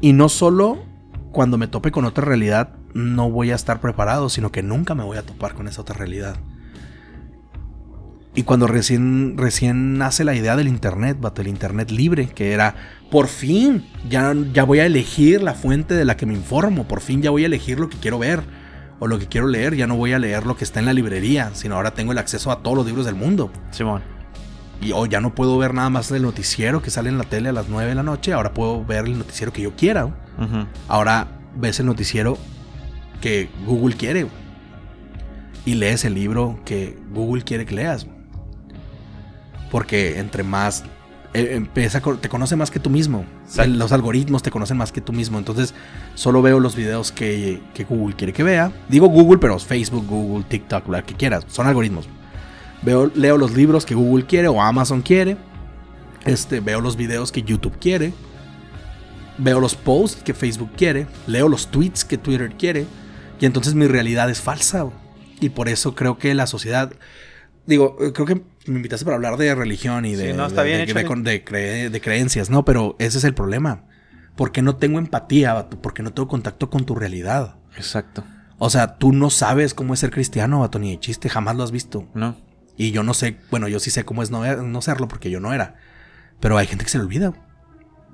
Y no solo cuando me tope con otra realidad no voy a estar preparado, sino que nunca me voy a topar con esa otra realidad. Y cuando recién, recién nace la idea del Internet, vato, el Internet libre, que era, por fin, ya, ya voy a elegir la fuente de la que me informo, por fin ya voy a elegir lo que quiero ver o lo que quiero leer, ya no voy a leer lo que está en la librería, sino ahora tengo el acceso a todos los libros del mundo. Simón. Y hoy ya no puedo ver nada más el noticiero que sale en la tele a las 9 de la noche, ahora puedo ver el noticiero que yo quiera. Ahora ves el noticiero que Google quiere. Y lees el libro que Google quiere que leas. Porque entre más empieza, co- te conoce más que tú mismo. Exacto. Los algoritmos te conocen más que tú mismo. Entonces, solo veo los videos que, que Google quiere que vea. Digo Google, pero Facebook, Google, TikTok, lo que quieras. Son algoritmos. Veo, leo los libros que Google quiere o Amazon quiere. Este, veo los videos que YouTube quiere. Veo los posts que Facebook quiere. Leo los tweets que Twitter quiere. Y entonces mi realidad es falsa. Y por eso creo que la sociedad. Digo, eh, creo que me invitaste para hablar de religión y de, Sí, no, está de- bien, de- de, échale. con- de cre- de creencias, ¿no? Pero ese es el problema. Porque no tengo empatía, vato? Porque no tengo contacto con tu realidad. Exacto. O sea, tú no sabes cómo es ser cristiano, vato, ni de chiste, jamás lo has visto. No. Y yo no sé, bueno, yo sí sé cómo es no, no serlo porque yo no era. Pero hay gente que se le olvida.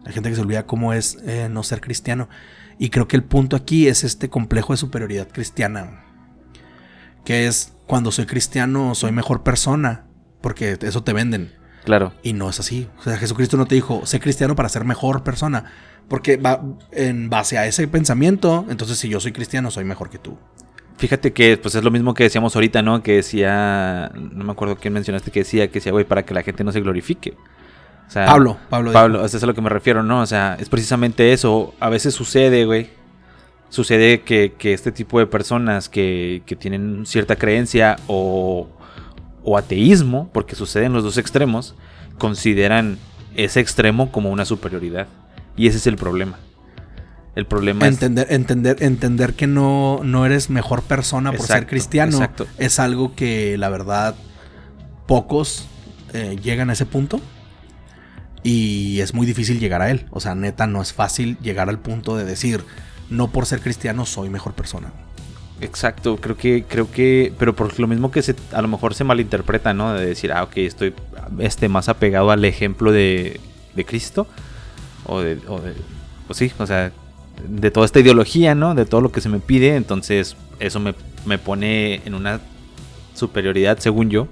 Hay gente que se olvida cómo es eh, no ser cristiano. Y creo que el punto aquí es este complejo de superioridad cristiana. Que es cuando soy cristiano soy mejor persona. Porque eso te venden. Claro. Y no es así. O sea, Jesucristo no te dijo, sé cristiano para ser mejor persona. Porque va en base a ese pensamiento, entonces si yo soy cristiano soy mejor que tú. Fíjate que pues es lo mismo que decíamos ahorita, ¿no? Que decía, no me acuerdo quién mencionaste que decía, que decía, güey, para que la gente no se glorifique. O sea, Pablo, Pablo. Pablo, eso es a lo que me refiero, ¿no? O sea, es precisamente eso. A veces sucede, güey. Sucede que, que este tipo de personas que, que tienen cierta creencia o, o ateísmo, porque sucede en los dos extremos, consideran ese extremo como una superioridad. Y ese es el problema. El problema es... entender, entender, que no, no eres mejor persona por ser cristiano exacto. es algo que la verdad pocos eh, llegan a ese punto y es muy difícil llegar a él. O sea, neta, no es fácil llegar al punto de decir, no por ser cristiano soy mejor persona. Exacto, creo que, creo que, pero por lo mismo que se, a lo mejor se malinterpreta, ¿no? De decir, ah, ok, estoy este, más apegado al ejemplo de, de Cristo, o de, o de, pues sí, o sea, de toda esta ideología, ¿no? De todo lo que se me pide, entonces eso me, me pone en una superioridad, según yo,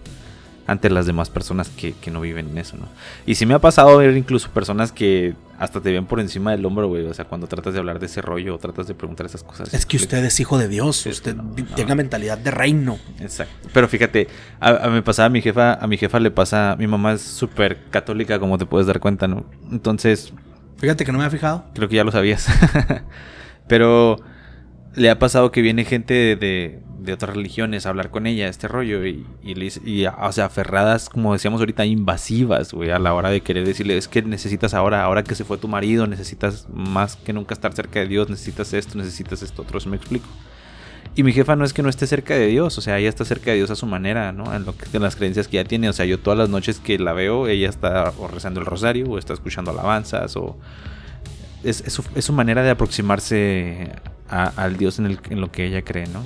ante las demás personas que, que no viven en eso, ¿no? Y sí me ha pasado ver incluso personas que hasta te ven por encima del hombro, güey, o sea, cuando tratas de hablar de ese rollo o tratas de preguntar esas cosas. Es que usted es hijo de Dios, usted no, no. tenga mentalidad de reino. Exacto. Pero fíjate, a, a me pasaba a mi jefa, a mi jefa le pasa, mi mamá es súper católica, como te puedes dar cuenta, ¿no? Entonces, Fíjate que no me ha fijado. creo que ya lo sabías. Pero le ha pasado que viene gente de, de- de otras religiones hablar con ella, este rollo, y, o sea, aferradas, como decíamos ahorita, invasivas, güey, a la hora de querer decirle, es que necesitas ahora, ahora que se fue tu marido, necesitas más que nunca estar cerca de Dios, necesitas esto, necesitas esto, otro, ¿sí me explico? Y mi jefa no es que no esté cerca de Dios, o sea, ella está cerca de Dios a su manera, ¿no? En, lo que, en las creencias que ella tiene. O sea, yo todas las noches que la veo, ella está o rezando el rosario, o está escuchando alabanzas, o... Es, es, su, manera de aproximarse al Dios en, en lo que ella cree, ¿no?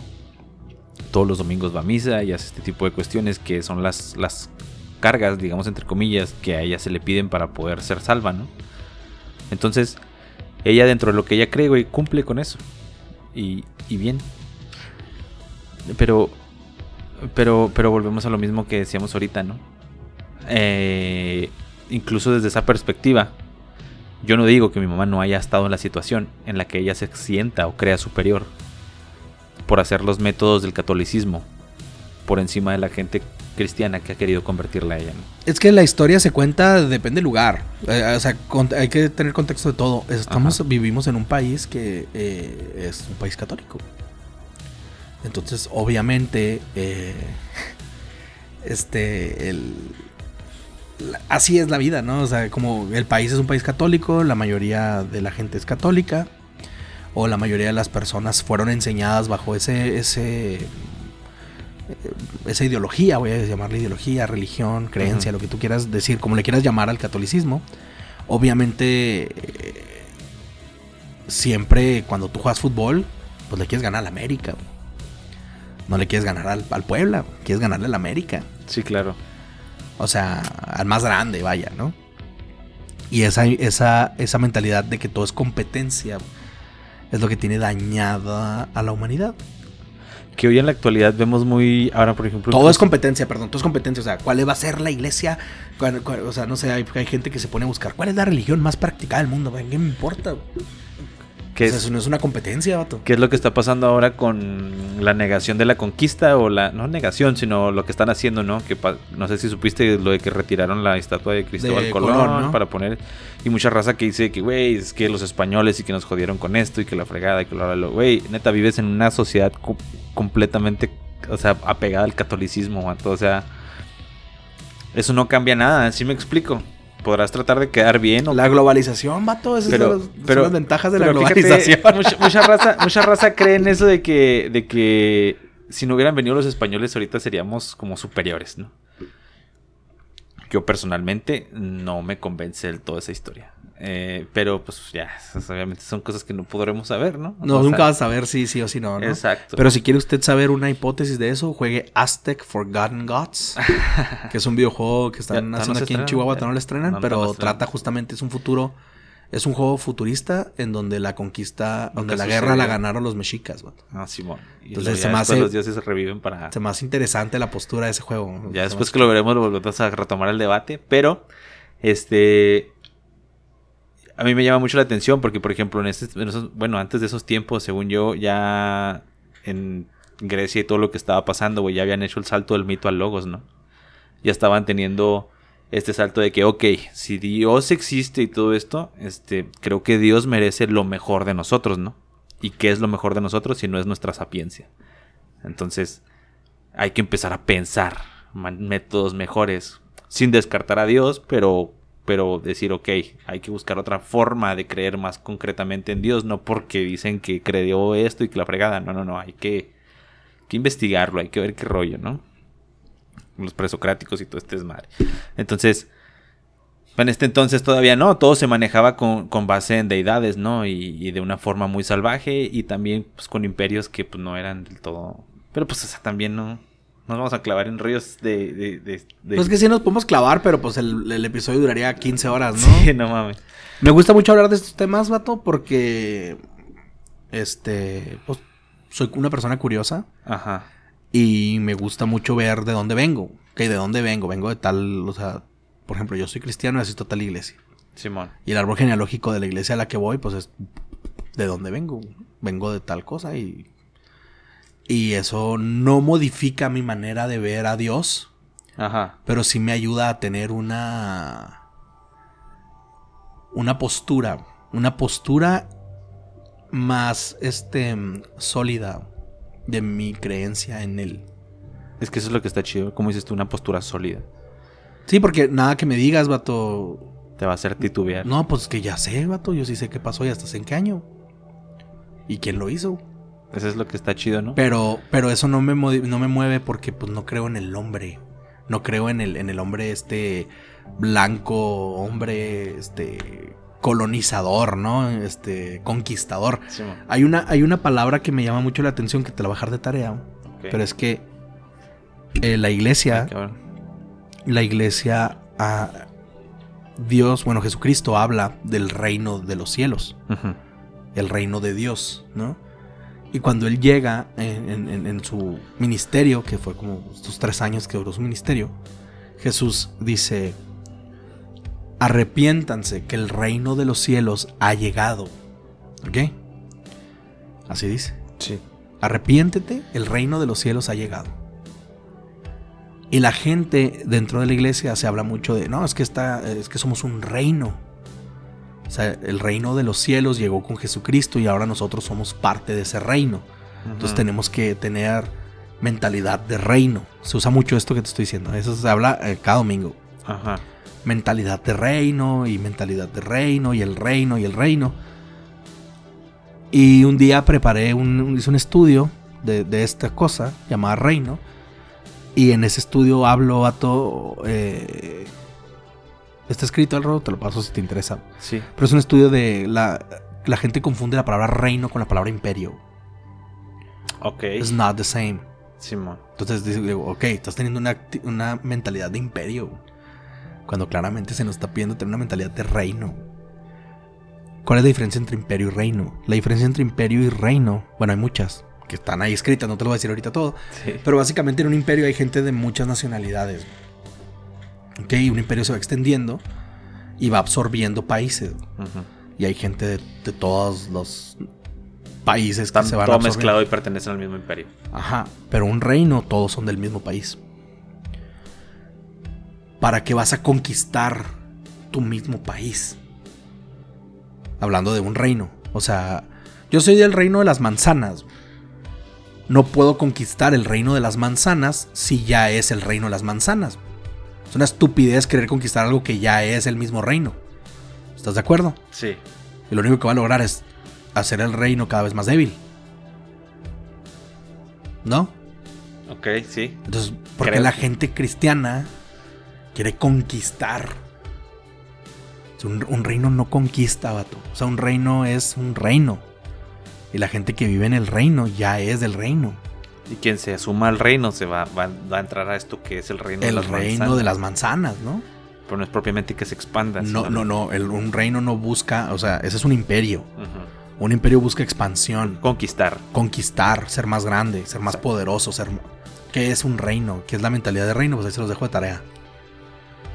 Todos los domingos va a misa y hace este tipo de cuestiones que son las, las cargas, digamos, entre comillas, que a ella se le piden para poder ser salva, ¿no? Entonces, ella dentro de lo que ella cree, güey, cumple con eso. Y, y bien. Pero, pero, pero volvemos a lo mismo que decíamos ahorita, ¿no? Eh, incluso desde esa perspectiva, yo no digo que mi mamá no haya estado en la situación en la que ella se sienta o crea superior por hacer los métodos del catolicismo por encima de la gente cristiana que ha querido convertirla a ella. Es que la historia se cuenta, depende del lugar. Eh, o sea, con, hay que tener contexto de todo. Estamos, Ajá. vivimos en un país que eh, es un país católico. Entonces, obviamente, eh, este, el, la- así es la vida, ¿no? O sea, como el país es un país católico, la mayoría de la gente es católica, o la mayoría de las personas fueron enseñadas bajo ese, ese, esa ideología, voy a llamarle ideología, religión, creencia, lo que tú quieras decir, como le quieras llamar al catolicismo. Obviamente, eh, siempre cuando tú juegas fútbol, pues le quieres ganar al América. No le quieres ganar al, al Puebla, quieres ganarle al América. Sí, claro. O sea, al más grande, vaya, ¿no? Y esa, esa, esa mentalidad de que todo es competencia es lo que tiene dañada a la humanidad. Que hoy en la actualidad vemos muy. Ahora, por ejemplo. Todo es competencia, perdón, todo es competencia. O sea, ¿cuál va a ser la iglesia? ¿Cuál- cuál- o sea, no sé, hay, hay gente que se pone a buscar cuál es la religión más practicada del mundo. ¿Qué me importa? Que O sea, es, eso no es una competencia, vato. ¿Qué es lo que está pasando ahora con la negación de la conquista? O la. No negación, sino lo que están haciendo, ¿no? Que no sé si supiste lo de que retiraron la estatua de Cristóbal De Colón, Colón, ¿no? para poner. Y mucha raza que dice que, güey, es que los españoles y que nos jodieron con esto y que la fregada y que lo, lo, güey, neta, vives en una sociedad co- completamente, o sea, apegada al catolicismo, vato, O sea, eso no cambia nada, ¿sí me explico? Podrás tratar de quedar bien o La globalización, vato, esas Pero- son, las, son pero- las ventajas de la fíjate, globalización. mucha, mucha raza, mucha raza cree en eso de que, de que si no hubieran venido los españoles ahorita seríamos como superiores, ¿no? Yo personalmente no me convence del todo esa historia. Eh, pero pues ya, obviamente son cosas que no podremos saber, ¿no? No, nunca vas a saber si sí o si no, ¿no? Exacto. Pero si quiere usted saber una hipótesis de eso, juegue Aztec Forgotten Gods, que es un videojuego que están ya haciendo aquí en Chihuahua, ya. no lo estrenan, No, pero lo estrenan. trata justamente, es un futuro, es un juego futurista en donde la conquista, donde la guerra la ganaron los mexicas, vato. Ah, Simón. Y Entonces se me hace- los dioses se reviven para... Se me hace interesante la postura de ese juego. Ya después que lo veremos, lo volvemos a retomar el debate. Pero, este. A mí me llama mucho la atención porque, por ejemplo, en, este, en esos- bueno, antes de esos tiempos, según yo, ya en Grecia y todo lo que estaba pasando, güey, ya habían hecho el salto del mito al logos, ¿no? Ya estaban teniendo este salto de que, ok, si Dios existe y todo esto, este, creo que Dios merece lo mejor de nosotros, ¿no? ¿Y qué es lo mejor de nosotros si no es nuestra sapiencia? Entonces, hay que empezar a pensar métodos mejores, sin descartar a Dios, pero, pero decir, ok, hay que buscar otra forma de creer más concretamente en Dios, no porque dicen que creó esto y que la fregada, no, no, no, hay que, que investigarlo, hay que ver qué rollo, ¿no? Los presocráticos y todo este desmadre. Entonces, en este entonces todavía no, todo se manejaba con, con base en deidades, ¿no? Y, y de una forma muy salvaje y también pues, con imperios que pues, no eran del todo... Pero pues o también no nos vamos a clavar en ríos de... de, de- de- Pues que sí nos podemos clavar, pero pues el, el episodio duraría 15 horas, ¿no? Sí, no mames. Me gusta mucho hablar de estos temas, vato, porque este, pues, soy una persona curiosa Ajá. y me gusta mucho ver de dónde vengo. Que de dónde vengo, vengo de tal, o sea, por ejemplo, yo soy cristiano y asisto a tal iglesia. Simón. Y el árbol genealógico de la iglesia a la que voy, pues es de dónde vengo. Vengo de tal cosa y y eso no modifica mi manera de ver a Dios, Ajá. pero sí me ayuda a tener una una postura, una postura más este sólida de mi creencia en él. Es que eso es lo que está chido, como dices tú, una postura sólida. Sí, porque nada que me digas, vato. Te va a hacer titubear. No, pues que ya sé, vato, yo sí sé qué pasó y hasta sé en qué año. ¿Y quién lo hizo? Eso es lo que está chido, ¿no? Pero, pero eso no me, no me mueve porque pues no creo en el hombre. No creo en el, en el hombre este blanco, hombre este colonizador, ¿no? Este conquistador. Sí. Hay una, hay una palabra que me llama mucho la atención que te la voy a bajar de tarea. Pero es que eh, la iglesia, Cabrón. la iglesia, ah, Dios, bueno, Jesucristo habla del reino de los cielos, el reino de Dios, ¿no? Y cuando él llega en, en- en- en su ministerio, que fue como estos tres años que duró su ministerio, Jesús dice, arrepiéntanse que el reino de los cielos ha llegado. ¿Ok? Así dice. Sí. Arrepiéntete, el reino de los cielos ha llegado. Y la gente dentro de la iglesia se habla mucho de, no, es que está, es que somos un reino. O sea, el reino de los cielos llegó con Jesucristo y ahora nosotros somos parte de ese reino. Entonces tenemos que tener mentalidad de reino. Se usa mucho esto que te estoy diciendo. Eso se habla eh, cada domingo. Ajá. Mentalidad de reino y mentalidad de reino y el reino y el reino. Y un día preparé un, un- hice un estudio de, de esta cosa llamada reino. Y en ese estudio hablo a todo... eh, está escrito algo, te lo paso si te interesa. Sí. Pero es un estudio de la... La gente confunde la palabra reino con la palabra imperio. Ok. It's not the same. Simón. Entonces digo, ok, estás teniendo una, una mentalidad de imperio. Cuando claramente se nos está pidiendo tener una mentalidad de reino. ¿Cuál es la diferencia entre imperio y reino? La diferencia entre imperio y reino, bueno, hay muchas que están ahí escritas, no te lo voy a decir ahorita todo. Sí. Pero básicamente en un imperio hay gente de muchas nacionalidades. Ok, un imperio se va extendiendo y va absorbiendo países. Y hay gente de, de todos los países que se van todo absorbiendo. mezclado y pertenecen al mismo imperio. Ajá, pero un reino todos son del mismo país. ¿Para qué vas a conquistar tu mismo país? Hablando de un reino. O sea, yo soy del reino de las manzanas. No puedo conquistar el reino de las manzanas si ya es el reino de las manzanas. Es una estupidez querer conquistar algo que ya es el mismo reino. ¿Estás de acuerdo? Sí. Y lo único que va a lograr es hacer el reino cada vez más débil. ¿No? Ok, sí. Entonces, ¿por qué la gente cristiana quiere conquistar? Un reino no conquista, vato. O sea, un reino es un reino. Y la gente que vive en el reino ya es del reino. Y quien se asuma al reino se va, va, va a entrar a esto que es el reino de El las reino manzanas. de las manzanas, ¿no? Pero no es propiamente que se expanda. No, no, no. el- un reino no busca, o sea, ese es un imperio. Un imperio busca expansión, Conquistar. conquistar, ser más grande, ser más Exacto. poderoso, ser... ¿Qué es un reino? ¿Qué es la mentalidad de reino? Pues ahí se los dejo de tarea.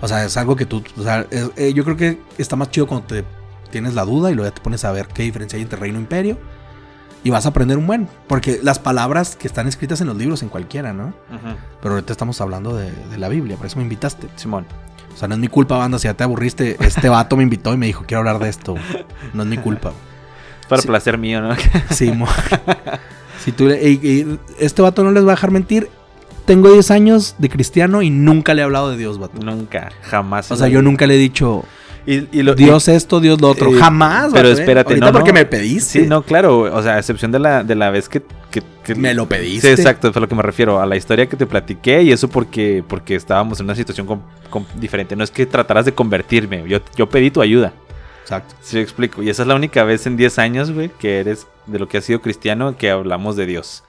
O sea, es algo que tú... O sea, es- eh, yo creo que está más chido cuando te tienes la duda y luego ya te pones a ver qué diferencia hay entre reino e imperio. Y vas a aprender un buen. Porque las palabras que están escritas en los libros, en cualquiera, ¿no? Ujú. Pero ahorita estamos hablando de, de la Biblia, por eso me invitaste. Simón. O sea, no es mi culpa, banda, si ya te aburriste. Este vato me invitó y me dijo, quiero hablar de esto. No es mi culpa. Para Sí. placer mío, ¿no? Sí, mo- si tú le- este vato no les va a dejar mentir. Tengo 10 años de cristiano y nunca le he hablado de Dios, vato. nunca, jamás. O sea, yo nunca le he dicho Y, y lo- Dios esto, Dios lo otro. Eh, Jamás, pero espérate, Ahorita no, porque no. me pediste. Sí, no, claro. O sea, a excepción de la, de la vez que, que- que- Me lo pediste. Sí, exacto, fue a lo que me refiero. A la historia que te platiqué y eso porque, porque estábamos en una situación diferente. No es que trataras de convertirme. Yo, yo pedí tu ayuda. Exacto. Sí, yo explico. Y esa es la única vez en 10 años, güey, que eres de lo que has sido cristiano que hablamos de Dios.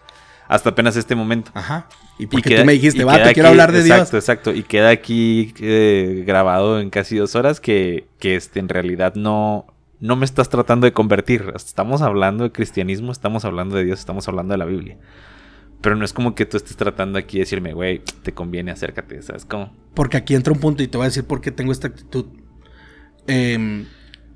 Hasta apenas este momento. Ajá. Y Y porque queda- tú me dijiste, vato, queda quiero hablar de exacto, Dios. Exacto, Y queda aquí eh, grabado en casi dos horas que, que este, en realidad no, no me estás tratando de convertir. Estamos hablando de cristianismo, estamos hablando de Dios, estamos hablando de la Biblia. Pero no es como que tú estés tratando aquí de decirme, güey, te conviene, acércate, ¿sabes cómo? Porque aquí entra un punto y te voy a decir por qué tengo esta actitud. Em,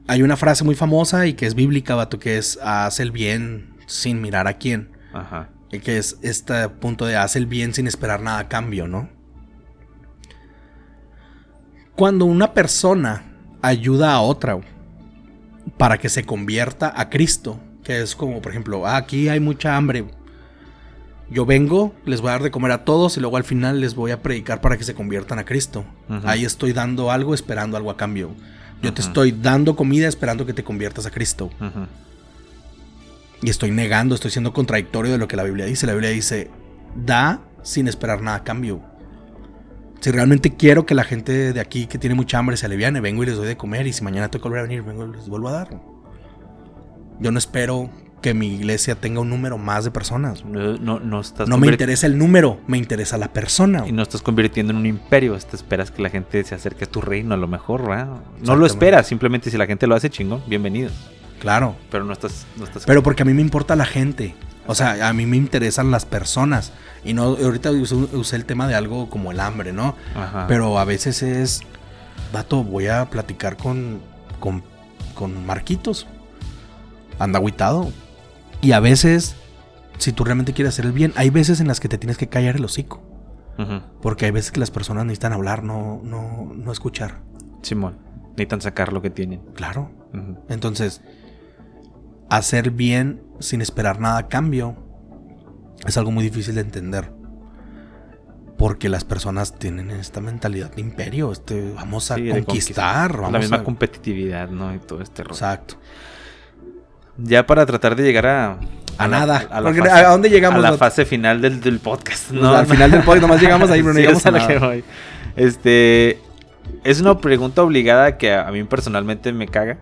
hay una frase muy famosa y que es bíblica, vato, que es haz el bien sin mirar a quién. Ajá. Y que es este punto de haz el bien sin esperar nada a cambio, ¿no? Cuando una persona ayuda a otra para que se convierta a Cristo, que es como, por ejemplo, "Ah, aquí hay mucha hambre. Yo vengo, les voy a dar de comer a todos y luego al final les voy a predicar para que se conviertan a Cristo. Ahí estoy dando algo esperando algo a cambio. Yo te estoy dando comida esperando que te conviertas a Cristo. Ujú. Y estoy negando, estoy siendo contradictorio de lo que la Biblia dice. La Biblia dice, da sin esperar nada a cambio. Si realmente quiero que la gente de aquí que tiene mucha hambre se aliviane, vengo y les doy de comer. Y si mañana tengo que volver a venir, vengo y les vuelvo a dar. Yo no espero que mi iglesia tenga un número más de personas. No, no, no estás No me interesa el número, me interesa la persona. Y no estás convirtiendo en un imperio. Te esperas que la gente se acerque a tu reino, a lo mejor, ¿verdad? No lo esperas, simplemente si la gente lo hace chingón, bienvenidos. Claro. Pero no estás. No estás Pero porque a mí me importa la gente. O sea, a mí me interesan las personas. Y no, ahorita usé, usé el tema de algo como el hambre, ¿no? Ajá. Pero a veces es, vato, voy a platicar con, con, con Marquitos. Anda agüitado. Y a veces, si tú realmente quieres hacer el bien, hay veces en las que te tienes que callar el hocico. Ujú. Porque hay veces que las personas necesitan hablar, no, no, no escuchar. Simón. Necesitan sacar lo que tienen. Claro. Ujú. Entonces, hacer bien sin esperar nada a cambio es algo muy difícil de entender. Porque las personas tienen esta mentalidad de imperio. Este, vamos a Sí, conquistar. Vamos la misma a... competitividad, ¿no? Y todo este rollo. Exacto. Ya para tratar de llegar a. A nada. A, la Porque, fase, ¿a dónde llegamos, A la fase final del, del podcast. Pues, al final del podcast nomás llegamos ahí, pero no Sí, llegamos a lo que nada. voy. Este. Es una pregunta obligada que a, a mí personalmente me caga.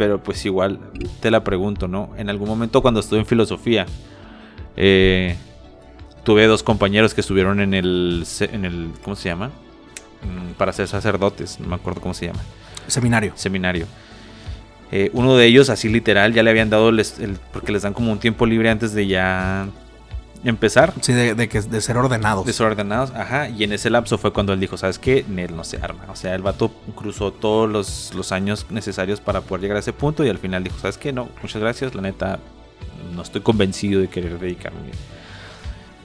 Pero pues igual te la pregunto, ¿no? En algún momento cuando estuve en filosofía. eh, tuve dos compañeros que estuvieron en el. En el ¿Cómo se llama? Mm, Para ser sacerdotes. No me acuerdo cómo se llama Seminario. seminario. Eh, uno de ellos, así literal, ya le habían dado, les- el- porque les dan como un tiempo libre antes de ya empezar. Sí, de, de que, de ser ordenados. Desordenados, ajá. Y en ese lapso fue cuando él dijo, ¿sabes qué? Nel no se arma. O sea, el vato cruzó todos los, los años necesarios para poder llegar a ese punto y al final dijo, ¿sabes qué? No, muchas gracias. La neta, no estoy convencido de querer dedicarme.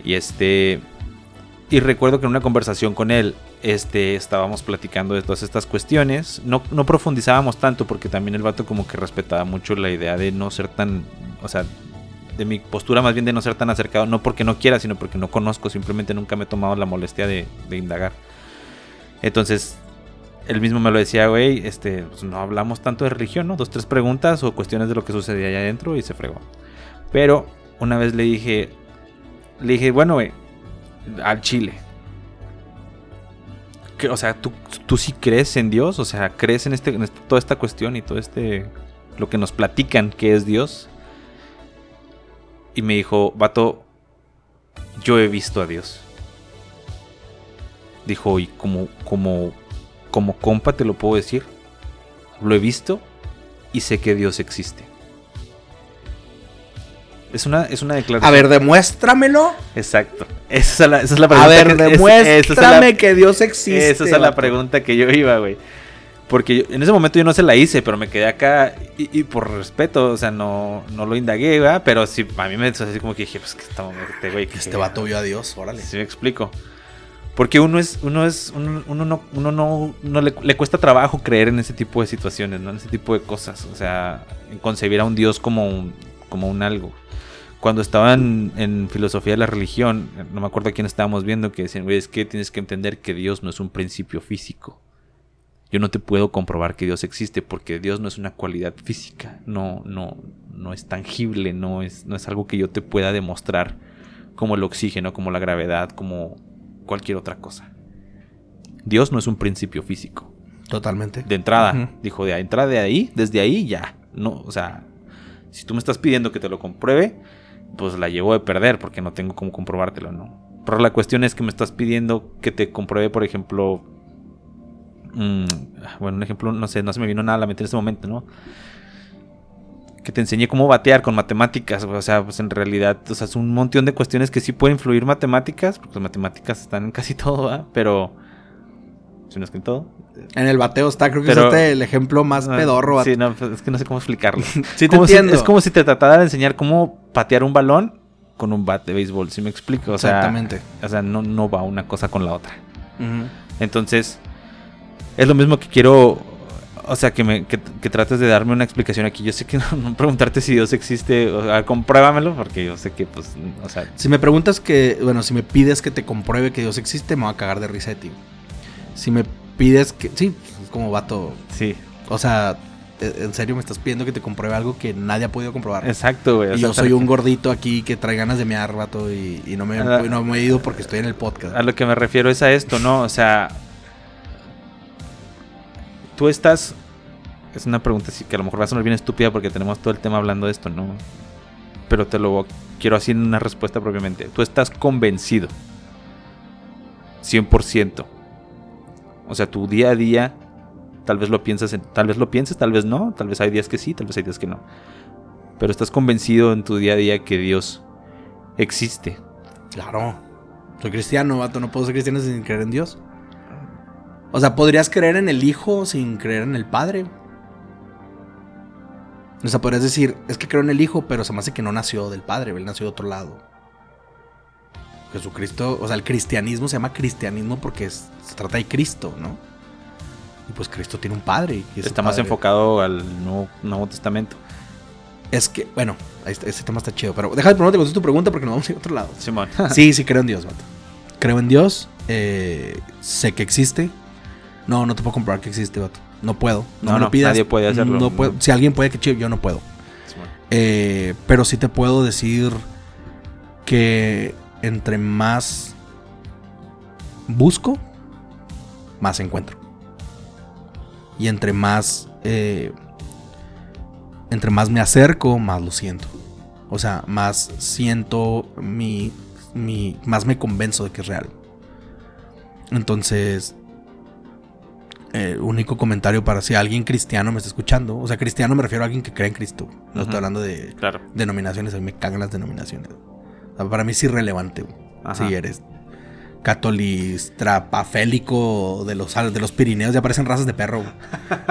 Y este... Y recuerdo que en una conversación con él, este, estábamos platicando de todas estas cuestiones. No, no profundizábamos tanto porque también el vato como que respetaba mucho la idea de no ser tan, o sea, de mi postura más bien de no ser tan acercado, no porque no quiera, sino porque no conozco, simplemente nunca me he tomado la molestia de, indagar. Entonces, él mismo me lo decía, güey, este, pues no hablamos tanto de religión, ¿no? Dos, tres preguntas o cuestiones de lo que sucedía allá adentro y se fregó. Pero una vez le dije, le dije, bueno, güey, al Chile. Que, o sea, ¿tú, tú sí crees en Dios, o sea, crees en, este, en este- toda esta cuestión y todo este, lo que nos platican que es Dios. Y me dijo, vato, yo he visto a Dios. Dijo, y como, como, como compa te lo puedo decir, lo he visto y sé que Dios existe. Es una, es una declaración. A ver, demuéstramelo. Exacto. Esa es la, esa es la A pregunta. ver, que- es- esa es demuéstrame la- que Dios existe. Esa es la pregunta que yo iba, güey. Porque yo- en ese momento yo no se la hice, pero me quedé acá y, y por respeto, o sea, no, no lo indagué, ¿verdad? Pero sí, a mí me así como que dije, pues que estamos, este güey. que- Este vato vio a Dios, órale. Sí, me explico. Porque uno es, uno es, uno, uno no, uno no, no le, le cuesta trabajo creer en ese tipo de situaciones, ¿no? En ese tipo de cosas. O sea, en concebir a un Dios como un, como un algo. Cuando estaban en filosofía de la religión, no me acuerdo a quién estábamos viendo, que decían, güey, es que tienes que entender que Dios no es un principio físico. Yo no te puedo comprobar que Dios existe porque Dios no es una cualidad física, no, no, no es tangible, no es, no es algo que yo te pueda demostrar como el oxígeno, como la gravedad, como cualquier otra cosa. Dios no es un principio físico. Totalmente. De entrada, dijo, de entrada de ahí, desde ahí ya. No, o sea, si tú me estás pidiendo que te lo compruebe, pues la llevo de perder porque no tengo cómo comprobártelo, ¿no? Pero la cuestión es que me estás pidiendo que te compruebe, por ejemplo, mm, bueno, un ejemplo, no sé, no se me vino nada a la mente en este momento, ¿no? Que te enseñe cómo batear con matemáticas, o sea, pues en realidad, o sea, es un montón de cuestiones que sí pueden influir matemáticas, porque las matemáticas están en casi todo, ¿verdad? Pero, si no es que en todo, En el bateo está, creo que Pero- es este el ejemplo más Ah, pedorro. Sí, no, pues, es que no sé cómo explicarlo. Sí te si- entiendo. es como si te tratara de enseñar cómo patear un balón con un bat de béisbol, ¿sí me explico? O sea, Exactamente. O sea, no, no va una cosa con la otra. Entonces, es lo mismo que quiero, o sea, que, me, que, que trates de darme una explicación aquí. Yo sé que no, no preguntarte si Dios existe, o sea, compruébamelo, porque yo sé que, pues, o sea, Si me preguntas que, bueno, si me pides que te compruebe que Dios existe, me voy a cagar de risa de ti. Si me pides que, sí, es como vato. sí. O sea, eh, en serio me estás pidiendo que te compruebe algo que nadie ha podido comprobar. Exacto, güey. Y yo soy un gordito aquí que trae ganas de mear, vato, y, y no, me, Ah. no me he ido porque estoy en el podcast. A lo que me refiero es a esto, ¿no? O sea, tú estás... Es una pregunta que a lo mejor va a sonar bien estúpida porque tenemos todo el tema hablando de esto, ¿no? Pero te lo quiero en una respuesta propiamente. Tú estás convencido. 100%. O sea, tu día a día, tal vez lo piensas, en- tal vez lo pienses, tal vez no, tal vez hay días que sí, tal vez hay días que no. Pero estás convencido en tu día a día que Dios existe. Claro. Soy cristiano, vato. No puedo ser cristiano sin creer en Dios. O sea, podrías creer en el Hijo sin creer en el Padre. O sea, podrías decir, es que creo en el Hijo, pero se me hace que no nació del Padre, él nació de otro lado. Jesucristo, o sea, el cristianismo se llama cristianismo porque es- se trata de Cristo, ¿no? Y pues Cristo tiene un Padre. y Está más enfocado al Nuevo, Nuevo Testamento. Es que, bueno, ese tema está chido. Pero déjame primero te contesto tu pregunta porque nos vamos a ir a otro lado. Simón. Sí, sí, creo en Dios, vato. Creo en Dios. eh, sé que existe. No, no te puedo comprobar que existe, vato. No puedo. No, No, me no, lo pidas. nadie puede hacerlo. No puedo. Si alguien puede que chido, yo no puedo. Eh, pero sí te puedo decir que entre más busco, más encuentro. Y entre más. eh, entre más me acerco, más lo siento. O sea, más siento mi. mi más me convenzo de que es real. Entonces. Eh, único comentario para si alguien cristiano me está escuchando. O sea, cristiano me refiero a alguien que cree en Cristo. No estoy hablando de Claro. denominaciones. A mí me cagan las denominaciones. O sea, para mí es irrelevante. Si eres catolistrapafélico de los, de los Pirineos, ya parecen razas de perro.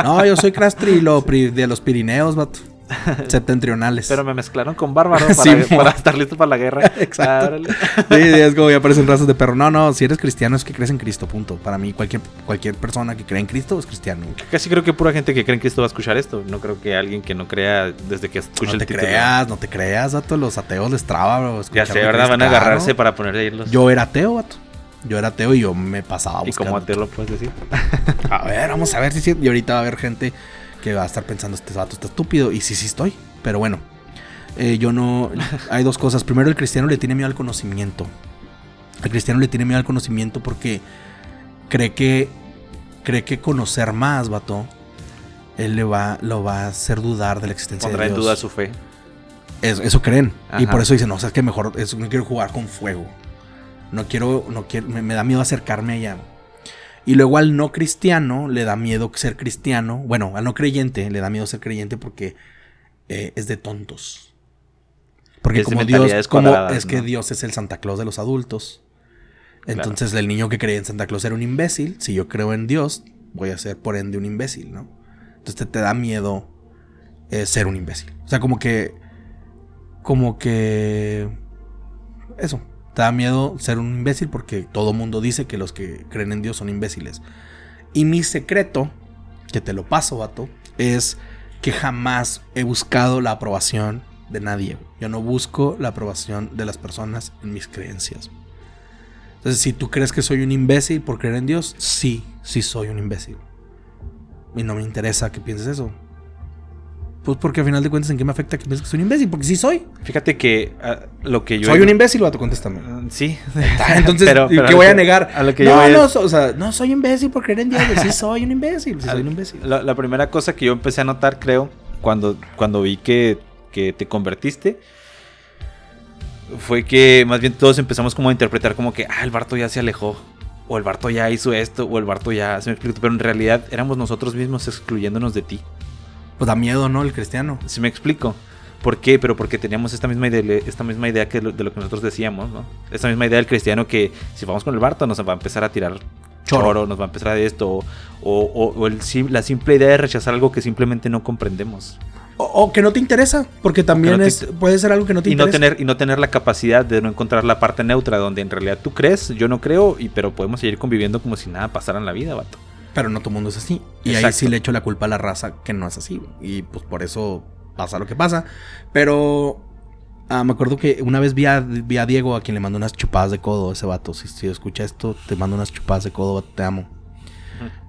No, yo soy castrilo de los Pirineos, vato. Septentrionales. Pero me mezclaron con bárbaro para, para estar listo para la guerra. Exacto. Sí, es como ya parecen razas de perro. No, no, si eres cristiano es que crees en Cristo, punto. Para mí, cualquier, cualquier persona que cree en Cristo es cristiano. Casi creo que pura gente que cree en Cristo va a escuchar esto. No creo que alguien que no crea desde que escuche No el te título. creas, no te creas, vato. Los ateos les traba, bro. Ya sé, ¿verdad? Van a agarrarse para ponerle ahí los. Yo era ateo, vato. Yo era ateo y yo me pasaba y como ateo lo puedes decir. A ver, vamos a ver si. Y ahorita va a haber gente que va a estar pensando, este vato está estúpido. Y sí, sí estoy. Pero bueno, eh, yo no... Hay dos cosas. Primero, el cristiano le tiene miedo al conocimiento. El cristiano le tiene miedo al conocimiento porque cree que... Cree que conocer más, vato, él le va, lo va a hacer dudar de la existencia Pondrá de en Dios. duda su fe. Eso, eso creen. Y por eso dicen, no, o sea, es que mejor eso, no quiero jugar con fuego. No quiero, no quiero, me, me da miedo acercarme allá. Y luego al no cristiano le da miedo ser cristiano. Bueno, al no creyente le da miedo ser creyente porque eh, es de tontos. Porque Es como Dios, como es que. Dios es el Santa Claus de los adultos. Entonces el niño que creía en Santa Claus era un imbécil. Si yo creo en Dios, voy a ser por ende un imbécil, ¿no? Entonces te, te da miedo eh, ser un imbécil. O sea, como que. Como que. Eso. Te da miedo ser un imbécil porque todo mundo dice que los que creen en Dios son imbéciles. Y mi secreto, que te lo paso, vato, es que jamás he buscado la aprobación de nadie. Yo no busco la aprobación de las personas en mis creencias. Entonces, si tú crees que soy un imbécil por creer en Dios, sí, sí soy un imbécil. Y no me interesa que pienses eso. Pues porque al final de cuentas, ¿en qué me afecta que pienses que soy un imbécil? Porque sí soy. Fíjate que ah, lo que yo. soy un imbécil, vato, contéstame. Mm, Sí. Ah, Entonces, Pero- pero ¿qué a voy a negar? a lo que no, yo no, es- o sea, no soy imbécil por creer en Dios. Sí soy un imbécil, sí soy un imbécil. La, la primera cosa que yo empecé a notar, creo, cuando, cuando vi que, que te convertiste, fue que más bien todos empezamos como a interpretar como que, ah, el Barto ya se alejó, o el Barto ya hizo esto, o el Barto ya se me pero en realidad éramos nosotros mismos excluyéndonos de ti. Pues da miedo, ¿no? El cristiano. ¿Sí me explico? ¿Por qué? Pero porque teníamos esta misma idea, esta misma idea que lo- de lo que nosotros decíamos, ¿no? Esta misma idea del cristiano que si vamos con el Barto nos va a empezar a tirar Choro. choro, nos va a empezar a esto, o, o- o el la simple idea de rechazar algo que simplemente no comprendemos. O, o que no te interesa, porque también no es, puede ser algo que no te Y no, interesa. tener, y no tener la capacidad de no encontrar la parte neutra donde en realidad tú crees, yo no creo, y pero podemos seguir conviviendo como si nada pasara en la vida, vato. Pero no todo el mundo es así. Y ahí Exacto. sí le echo la culpa a la raza que no es así. Y pues por eso pasa lo que pasa. Pero ah, me acuerdo que una vez vi a, vi a Diego, a quien le mandó unas chupadas de codo, ese vato. Si, si escucha esto, te mando unas chupadas de codo, vato, te amo.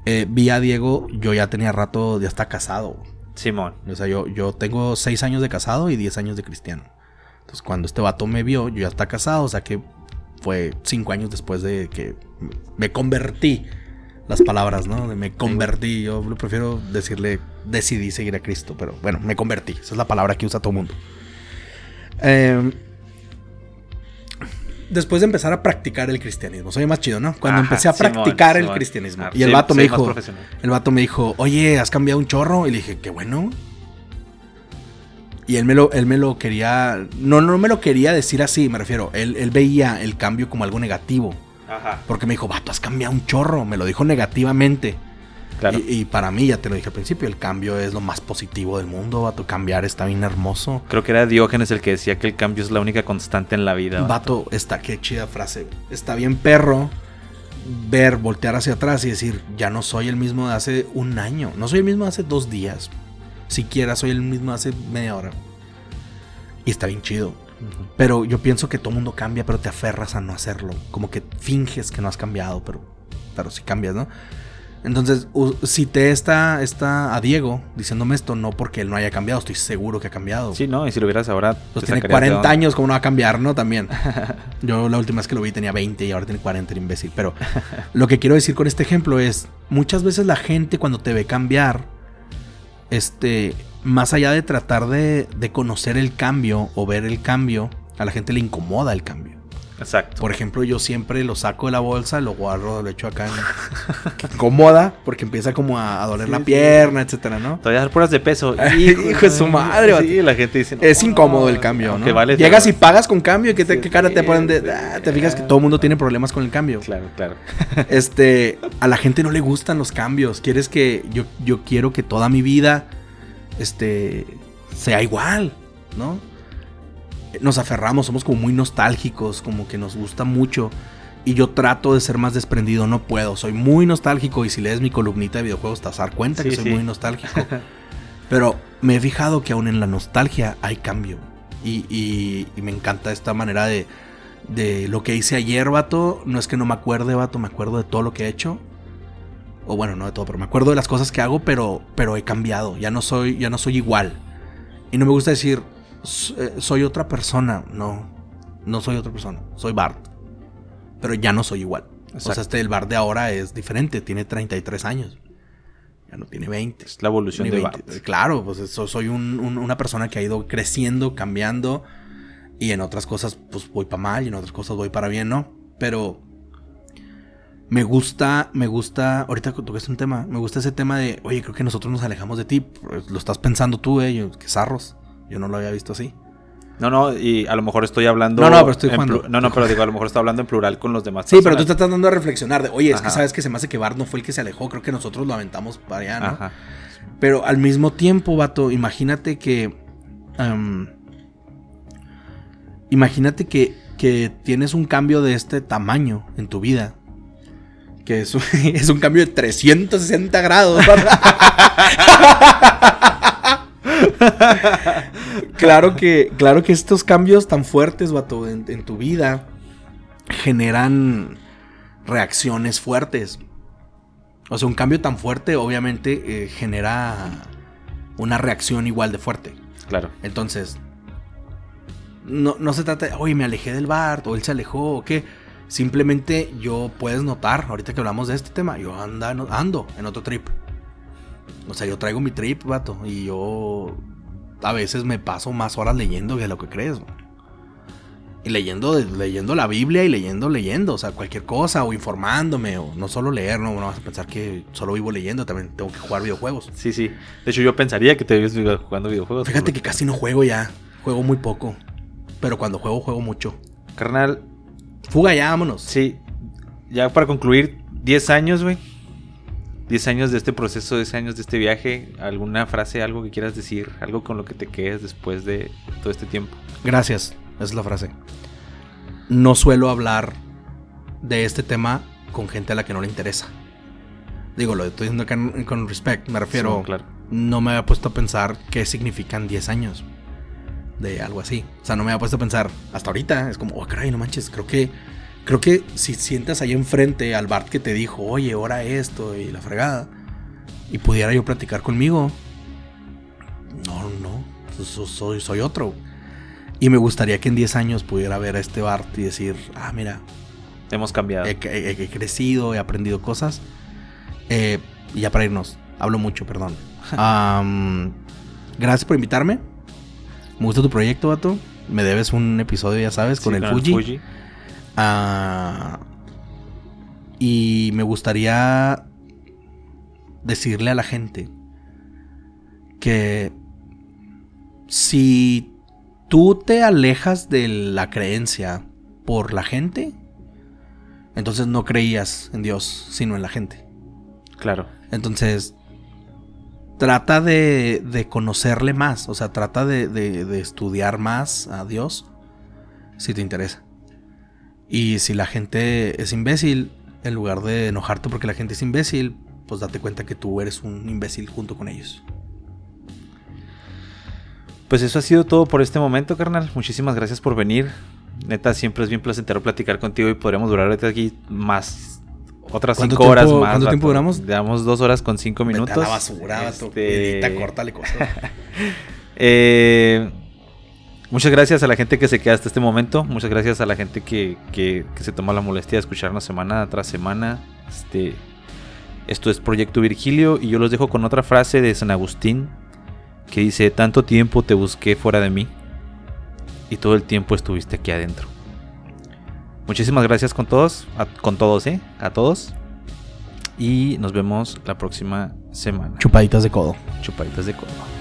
Eh, vi a Diego, yo ya tenía rato, ya está casado. Simón. O sea, yo, yo tengo 6 años de casado y 10 años de cristiano. Entonces, cuando este vato me vio, yo ya está casado, o sea que fue 5 años después de que me convertí. Las palabras, ¿no? De me convertí. Yo prefiero decirle decidí seguir a Cristo, pero bueno, me convertí. Esa es la palabra que usa todo el mundo. Eh, después de empezar a practicar el cristianismo. Soy más chido, ¿no? Cuando Ajá, empecé a Simón, practicar el cristianismo. Ah, y el sí, vato me dijo, el vato me dijo, oye, ¿has cambiado un chorro? Y le dije, qué bueno. Y él me lo, él me lo quería, no, no me lo quería decir así, me refiero. Él, él veía el cambio como algo negativo. Ajá. Porque me dijo, vato, has cambiado un chorro. Me lo dijo negativamente. Claro. Y, y para mí, ya te lo dije al principio, el cambio es lo más positivo del mundo, vato. Cambiar está bien hermoso. Creo que era Diógenes el que decía que el cambio es la única constante en la vida. Vato, está, qué chida frase. Está bien perro ver, voltear hacia atrás y decir, ya no soy el mismo de hace un año. No soy el mismo de hace dos días. Siquiera soy el mismo de hace media hora. Y está bien chido. Pero yo pienso que todo mundo cambia, pero te aferras a no hacerlo. Como que finges que no has cambiado, pero, pero sí cambias, ¿no? Entonces, cité esta, esta a Diego diciéndome esto, no porque él no haya cambiado, estoy seguro que ha cambiado. Sí, ¿no? Y si lo vieras ahora... Pues tiene sacarías de 40 onda. años, ¿cómo no va a cambiar, no? También. Yo la última vez que lo vi tenía 20 y ahora tiene 40, el imbécil. Pero lo que quiero decir con este ejemplo es, muchas veces la gente cuando te ve cambiar, este, más allá de tratar de, de conocer el cambio o ver el cambio, a la gente le incomoda el cambio. Exacto. Por ejemplo, yo siempre lo saco de la bolsa, lo guardo, lo echo acá. en- que incomoda porque empieza como a, a doler Sí, la sí. pierna, etcétera, ¿no? Te voy a dar puras de peso. Hijo de su madre. Sí, la gente dice... Es "No, incómodo el cambio, ¿no? vale Llegas y todo". pagas con cambio y qué, te- qué cara te ponen de... "Ah", te fijas que todo el mundo tiene problemas con el cambio. Claro, claro. Este, a la gente no le gustan los cambios. Quieres que yo, yo quiero que toda mi vida, este, sea igual, ¿no? Nos aferramos, somos como muy nostálgicos, como que nos gusta mucho. Y yo trato de ser más desprendido, no puedo. Soy muy nostálgico y si lees mi columnita de videojuegos te vas a dar cuenta que soy sí. muy nostálgico. Pero me he fijado que aún en la nostalgia hay cambio. Y, y- y me encanta esta manera de, de lo que hice ayer, vato. No es que no me acuerde, vato, me acuerdo de todo lo que he hecho. O bueno, no de todo, pero me acuerdo de las cosas que hago, pero, pero he cambiado. Ya no soy, ya no soy igual. Y no me gusta decir, "S- eh, soy otra persona. No, no soy otra persona. Soy Bart. Pero ya no soy igual. O sea, Exacto. este el Bart de ahora es diferente. Tiene 33 años. Ya no tiene 20. Es la evolución de 20. Bart. Claro, pues eso, soy un- un- una persona que ha ido creciendo, cambiando. Y en otras cosas, pues voy para mal y en otras cosas voy para bien, ¿no? Pero me gusta, me gusta, ahorita tocaste un tema, me gusta ese tema de, oye, creo que nosotros nos alejamos de ti. Pues, Lo estás pensando tú, eh, que zarros. Yo no lo había visto así. No, no, y a lo mejor estoy hablando... No, no, pero estoy jugando. No, no, pero digo, a lo mejor estoy hablando en plural con los demás Sí, pero tú estás tratando de reflexionar de, oye, es que sabes que se me hace que Bart no fue el que se alejó, creo que nosotros lo aventamos para allá, ¿no? Ajá. Pero al mismo tiempo, vato, imagínate que. am, imagínate que, que tienes un cambio de este tamaño en tu vida. Que es un, es un cambio de 360 grados. claro, que, claro que estos cambios tan fuertes, vato, en, en tu vida generan reacciones fuertes. O sea, un cambio tan fuerte obviamente eh, genera una reacción igual de fuerte. Claro. Entonces, no, no se trata de, oye, me alejé del bar, o él se alejó, o qué. Simplemente yo puedes notar, ahorita que hablamos de este tema, yo anda, ando en otro trip. O sea, yo traigo mi trip, vato, y yo a veces me paso más horas leyendo que lo que crees. güey. Y leyendo, leyendo la Biblia y leyendo, leyendo, o sea, cualquier cosa, o informándome, o no solo leer, no, no vas a pensar que solo vivo leyendo, también tengo que jugar videojuegos. Sí, sí. De hecho, yo pensaría que te ves jugando videojuegos. Fíjate que casi no juego ya. Juego muy poco. Pero cuando juego, juego mucho. Carnal, Fuga ya, vámonos. sí. Ya para concluir, 10 años, güey. 10 años de este proceso, 10 años de este viaje. ¿Alguna frase, algo que quieras decir? Algo con lo que te quedes después de todo este tiempo. Gracias. Esa es la frase. No suelo hablar de este tema con gente a la que no le interesa. Digo, lo estoy diciendo acá con respect. Me refiero. Sí, claro. No me había puesto a pensar qué significan 10 años. De algo así. O sea, no me había puesto a pensar. Hasta ahorita es como, oh, caray, no manches. Creo que. Creo que si sientas ahí enfrente al Bart que te dijo, oye, ahora esto y la fregada. Y pudiera yo platicar conmigo. soy, soy otro. Y me gustaría que en 10 años pudiera ver a este Bart y decir, ah, mira, hemos cambiado. He, he crecido, he aprendido cosas. Eh, y ya para irnos, hablo mucho, perdón. gracias por invitarme. Me gusta tu proyecto, vato. Me debes un episodio, ya sabes, con, el, Fuji. Ah, y me gustaría decirle a la gente que si tú te alejas de la creencia por la gente, entonces no creías en Dios, sino en la gente. Claro. Entonces, trata de, conocerle más, o sea, trata de, estudiar más a Dios si te interesa. Y si la gente es imbécil, en lugar de enojarte porque la gente es imbécil, pues date cuenta que tú eres un imbécil junto con ellos. Pues eso ha sido todo por este momento, carnal. Muchísimas gracias por venir. Neta, siempre es bien placentero platicar contigo y podríamos durar aquí más otras cinco horas más. ¿Cuánto tiempo duramos? Damos dos horas con cinco minutos. la basura, este... Edita, córtale cosas. eh, muchas gracias a la gente que se queda hasta este momento. Muchas gracias a la gente que, que, se toma la molestia de escucharnos semana tras semana. Este, esto es Proyecto Virgilio y yo los dejo con otra frase de San Agustín que dice, tanto tiempo te busqué fuera de mí y todo el tiempo estuviste aquí adentro. Muchísimas gracias con todos, con todos, ¿eh? A todos. Y nos vemos la próxima semana. Chupaditas de codo. Chupaditas de codo.